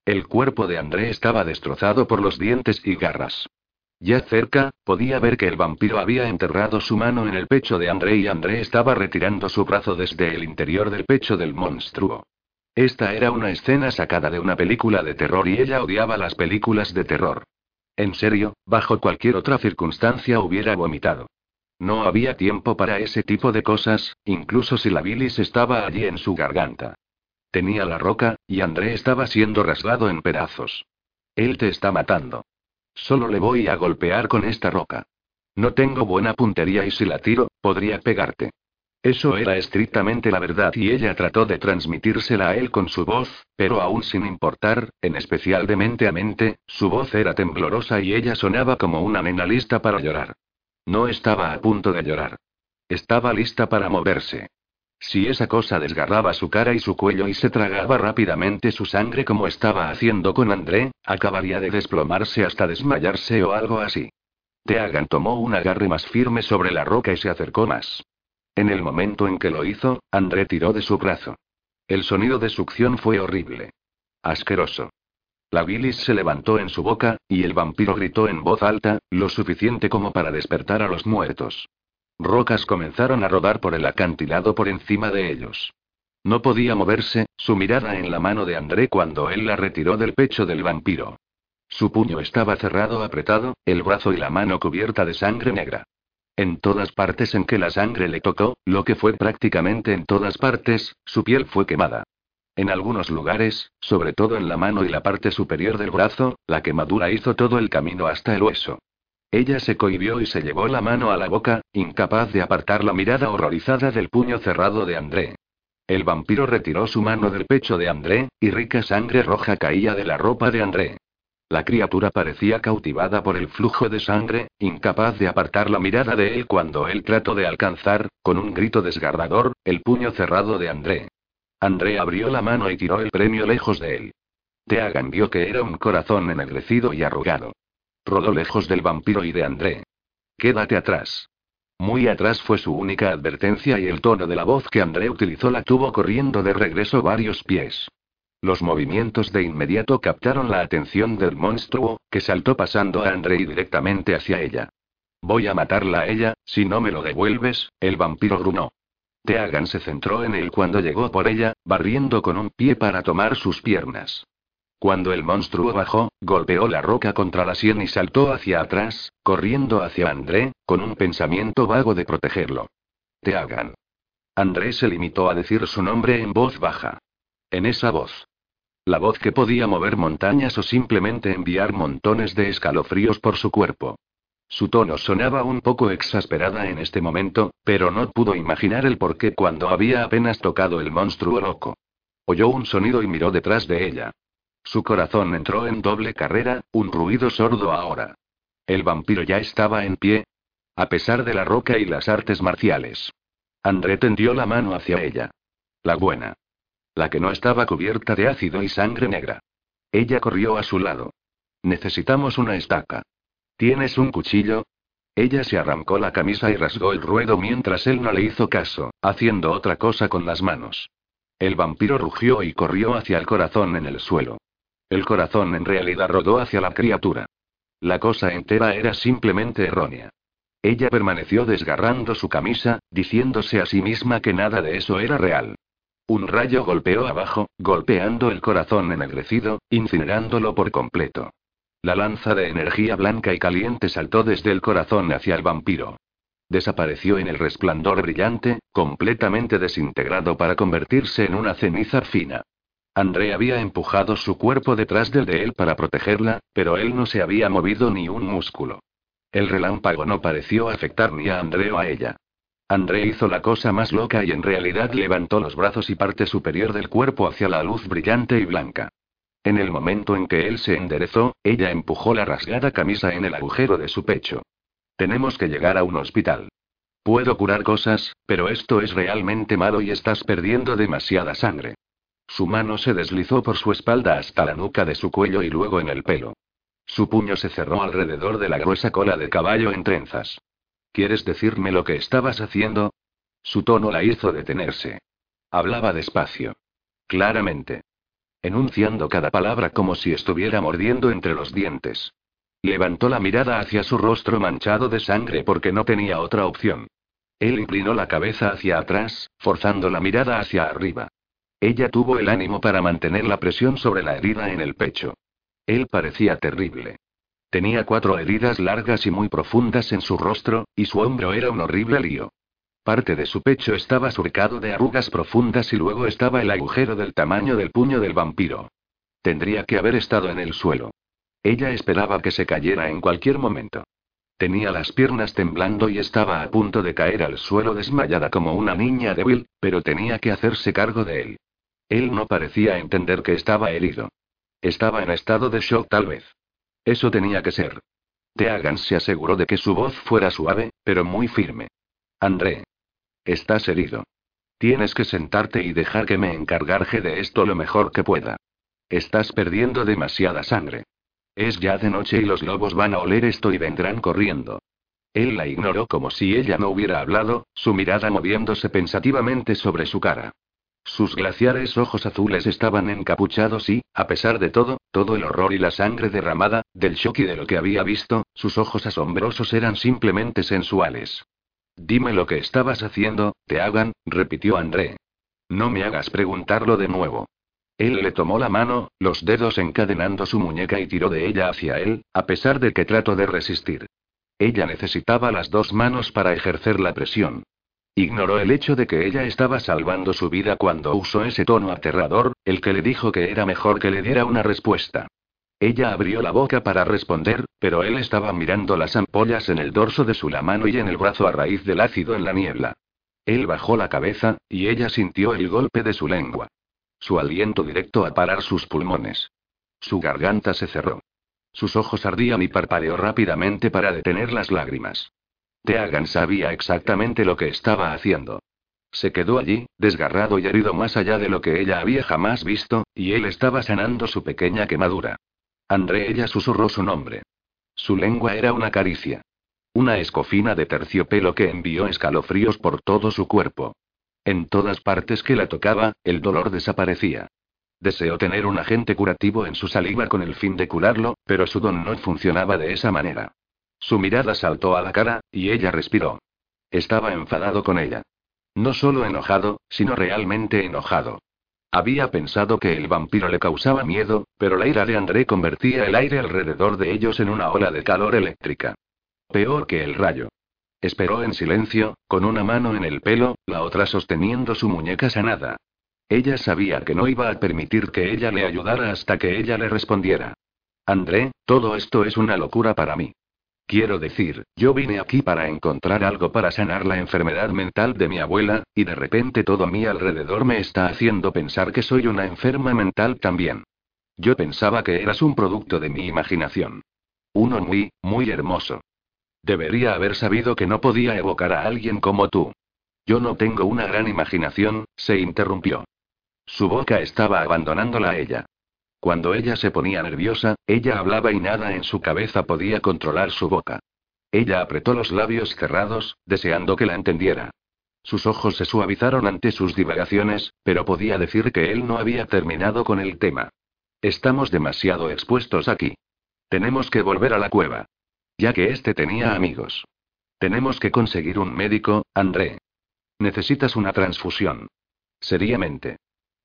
S1: El cuerpo de André estaba destrozado por los dientes y garras. Ya cerca, podía ver que el vampiro había enterrado su mano en el pecho de André y André estaba retirando su brazo desde el interior del pecho del monstruo. Esta era una escena sacada de una película de terror y ella odiaba las películas de terror. En serio, bajo cualquier otra circunstancia hubiera vomitado. No había tiempo para ese tipo de cosas, incluso si la bilis estaba allí en su garganta. Tenía la roca, y André estaba siendo rasgado en pedazos. Él te está matando. Solo le voy a golpear con esta roca. No tengo buena puntería y si la tiro, podría pegarte. Eso era estrictamente la verdad y ella trató de transmitírsela a él con su voz, pero aún sin importar, en especial de mente a mente, su voz era temblorosa y ella sonaba como una nena lista para llorar. No estaba a punto de llorar. Estaba lista para moverse. Si esa cosa desgarraba su cara y su cuello y se tragaba rápidamente su sangre como estaba haciendo con André, acabaría de desplomarse hasta desmayarse o algo así. Teagan tomó un agarre más firme sobre la roca y se acercó más. En el momento en que lo hizo, André tiró de su brazo. El sonido de succión fue horrible. Asqueroso. La bilis se levantó en su boca, y el vampiro gritó en voz alta, lo suficiente como para despertar a los muertos. Rocas comenzaron a rodar por el acantilado por encima de ellos. No podía moverse, su mirada en la mano de André cuando él la retiró del pecho del vampiro. Su puño estaba cerrado apretado, el brazo y la mano cubierta de sangre negra. En todas partes en que la sangre le tocó, lo que fue prácticamente en todas partes, su piel fue quemada. En algunos lugares, sobre todo en la mano y la parte superior del brazo, la quemadura hizo todo el camino hasta el hueso. Ella se cohibió y se llevó la mano a la boca, incapaz de apartar la mirada horrorizada del puño cerrado de André. El vampiro retiró su mano del pecho de André, y rica sangre roja caía de la ropa de André. La criatura parecía cautivada por el flujo de sangre, incapaz de apartar la mirada de él cuando él trató de alcanzar, con un grito desgarrador, el puño cerrado de André. André abrió la mano y tiró el premio lejos de él. Teagan vio que era un corazón ennegrecido y arrugado. Rodó lejos del vampiro y de André. Quédate atrás. Muy atrás fue su única advertencia y el tono de la voz que André utilizó la tuvo corriendo de regreso varios pies. Los movimientos de inmediato captaron la atención del monstruo, que saltó pasando a Andrei directamente hacia ella. Voy a matarla a ella, si no me lo devuelves, el vampiro grunó. Teagan se centró en él cuando llegó por ella, barriendo con un pie para tomar sus piernas. Cuando el monstruo bajó, golpeó la roca contra la sien y saltó hacia atrás, corriendo hacia André, con un pensamiento vago de protegerlo. Teagan. André se limitó a decir su nombre en voz baja. En esa voz. La voz que podía mover montañas o simplemente enviar montones de escalofríos por su cuerpo. Su tono sonaba un poco exasperada en este momento, pero no pudo imaginar el porqué cuando había apenas tocado el monstruo loco. Oyó un sonido y miró detrás de ella. Su corazón entró en doble carrera, un ruido sordo ahora. El vampiro ya estaba en pie. A pesar de la roca y las artes marciales. André tendió la mano hacia ella. La buena. La que no estaba cubierta de ácido y sangre negra. Ella corrió a su lado. Necesitamos una estaca. ¿Tienes un cuchillo? Ella se arrancó la camisa y rasgó el ruedo mientras él no le hizo caso, haciendo otra cosa con las manos. El vampiro rugió y corrió hacia el corazón en el suelo. El corazón en realidad rodó hacia la criatura. La cosa entera era simplemente errónea. Ella permaneció desgarrando su camisa, diciéndose a sí misma que nada de eso era real. Un rayo golpeó abajo, golpeando el corazón ennegrecido, incinerándolo por completo. La lanza de energía blanca y caliente saltó desde el corazón hacia el vampiro. Desapareció en el resplandor brillante, completamente desintegrado para convertirse en una ceniza fina. André había empujado su cuerpo detrás del de él para protegerla, pero él no se había movido ni un músculo. El relámpago no pareció afectar ni a André o a ella. André hizo la cosa más loca y en realidad levantó los brazos y parte superior del cuerpo hacia la luz brillante y blanca. En el momento en que él se enderezó, ella empujó la rasgada camisa en el agujero de su pecho. Tenemos que llegar a un hospital. Puedo curar cosas, pero esto es realmente malo y estás perdiendo demasiada sangre. Su mano se deslizó por su espalda hasta la nuca de su cuello y luego en el pelo. Su puño se cerró alrededor de la gruesa cola de caballo en trenzas. ¿Quieres decirme lo que estabas haciendo? Su tono la hizo detenerse. Hablaba despacio. Claramente. Enunciando cada palabra como si estuviera mordiendo entre los dientes. Levantó la mirada hacia su rostro manchado de sangre porque no tenía otra opción. Él inclinó la cabeza hacia atrás, forzando la mirada hacia arriba. Ella tuvo el ánimo para mantener la presión sobre la herida en el pecho. Él parecía terrible. Tenía cuatro heridas largas y muy profundas en su rostro, y su hombro era un horrible lío. Parte de su pecho estaba surcado de arrugas profundas y luego estaba el agujero del tamaño del puño del vampiro. Tendría que haber estado en el suelo. Ella esperaba que se cayera en cualquier momento. Tenía las piernas temblando y estaba a punto de caer al suelo desmayada como una niña débil, pero tenía que hacerse cargo de él. Él no parecía entender que estaba herido. Estaba en estado de shock tal vez. Eso tenía que ser. Teagan se aseguró de que su voz fuera suave, pero muy firme. André. Estás herido. Tienes que sentarte y dejar que me encargarje de esto lo mejor que pueda. Estás perdiendo demasiada sangre. Es ya de noche y los lobos van a oler esto y vendrán corriendo. Él la ignoró como si ella no hubiera hablado, su mirada moviéndose pensativamente sobre su cara. Sus glaciares ojos azules estaban encapuchados y, a pesar de todo, todo el horror y la sangre derramada, del shock y de lo que había visto, sus ojos asombrosos eran simplemente sensuales. Dime lo que estabas haciendo, te hagan, repitió André. No me hagas preguntarlo de nuevo. Él le tomó la mano, los dedos encadenando su muñeca y tiró de ella hacia él, a pesar de que trató de resistir. Ella necesitaba las dos manos para ejercer la presión. Ignoró el hecho de que ella estaba salvando su vida cuando usó ese tono aterrador, el que le dijo que era mejor que le diera una respuesta. Ella abrió la boca para responder, pero él estaba mirando las ampollas en el dorso de su la mano y en el brazo a raíz del ácido en la niebla. Él bajó la cabeza, y ella sintió el golpe de su lengua. Su aliento directo a parar sus pulmones. Su garganta se cerró. Sus ojos ardían y parpadeó rápidamente para detener las lágrimas. Teagan sabía exactamente lo que estaba haciendo. Se quedó allí, desgarrado y herido más allá de lo que ella había jamás visto, y él estaba sanando su pequeña quemadura. André ella susurró su nombre. Su lengua era una caricia. Una escofina de terciopelo que envió escalofríos por todo su cuerpo. En todas partes que la tocaba, el dolor desaparecía. Deseó tener un agente curativo en su saliva con el fin de curarlo, pero su don no funcionaba de esa manera. Su mirada saltó a la cara, y ella respiró. Estaba enfadado con ella. No solo enojado, sino realmente enojado. Había pensado que el vampiro le causaba miedo, pero la ira de André convertía el aire alrededor de ellos en una ola de calor eléctrica. Peor que el rayo. Esperó en silencio, con una mano en el pelo, la otra sosteniendo su muñeca sanada. Ella sabía que no iba a permitir que ella le ayudara hasta que ella le respondiera. André, todo esto es una locura para mí. Quiero decir, yo vine aquí para encontrar algo para sanar la enfermedad mental de mi abuela, y de repente todo a mi alrededor me está haciendo pensar que soy una enferma mental también. Yo pensaba que eras un producto de mi imaginación. Uno muy, muy hermoso. Debería haber sabido que no podía evocar a alguien como tú. Yo no tengo una gran imaginación, se interrumpió. Su boca estaba abandonándola a ella. Cuando ella se ponía nerviosa, ella hablaba y nada en su cabeza podía controlar su boca. Ella apretó los labios cerrados, deseando que la entendiera. Sus ojos se suavizaron ante sus divagaciones, pero podía decir que él no había terminado con el tema. Estamos demasiado expuestos aquí. Tenemos que volver a la cueva. Ya que este tenía amigos. Tenemos que conseguir un médico, André. Necesitas una transfusión. Seriamente.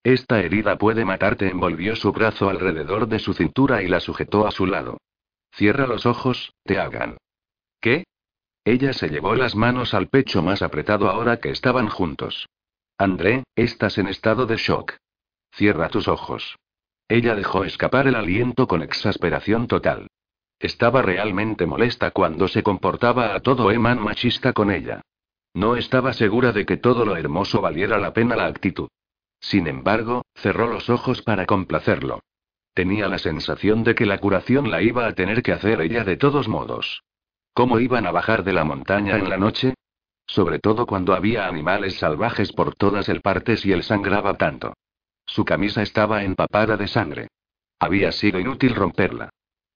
S1: Esta herida puede matarte. Envolvió su brazo alrededor de su cintura y la sujetó a su lado. Cierra los ojos, te hagan. ¿Qué? Ella se llevó las manos al pecho más apretado ahora que estaban juntos. André, estás en estado de shock. Cierra tus ojos. Ella dejó escapar el aliento con exasperación total. Estaba realmente molesta cuando se comportaba a todo Eman machista con ella. No estaba segura de que todo lo hermoso valiera la pena la actitud. Sin embargo, cerró los ojos para complacerlo. Tenía la sensación de que la curación la iba a tener que hacer ella de todos modos. ¿Cómo iban a bajar de la montaña en la noche? Sobre todo cuando había animales salvajes por todas el partes y él sangraba tanto. Su camisa estaba empapada de sangre. Había sido inútil romperla.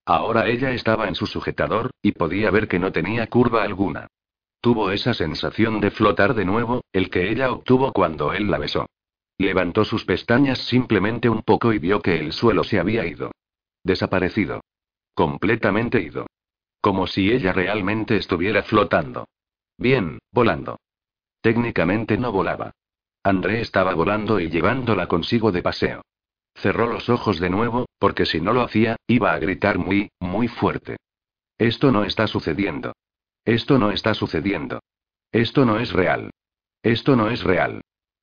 S1: Ahora ella estaba en su sujetador, y podía ver que no tenía curva alguna. Tuvo esa sensación de flotar de nuevo, el que ella obtuvo cuando él la besó. Levantó sus pestañas simplemente un poco y vio que el suelo se había ido. Desaparecido. Completamente ido. Como si ella realmente estuviera flotando. Bien, volando. Técnicamente no volaba. André estaba volando y llevándola consigo de paseo. Cerró los ojos de nuevo, porque si no lo hacía, iba a gritar muy, muy fuerte. Esto no está sucediendo. Esto no está sucediendo. Esto no es real. Esto no es real.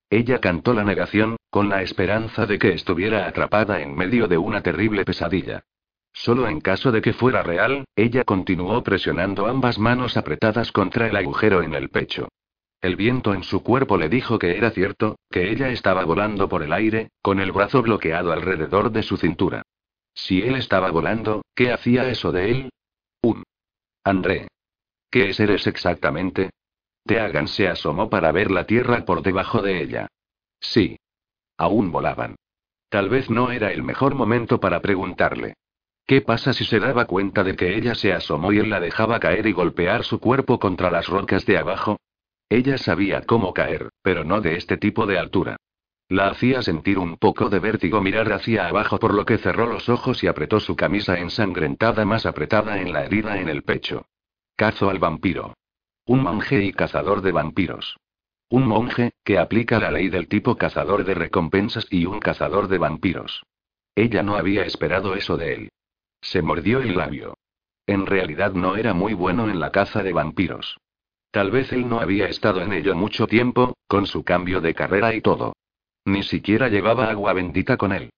S1: Ella cantó la negación, con la esperanza de que estuviera atrapada en medio de una terrible pesadilla. Solo en caso de que fuera real, ella continuó presionando ambas manos apretadas contra el agujero en el pecho. El viento en su cuerpo le dijo que era cierto, que ella estaba volando por el aire, con el brazo bloqueado alrededor de su cintura. Si él estaba volando, ¿qué hacía eso de él? Un. André. ¿Qué es exactamente? Teagan se asomó para ver la tierra por debajo de ella. Sí. Aún volaban. Tal vez no era el mejor momento para preguntarle. ¿Qué pasa si se daba cuenta de que ella se asomó y él la dejaba caer y golpear su cuerpo contra las rocas de abajo? Ella sabía cómo caer, pero no de este tipo de altura. La hacía sentir un poco de vértigo mirar hacia abajo por lo que cerró los ojos y apretó su camisa ensangrentada más apretada en la herida en el pecho. Cazo al vampiro. Un monje y cazador de vampiros. Un monje, que aplica la ley del tipo cazador de recompensas y un cazador de vampiros. Ella no había esperado eso de él. Se mordió el labio. En realidad no era muy bueno en la caza de vampiros. Tal vez él no había estado en ello mucho tiempo, con su cambio de carrera y todo. Ni siquiera llevaba agua bendita con él.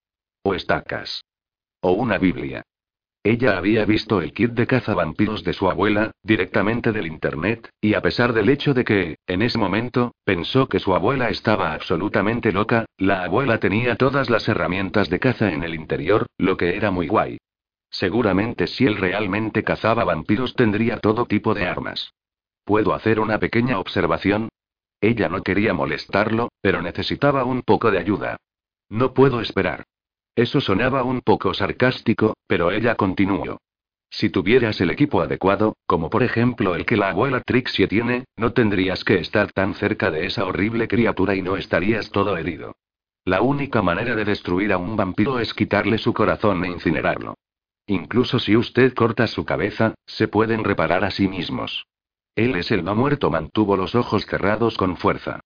S1: O estacas. O una Biblia. Ella había visto el kit de cazavampiros de su abuela, directamente del Internet, y a pesar del hecho de que, en ese momento, pensó que su abuela estaba absolutamente loca, la abuela tenía todas las herramientas de caza en el interior, lo que era muy guay. Seguramente si él realmente cazaba vampiros tendría todo tipo de armas. ¿Puedo hacer una pequeña observación? Ella no quería molestarlo, pero necesitaba un poco de ayuda. No puedo esperar. Eso sonaba un poco sarcástico, pero ella continuó. Si tuvieras el equipo adecuado, como por ejemplo el que la abuela Trixie tiene, no tendrías que estar tan cerca de esa horrible criatura y no estarías todo herido. La única manera de destruir a un vampiro es quitarle su corazón e incinerarlo. Incluso si usted corta su cabeza, se pueden reparar a sí mismos. Él es el no muerto, mantuvo los ojos cerrados con fuerza.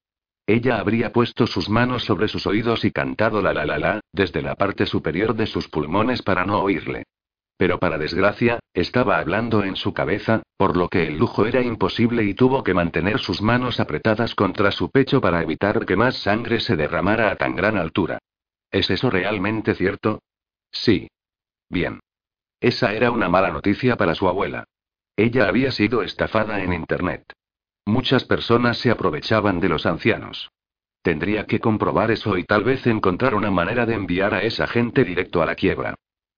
S1: Ella habría puesto sus manos sobre sus oídos y cantado la la la la, desde la parte superior de sus pulmones para no oírle. Pero para desgracia, estaba hablando en su cabeza, por lo que el lujo era imposible y tuvo que mantener sus manos apretadas contra su pecho para evitar que más sangre se derramara a tan gran altura. ¿Es eso realmente cierto? Sí. Bien. Esa era una mala noticia para su abuela. Ella había sido estafada en Internet. Muchas personas se aprovechaban de los ancianos. Tendría que comprobar eso y tal vez encontrar una manera de enviar a esa gente directo a la quiebra.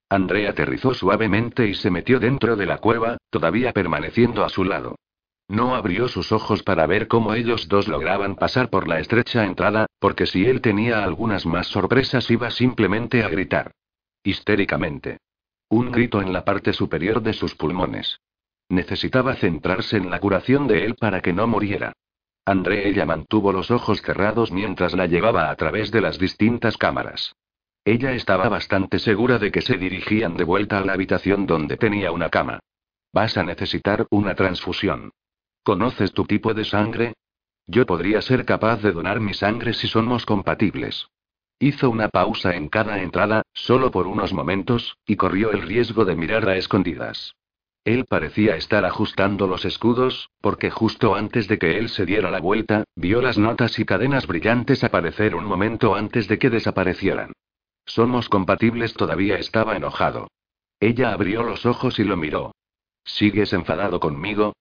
S1: André aterrizó suavemente y se metió dentro de la cueva, todavía permaneciendo a su lado. No abrió sus ojos para ver cómo ellos dos lograban pasar por la estrecha entrada, porque si él tenía algunas más sorpresas iba simplemente a gritar. Histéricamente. Un grito en la parte superior de sus pulmones. Necesitaba centrarse en la curación de él para que no muriera. André ella mantuvo los ojos cerrados mientras la llevaba a través de las distintas cámaras. Ella estaba bastante segura de que se dirigían de vuelta a la habitación donde tenía una cama. Vas a necesitar una transfusión. ¿Conoces tu tipo de sangre? Yo podría ser capaz de donar mi sangre si somos compatibles. Hizo una pausa en cada entrada, solo por unos momentos, y corrió el riesgo de mirar a escondidas. Él parecía estar ajustando los escudos, porque justo antes de que él se diera la vuelta, vio las notas y cadenas brillantes aparecer un momento antes de que desaparecieran. Somos compatibles todavía estaba enojado. Ella abrió los ojos y lo miró. ¿Sigues enfadado conmigo?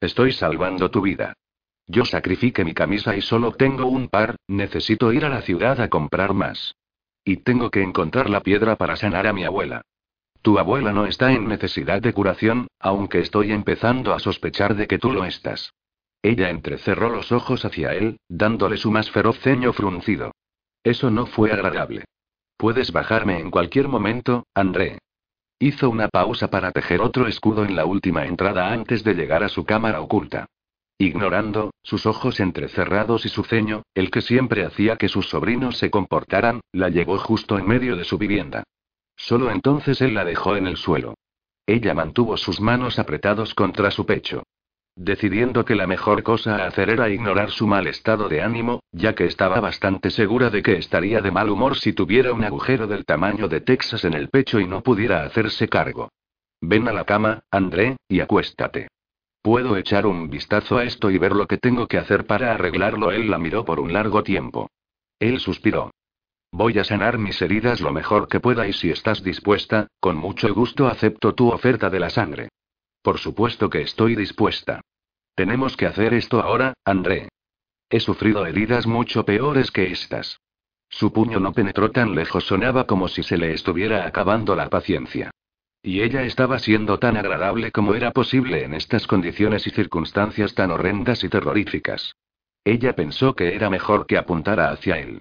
S1: Estoy salvando tu vida. Yo sacrifiqué mi camisa y solo tengo un par, necesito ir a la ciudad a comprar más. Y tengo que encontrar la piedra para sanar a mi abuela. Tu abuela no está en necesidad de curación, aunque estoy empezando a sospechar de que tú lo estás. Ella entrecerró los ojos hacia él, dándole su más feroz ceño fruncido. Eso no fue agradable. Puedes bajarme en cualquier momento, André. Hizo una pausa para tejer otro escudo en la última entrada antes de llegar a su cámara oculta. Ignorando, sus ojos entrecerrados y su ceño, el que siempre hacía que sus sobrinos se comportaran, la llevó justo en medio de su vivienda. Solo entonces él la dejó en el suelo. Ella mantuvo sus manos apretados contra su pecho decidiendo que la mejor cosa a hacer era ignorar su mal estado de ánimo, ya que estaba bastante segura de que estaría de mal humor si tuviera un agujero del tamaño de Texas en el pecho y no pudiera hacerse cargo. Ven a la cama, André, y acuéstate. Puedo echar un vistazo a esto y ver lo que tengo que hacer para arreglarlo. Él la miró por un largo tiempo. Él suspiró. Voy a sanar mis heridas lo mejor que pueda y si estás dispuesta, con mucho gusto acepto tu oferta de la sangre. Por supuesto que estoy dispuesta. Tenemos que hacer esto ahora, André. He sufrido heridas mucho peores que estas. Su puño no penetró tan lejos, sonaba como si se le estuviera acabando la paciencia. Y ella estaba siendo tan agradable como era posible en estas condiciones y circunstancias tan horrendas y terroríficas. Ella pensó que era mejor que apuntara hacia él.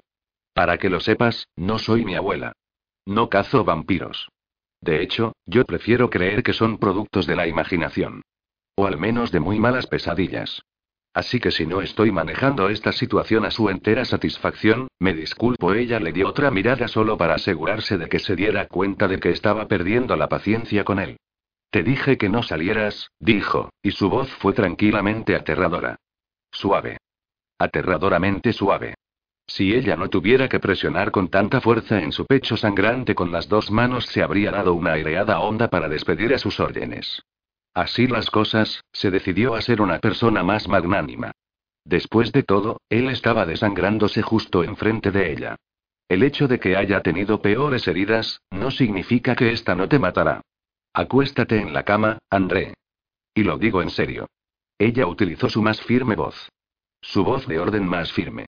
S1: Para que lo sepas, no soy mi abuela. No cazo vampiros. De hecho, yo prefiero creer que son productos de la imaginación. O al menos de muy malas pesadillas. Así que si no estoy manejando esta situación a su entera satisfacción, me disculpo. Ella le dio otra mirada solo para asegurarse de que se diera cuenta de que estaba perdiendo la paciencia con él. Te dije que no salieras, dijo, y su voz fue tranquilamente aterradora. Suave. Aterradoramente suave. Si ella no tuviera que presionar con tanta fuerza en su pecho sangrante con las dos manos, se habría dado una aireada onda para despedir a sus órdenes. Así las cosas, se decidió a ser una persona más magnánima. Después de todo, él estaba desangrándose justo enfrente de ella. El hecho de que haya tenido peores heridas, no significa que esta no te matará. Acuéstate en la cama, André. Y lo digo en serio. Ella utilizó su más firme voz. Su voz de orden más firme.